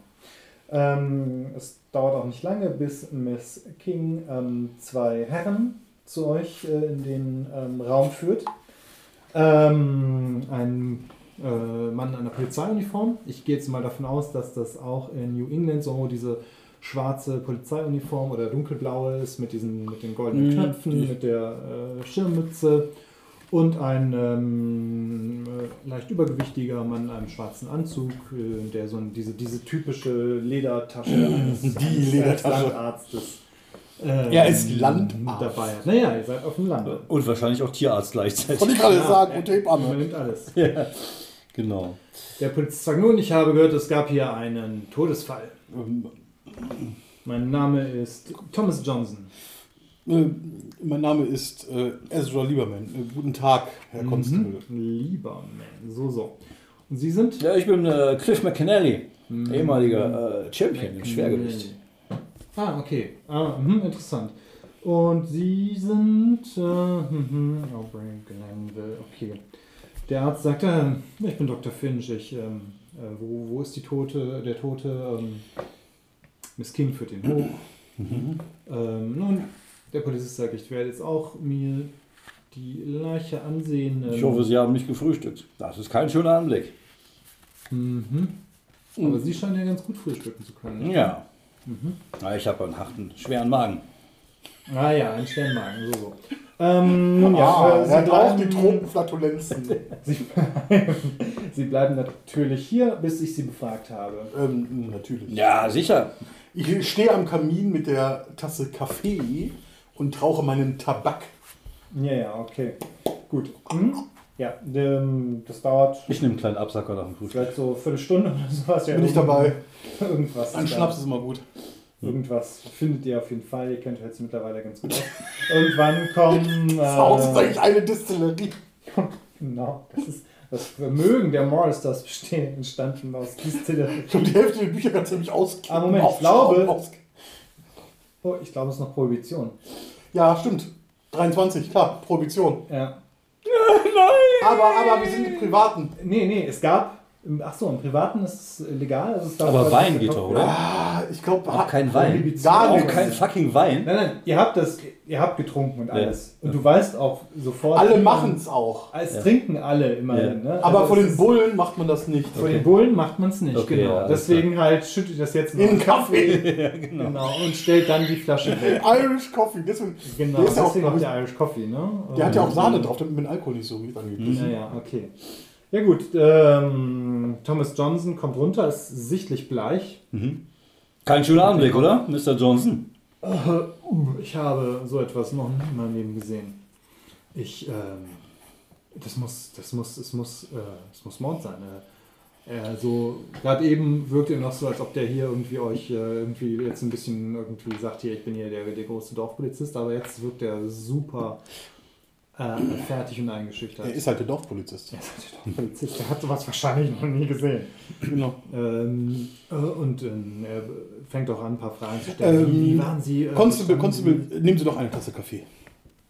Ähm, es dauert auch nicht lange, bis Miss King ähm, zwei Herren zu euch äh, in den ähm, Raum führt. Ähm, ein äh, Mann in einer Polizeiuniform. Ich gehe jetzt mal davon aus, dass das auch in New England so diese schwarze Polizeiuniform oder dunkelblaue ist mit diesen mit den goldenen Mhm, Knöpfen, die- mit der äh, Schirmmütze und ein ähm, äh, leicht übergewichtiger Mann in einem schwarzen Anzug, äh, der so ein, diese, diese typische Ledertasche eines, Die Ledertasche. Landarztes ähm, Er ist Landarzt. dabei hat. Naja, ihr seid auf dem Lande. Und wahrscheinlich auch Tierarzt gleichzeitig. Wollte ich gerade Ja. sagen, und Man Hebamme. nimmt alles. (laughs) Ja, genau. Der Polizist sagt nun, ich habe gehört, es gab hier einen Todesfall. Ähm, Mein Name ist Thomas Johnson. Äh, mein Name ist äh, Ezra Lieberman. Äh, guten Tag, Herr Constable. Lieber Man. So, so. Und Sie sind? Ja, ich bin äh, Cliff McKinley, ehemaliger äh, Champion im Schwergewicht. Ah, okay. Ah, mhm, interessant. Und Sie sind. Äh, mhm, Aubrey Glanville. Okay. Der Arzt sagt, äh, ich bin Dr. Finch. Ich, ähm, äh, wo, wo ist die Tote, der Tote? Ähm, Miss King führt ihn hoch. Ähm, nun, der Polizist sagt, ich werde jetzt auch mir die Leiche ansehen. ähm, Ich hoffe, Sie haben mich gefrühstückt. Das ist kein schöner Anblick. Mhm. Aber Sie scheinen ja ganz gut frühstücken zu können. ne? Ja. Na, ich habe einen harten, schweren Magen. Ah ja, ein Sternmagen, so so. Ähm, nun Ja, ja, äh, er Sie, hat auch die bleiben, Tropenflatulenzen. (laughs) Sie, bleiben, Sie bleiben natürlich hier, bis ich Sie befragt habe. ähm, natürlich. Ja, sicher. Ich stehe am Kamin mit der Tasse Kaffee und rauche meinen Tabak. Ja, ja, okay. Gut. Mhm. Ja, ähm, das dauert Ich nehme einen kleinen Absacker nach dem Frühstück. vielleicht so eine Viertelstunde oder sowas. Ja, Bin ich dabei. (laughs) Irgendwas. Ein Schnaps ist immer gut. Irgendwas findet ihr auf jeden Fall. Ihr kennt jetzt mittlerweile ganz gut. (laughs) Irgendwann kommen. Äh, eigentlich eine Distillerie. (laughs) genau, das ist das Vermögen der Morris, das bestehen, entstanden aus Distillerie. Ich glaube, (laughs) die Hälfte der Bücher kannst du nämlich aus. Ah, Moment, ich glaube- Oh, ich glaube, es ist noch Prohibition. Ja, stimmt. 23, klar, Prohibition. Ja. Aber, aber wir sind die Privaten. Nee, nee, es gab. Ach so, im Privaten ist es legal. Also es Aber Wein geht doch, oder? Ah, ich glaube, Auch kein Wein. Gar Auch kein fucking Wein. Nein, nein, ihr habt das, ihr habt getrunken und alles. Und du weißt auch sofort. alle machen es auch. Es Ja. trinken alle immerhin. Ne? Aber Also vor den Bullen macht man das nicht. Vor den Bullen macht man es nicht, Okay, genau. ja, Deswegen halt schüttet das jetzt noch In Kaffee. (laughs) (laughs) ja, genau. Genau, und stellt dann die Flasche weg. (laughs) Irish Coffee. Deswegen, Genau, der, ist ja auch, deswegen auch der Irish Coffee, ne? der hat ja auch Sahne drauf, damit man den Alkohol nicht so mit angeht. Ja, ja, okay. Ja gut, ähm, Thomas Johnson kommt runter, ist sichtlich bleich. Kein schöner Anblick, oder, Mr. Johnson? Äh, Ich habe so etwas noch nie in meinem Leben gesehen. Ich, ähm, das muss, das muss, es muss, äh, es muss Mord sein. Äh, so, gerade eben wirkt er noch so, als ob der hier irgendwie euch äh, irgendwie jetzt ein bisschen irgendwie sagt, hier, ich bin hier der, der große Dorfpolizist, aber jetzt wirkt er super äh, fertig und eingeschüchtert. Er ist halt der Dorfpolizist. Er ist der Dorfpolizist, der hat sowas wahrscheinlich noch nie gesehen. Genau. Ähm, äh, und ähm, er fängt auch an, ein paar Fragen zu stellen. Ähm, wie, waren Sie? Äh, Constable, Constable, nehmen Sie doch eine Tasse Kaffee.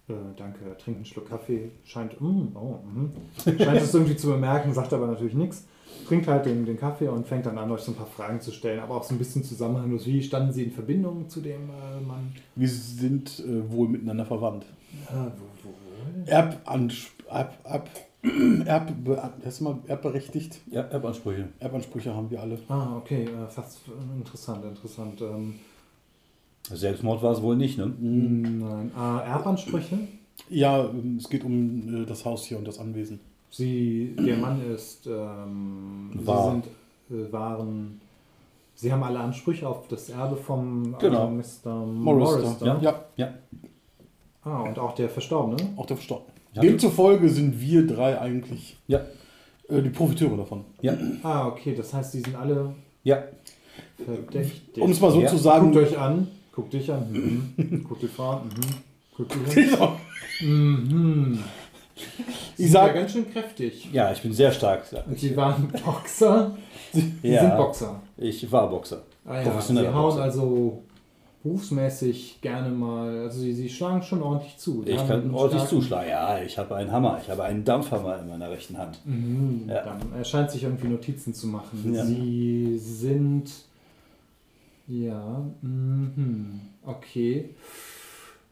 Äh, danke, er trinkt einen Schluck Kaffee. Scheint, mm, oh, mhm. Scheint es irgendwie zu bemerken, sagt aber natürlich nichts. Trinkt halt den, den Kaffee und fängt dann an, euch so ein paar Fragen zu stellen, aber auch so ein bisschen zusammenhanglos. Wie standen Sie in Verbindung zu dem äh, Mann? Wir sind äh, wohl miteinander verwandt. Äh, wo, wo, wo? Erbanspr Erb, Erb, Erb, erbberechtigt. Ja, Erbansprüche. Erbansprüche haben wir alle. Ah, okay, äh, fast interessant, interessant. Ähm, Selbstmord war es wohl nicht, ne? Nein. Äh, Erbansprüche? Ja, es geht um äh, das Haus hier und das Anwesen. Sie, der Mann ist, ähm, War. Sie sind, äh, waren, Sie haben alle Ansprüche auf das Erbe vom Genau. äh, Mr. Morris, Morris. da. Ja, Ja. Ah, und auch der Verstorbene. auch der Verstorbene. Demzufolge sind wir drei eigentlich Ja. äh, die Profiteure davon. Ja. Ah, okay, das heißt, Sie sind alle Ja. verdächtig. Um es mal so Ja. zu sagen. Guckt euch an, guckt dich an, mhm. (laughs) guckt die an, mhm. guckt dich an. Mhm. Sie Ich sind ja sag, ganz schön kräftig. Ja, ich bin sehr stark. sag Und. Sie waren Boxer. Sie Ja. sind Boxer. Ich war Boxer. Ah ja, sie Professioneller hauen Boxer. also berufsmäßig gerne mal, also sie, sie schlagen schon ordentlich zu. Sie Ich kann ordentlich starken- zuschlagen. Ja, ich habe einen Hammer. Ich habe einen Dampfhammer in meiner rechten Hand. Mhm, Ja. Dann er scheint sich irgendwie Notizen zu machen. Ja. Sie sind, ja, mhm, okay.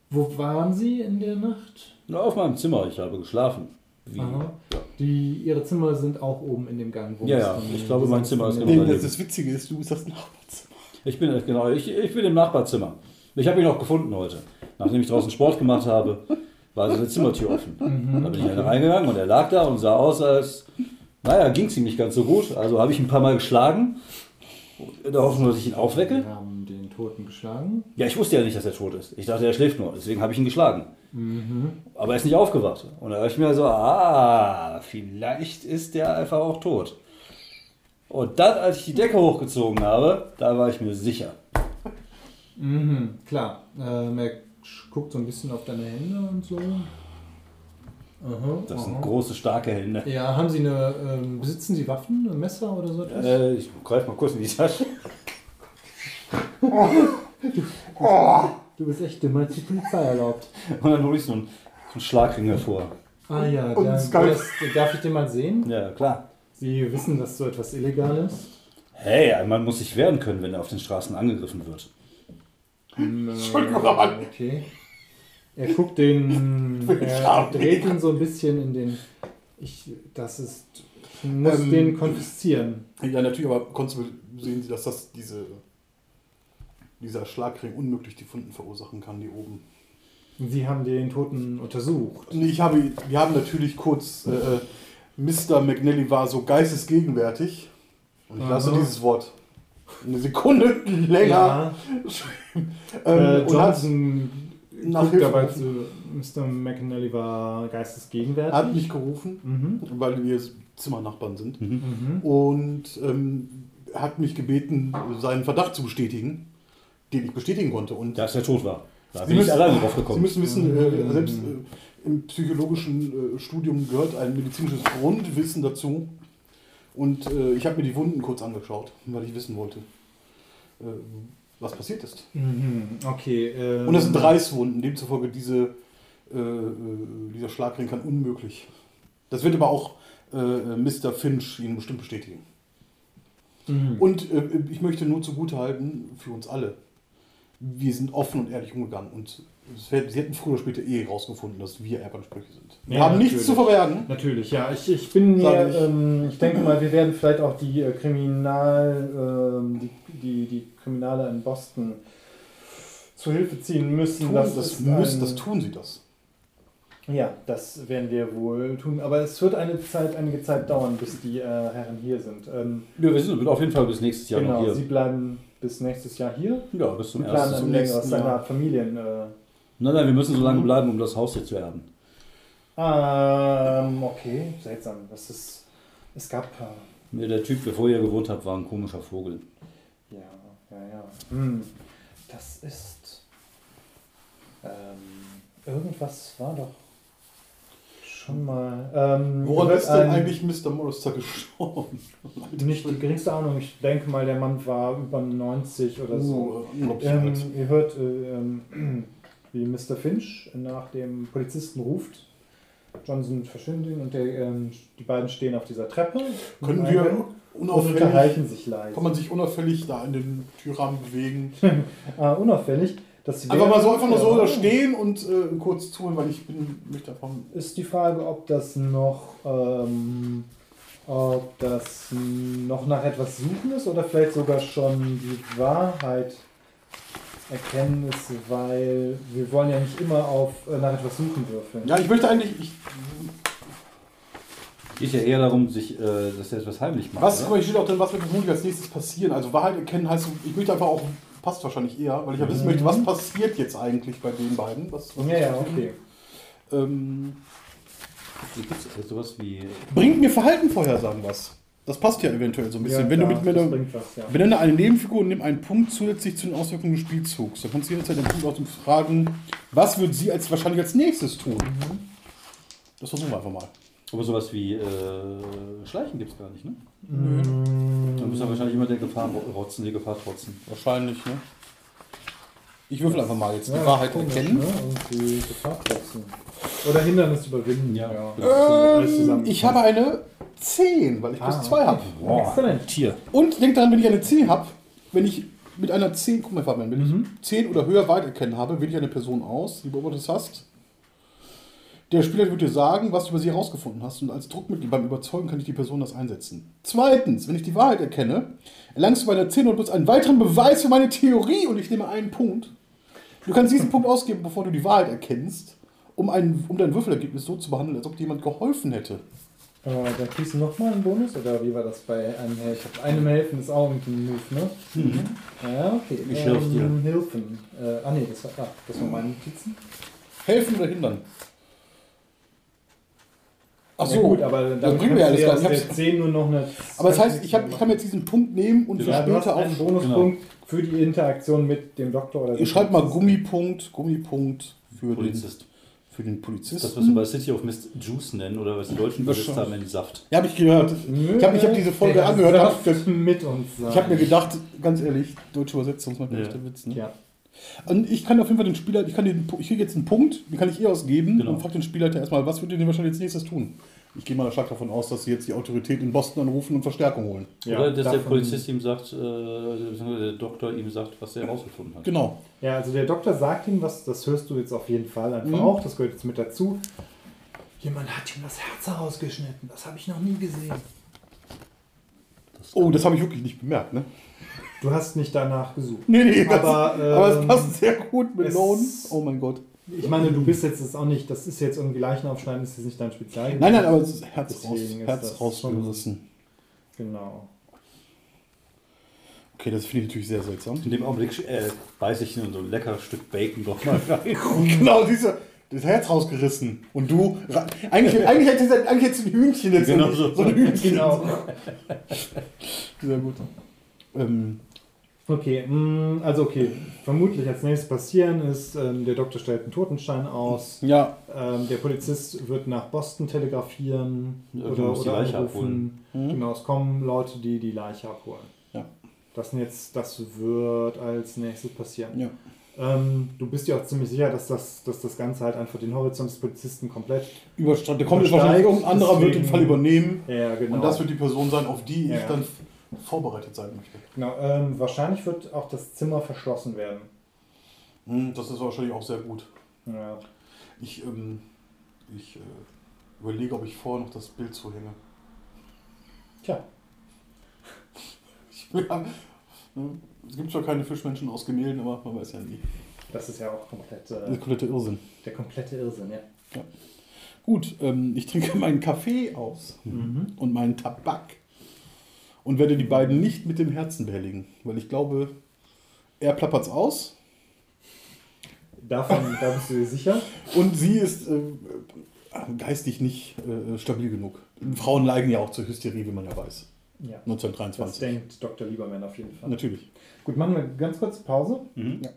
Wo waren Sie in der Nacht? Na, auf meinem Zimmer. Ich habe geschlafen. Wie? Aha. Die, ihre Zimmer sind auch oben in dem Gang. wo Ja, ja, ich glaube, mein Zimmer ist in genau nee, das, das Witzige ist, du bist das Nachbarzimmer. Ich bin genau, ich, ich bin im Nachbarzimmer. Ich habe ihn auch gefunden heute. Nachdem ich draußen Sport gemacht habe, war seine Zimmertür offen. Da bin ich halt reingegangen und er lag da und sah aus, als, naja, ging es ihm nicht ganz so gut. Also habe ich ihn ein paar Mal geschlagen, in der Hoffnung, dass ich ihn aufwecke. Wir haben den Toten geschlagen. Ja, ich wusste ja nicht, dass er tot ist. Ich dachte, er schläft nur. Deswegen habe ich ihn geschlagen. Aber er ist nicht aufgewacht. Und da dachte ich mir so, ah, vielleicht ist der einfach auch tot. Und dann, als ich die Decke hochgezogen habe, da war ich mir sicher. Mhm, klar. Ähm, er guckt so ein bisschen auf deine Hände und so. Aha, Das sind aha. große, starke Hände. Ja, haben Sie eine, ähm, besitzen Sie Waffen, ein Messer oder so etwas? Äh, ich greife mal kurz in die Tasche. (laughs) Du bist echt dümmer als die Polizei erlaubt. Und dann hole ich so einen, so einen Schlagring hervor. Ah ja, Und der, darf ich den mal sehen? Ja, klar. Sie wissen, dass so etwas illegal ist? Hey, man muss sich wehren können, wenn er auf den Straßen angegriffen wird. Entschuldigung, Mann. Okay. Er guckt den, (laughs) er dreht ihn so ein bisschen in den, ich, das ist, ich muss Ähm, den konfiszieren. Ja, natürlich, aber Constable sehen Sie, dass das diese, dieser Schlagring unmöglich die Funden verursachen kann, die oben. Sie haben den Toten untersucht. Und ich habe, wir haben natürlich kurz, äh, Mr. McNally war so geistesgegenwärtig. Und ich lasse Aha. dieses Wort eine Sekunde (laughs) länger. Ja, Ähm, äh, und hat, Johnson nach Hilfe dabei zu, Mr. McNally war geistesgegenwärtig. hat mich gerufen, Mhm. weil wir Zimmernachbarn sind. Mhm. Und ähm, hat mich gebeten, seinen Verdacht zu bestätigen, den ich bestätigen konnte. Und Dass er tot war. Da Sie bin ich müssen- alleine drauf Sie gekommen. müssen wissen, äh, Mhm. selbst äh, im psychologischen äh, Studium gehört ein medizinisches Grundwissen dazu. Und äh, ich habe mir die Wunden kurz angeschaut, weil ich wissen wollte, äh, was passiert ist. Mhm. Okay. ähm, Und das sind Reißwunden, demzufolge diese, äh, äh, dieser Schlagring kann unmöglich. Das wird aber auch äh, Mr. Finch Ihnen bestimmt bestätigen. Mhm. Und äh, ich möchte nur zugutehalten, für uns alle, wir sind offen und ehrlich umgegangen. Und wär- sie hätten früher oder später eh rausgefunden, dass wir Erbansprüche sind. Wir Ja, haben nichts natürlich. zu verbergen. Natürlich, ja. Ich, ich bin mir, ich. ähm, ich denke mal, wir werden vielleicht auch die äh, Kriminal, ähm, die, die, die Kriminale in Boston zu Hilfe ziehen müssen. Tun, das, ist müssen, ein- das tun sie das. Ja, das werden wir wohl tun. Aber es wird eine Zeit, einige Zeit dauern, bis die äh, Herren hier sind. Ähm, Ja, wir sind auf jeden Fall bis nächstes Jahr genau, noch hier. sie bleiben bis nächstes Jahr hier. Ja, bis zum ersten. ein zum nächsten eine Jahr. Familien. Äh, Nein, nein, wir müssen so lange bleiben, um das Haus hier zu erben. ähm, okay, seltsam. Das ist, es gab äh, Der Typ, der vorher gewohnt hat, war ein komischer Vogel. Ja, ja, ja. Hm. Das ist. Ähm, irgendwas war doch schon mal. Ähm, Woran ist denn eigentlich Mr. Morris gestorben? (laughs) Nicht die geringste Ahnung. Ich denke mal, der Mann war über 90 oder so. Uh, Ähm, ihr hört, äh, ähm, (clears throat) wie Mr. Finch nach dem Polizisten ruft. Johnson verschwindet ihn und der, ähm, die beiden stehen auf dieser Treppe. Können wir und unauffällig, unterhalten sich leise. kann man sich unauffällig da in den Türrahmen bewegen? Ah, (laughs) unauffällig. Sie Einfach mal so, einfach nur so da stehen und äh, kurz zuhören, weil ich bin, möchte davon ist die Frage, ob das noch, ähm, ob das noch nach etwas suchen ist oder vielleicht sogar schon die Wahrheit erkennen ist, weil wir wollen ja nicht immer auf äh, nach etwas suchen würfeln. Ja, ich möchte eigentlich. Ich, Geht ja eher darum, sich, äh, dass er etwas heimlich macht. was, hier steht auch drin, was wird vermutlich als nächstes passieren? Also Wahrheit erkennen heißt, ich möchte einfach auch, passt wahrscheinlich eher, weil ich ja wissen möchte, was passiert jetzt eigentlich bei den beiden? Was, was Ja, ja, okay. Ähm, Gibt es sowas wie. bringt mir Verhaltenvorhersagen was? Das passt ja eventuell so ein bisschen. Ja, Wenn klar, du mit mir ja. Benenne eine Nebenfigur und nimm einen Punkt zusätzlich zu den Auswirkungen des Spielzugs. Dann kannst du jederzeit den Punkt aus dem Fragen, was wird sie als wahrscheinlich als nächstes tun? Das versuchen wir einfach mal. Aber sowas wie äh, Schleichen gibt es gar nicht, ne? Mm, Dann muss er wahrscheinlich immer der Gefahr rotzen, die Gefahr trotzen. Wahrscheinlich, ne? Ich würfel einfach mal jetzt die ja, Wahrheit komisch, erkennen. Ne? Und die Gefahr trotzen. Oder Hindernis überwinden. Ja. Zusammen. Ähm, ich habe eine 10, weil ich plus Ah, 2 habe. Exzellent. Tier. Und denk daran, wenn ich eine 10 habe, wenn ich mit einer 10, guck mal, Fabian, wenn Mhm. ich 10 oder höher weit erkennen habe, wähle ich eine Person aus, die beobachtet hast. Der Spieler wird dir sagen, was du über sie herausgefunden hast und als Druckmittel beim Überzeugen kann ich die Person das einsetzen. Zweitens, wenn ich die Wahrheit erkenne, erlangst du bei der 10 oder plus einen weiteren Beweis für meine Theorie und ich nehme einen Punkt. Du kannst diesen Punkt ausgeben, bevor du die Wahrheit erkennst, um, ein, um dein Würfelergebnis so zu behandeln, als ob dir jemand geholfen hätte. Äh, da kriegst du nochmal einen Bonus oder wie war das bei einem Helfen? Einem Helfen ist auch ein Move, ne? Ja, okay. Ich helf dir. Hilfen. Äh, ah ne, das war, ah, das waren meine Notizen. Helfen oder hindern? Ach Ja so, gut, aber das damit bringt mir alles ja gar nicht. Ich der hab's- 10 nur noch eine... Aber das heißt, ich, hab, ich kann jetzt diesen Punkt nehmen und für ja, du hast später einen auch. Bonuspunkt für die Interaktion mit dem Doktor oder Ich dem schreibe mal Polizisten. Gummipunkt, Gummipunkt für den, Polizist. für den Das, was wir Polizisten. bei City of Mist Juice nennen oder was die Deutschen übersetzt haben in Saft. Ja, habe ich gehört. Ich habe ich hab diese Folge angehört. Hab, mit uns sein. ich habe mir gedacht, ganz ehrlich, deutsche Übersetzung ist manchmal Ja. der Witz. Ne? Ja. Und ich kann auf jeden Fall den Spieler, ich, kann den, ich kriege jetzt einen Punkt, den kann ich ihr ausgeben Genau. und frage den Spielleiter erstmal, was würde denn wahrscheinlich als nächstes tun? Ich gehe mal stark davon aus, dass sie jetzt die Autorität in Boston anrufen und Verstärkung holen. oder dass der Polizist ihm sagt, äh, der Doktor ihm sagt, was er herausgefunden hat. Genau. Ja, also der Doktor sagt ihm was, das hörst du jetzt auf jeden Fall einfach Mhm. auch, das gehört jetzt mit dazu. Jemand hat ihm das Herz herausgeschnitten, das habe ich noch nie gesehen. Oh, das habe ich wirklich nicht bemerkt, ne? Du hast nicht danach gesucht. Nee, nee, das, Aber, aber es ähm, passt sehr gut mit Lone. Oh mein Gott. Ich meine, du bist jetzt das auch nicht, das ist jetzt irgendwie Leichen aufschneiden, ist jetzt nicht dein Spezialgebiet. Nein, nein, aber es ist Herz, raus, Herz rausgerissen. Genau. Okay, das finde ich natürlich sehr seltsam. In dem Augenblick äh, beiß ich in so ein leckeres Stück Bacon doch mal rein. (laughs) genau, diese, das Herz rausgerissen. Und du, eigentlich, eigentlich hättest du eigentlich hättest ein Hühnchen jetzt. Genau so. so. ein Hühnchen. Genau. Sehr gut. Ähm, Okay, mh, also okay, vermutlich als nächstes passieren ist, ähm, der Doktor stellt einen Totenstein aus, ja, ähm, der Polizist wird nach Boston telegrafieren Irgendwo oder, muss die oder Leiche anrufen. Mhm. Genau, es kommen Leute, die die Leiche abholen. Ja. Das, sind jetzt, das wird als nächstes passieren. ja. Ähm, du bist dir auch ziemlich sicher, dass das, dass das Ganze halt einfach den Horizont des Polizisten komplett. Überstand. Der kommt jetzt Übersteigt, wahrscheinlich irgendein anderer, wird den deswegen- Fall übernehmen. Ja, genau. Und das wird die Person sein, auf die Ja. ich dann vorbereitet sein möchte. genau ähm, wahrscheinlich wird auch das Zimmer verschlossen werden. Hm, Das ist wahrscheinlich auch sehr gut. Ja. Ich, ähm, ich äh, überlege, ob ich vorher noch das Bild zuhänge. Tja, (laughs) ja, ne, es gibt zwar keine Fischmenschen aus Gemälden, aber man weiß ja nie. das ist ja auch komplett äh, ist kompletter Irrsinn. der komplette Irrsinn, ja. Gut, ähm, ich trinke meinen Kaffee aus Mhm. und meinen Tabak und werde die beiden nicht mit dem Herzen behelligen, weil ich glaube, er plappert's aus Davon, (laughs) da bist du dir sicher. und sie ist äh, geistig nicht äh, stabil genug. Frauen neigen ja auch zur Hysterie, wie man ja weiß. Ja. Das 1923. denkt Dr. Lieberman auf jeden Fall. Natürlich. Gut, machen wir ganz kurz Pause. Mhm. Ja.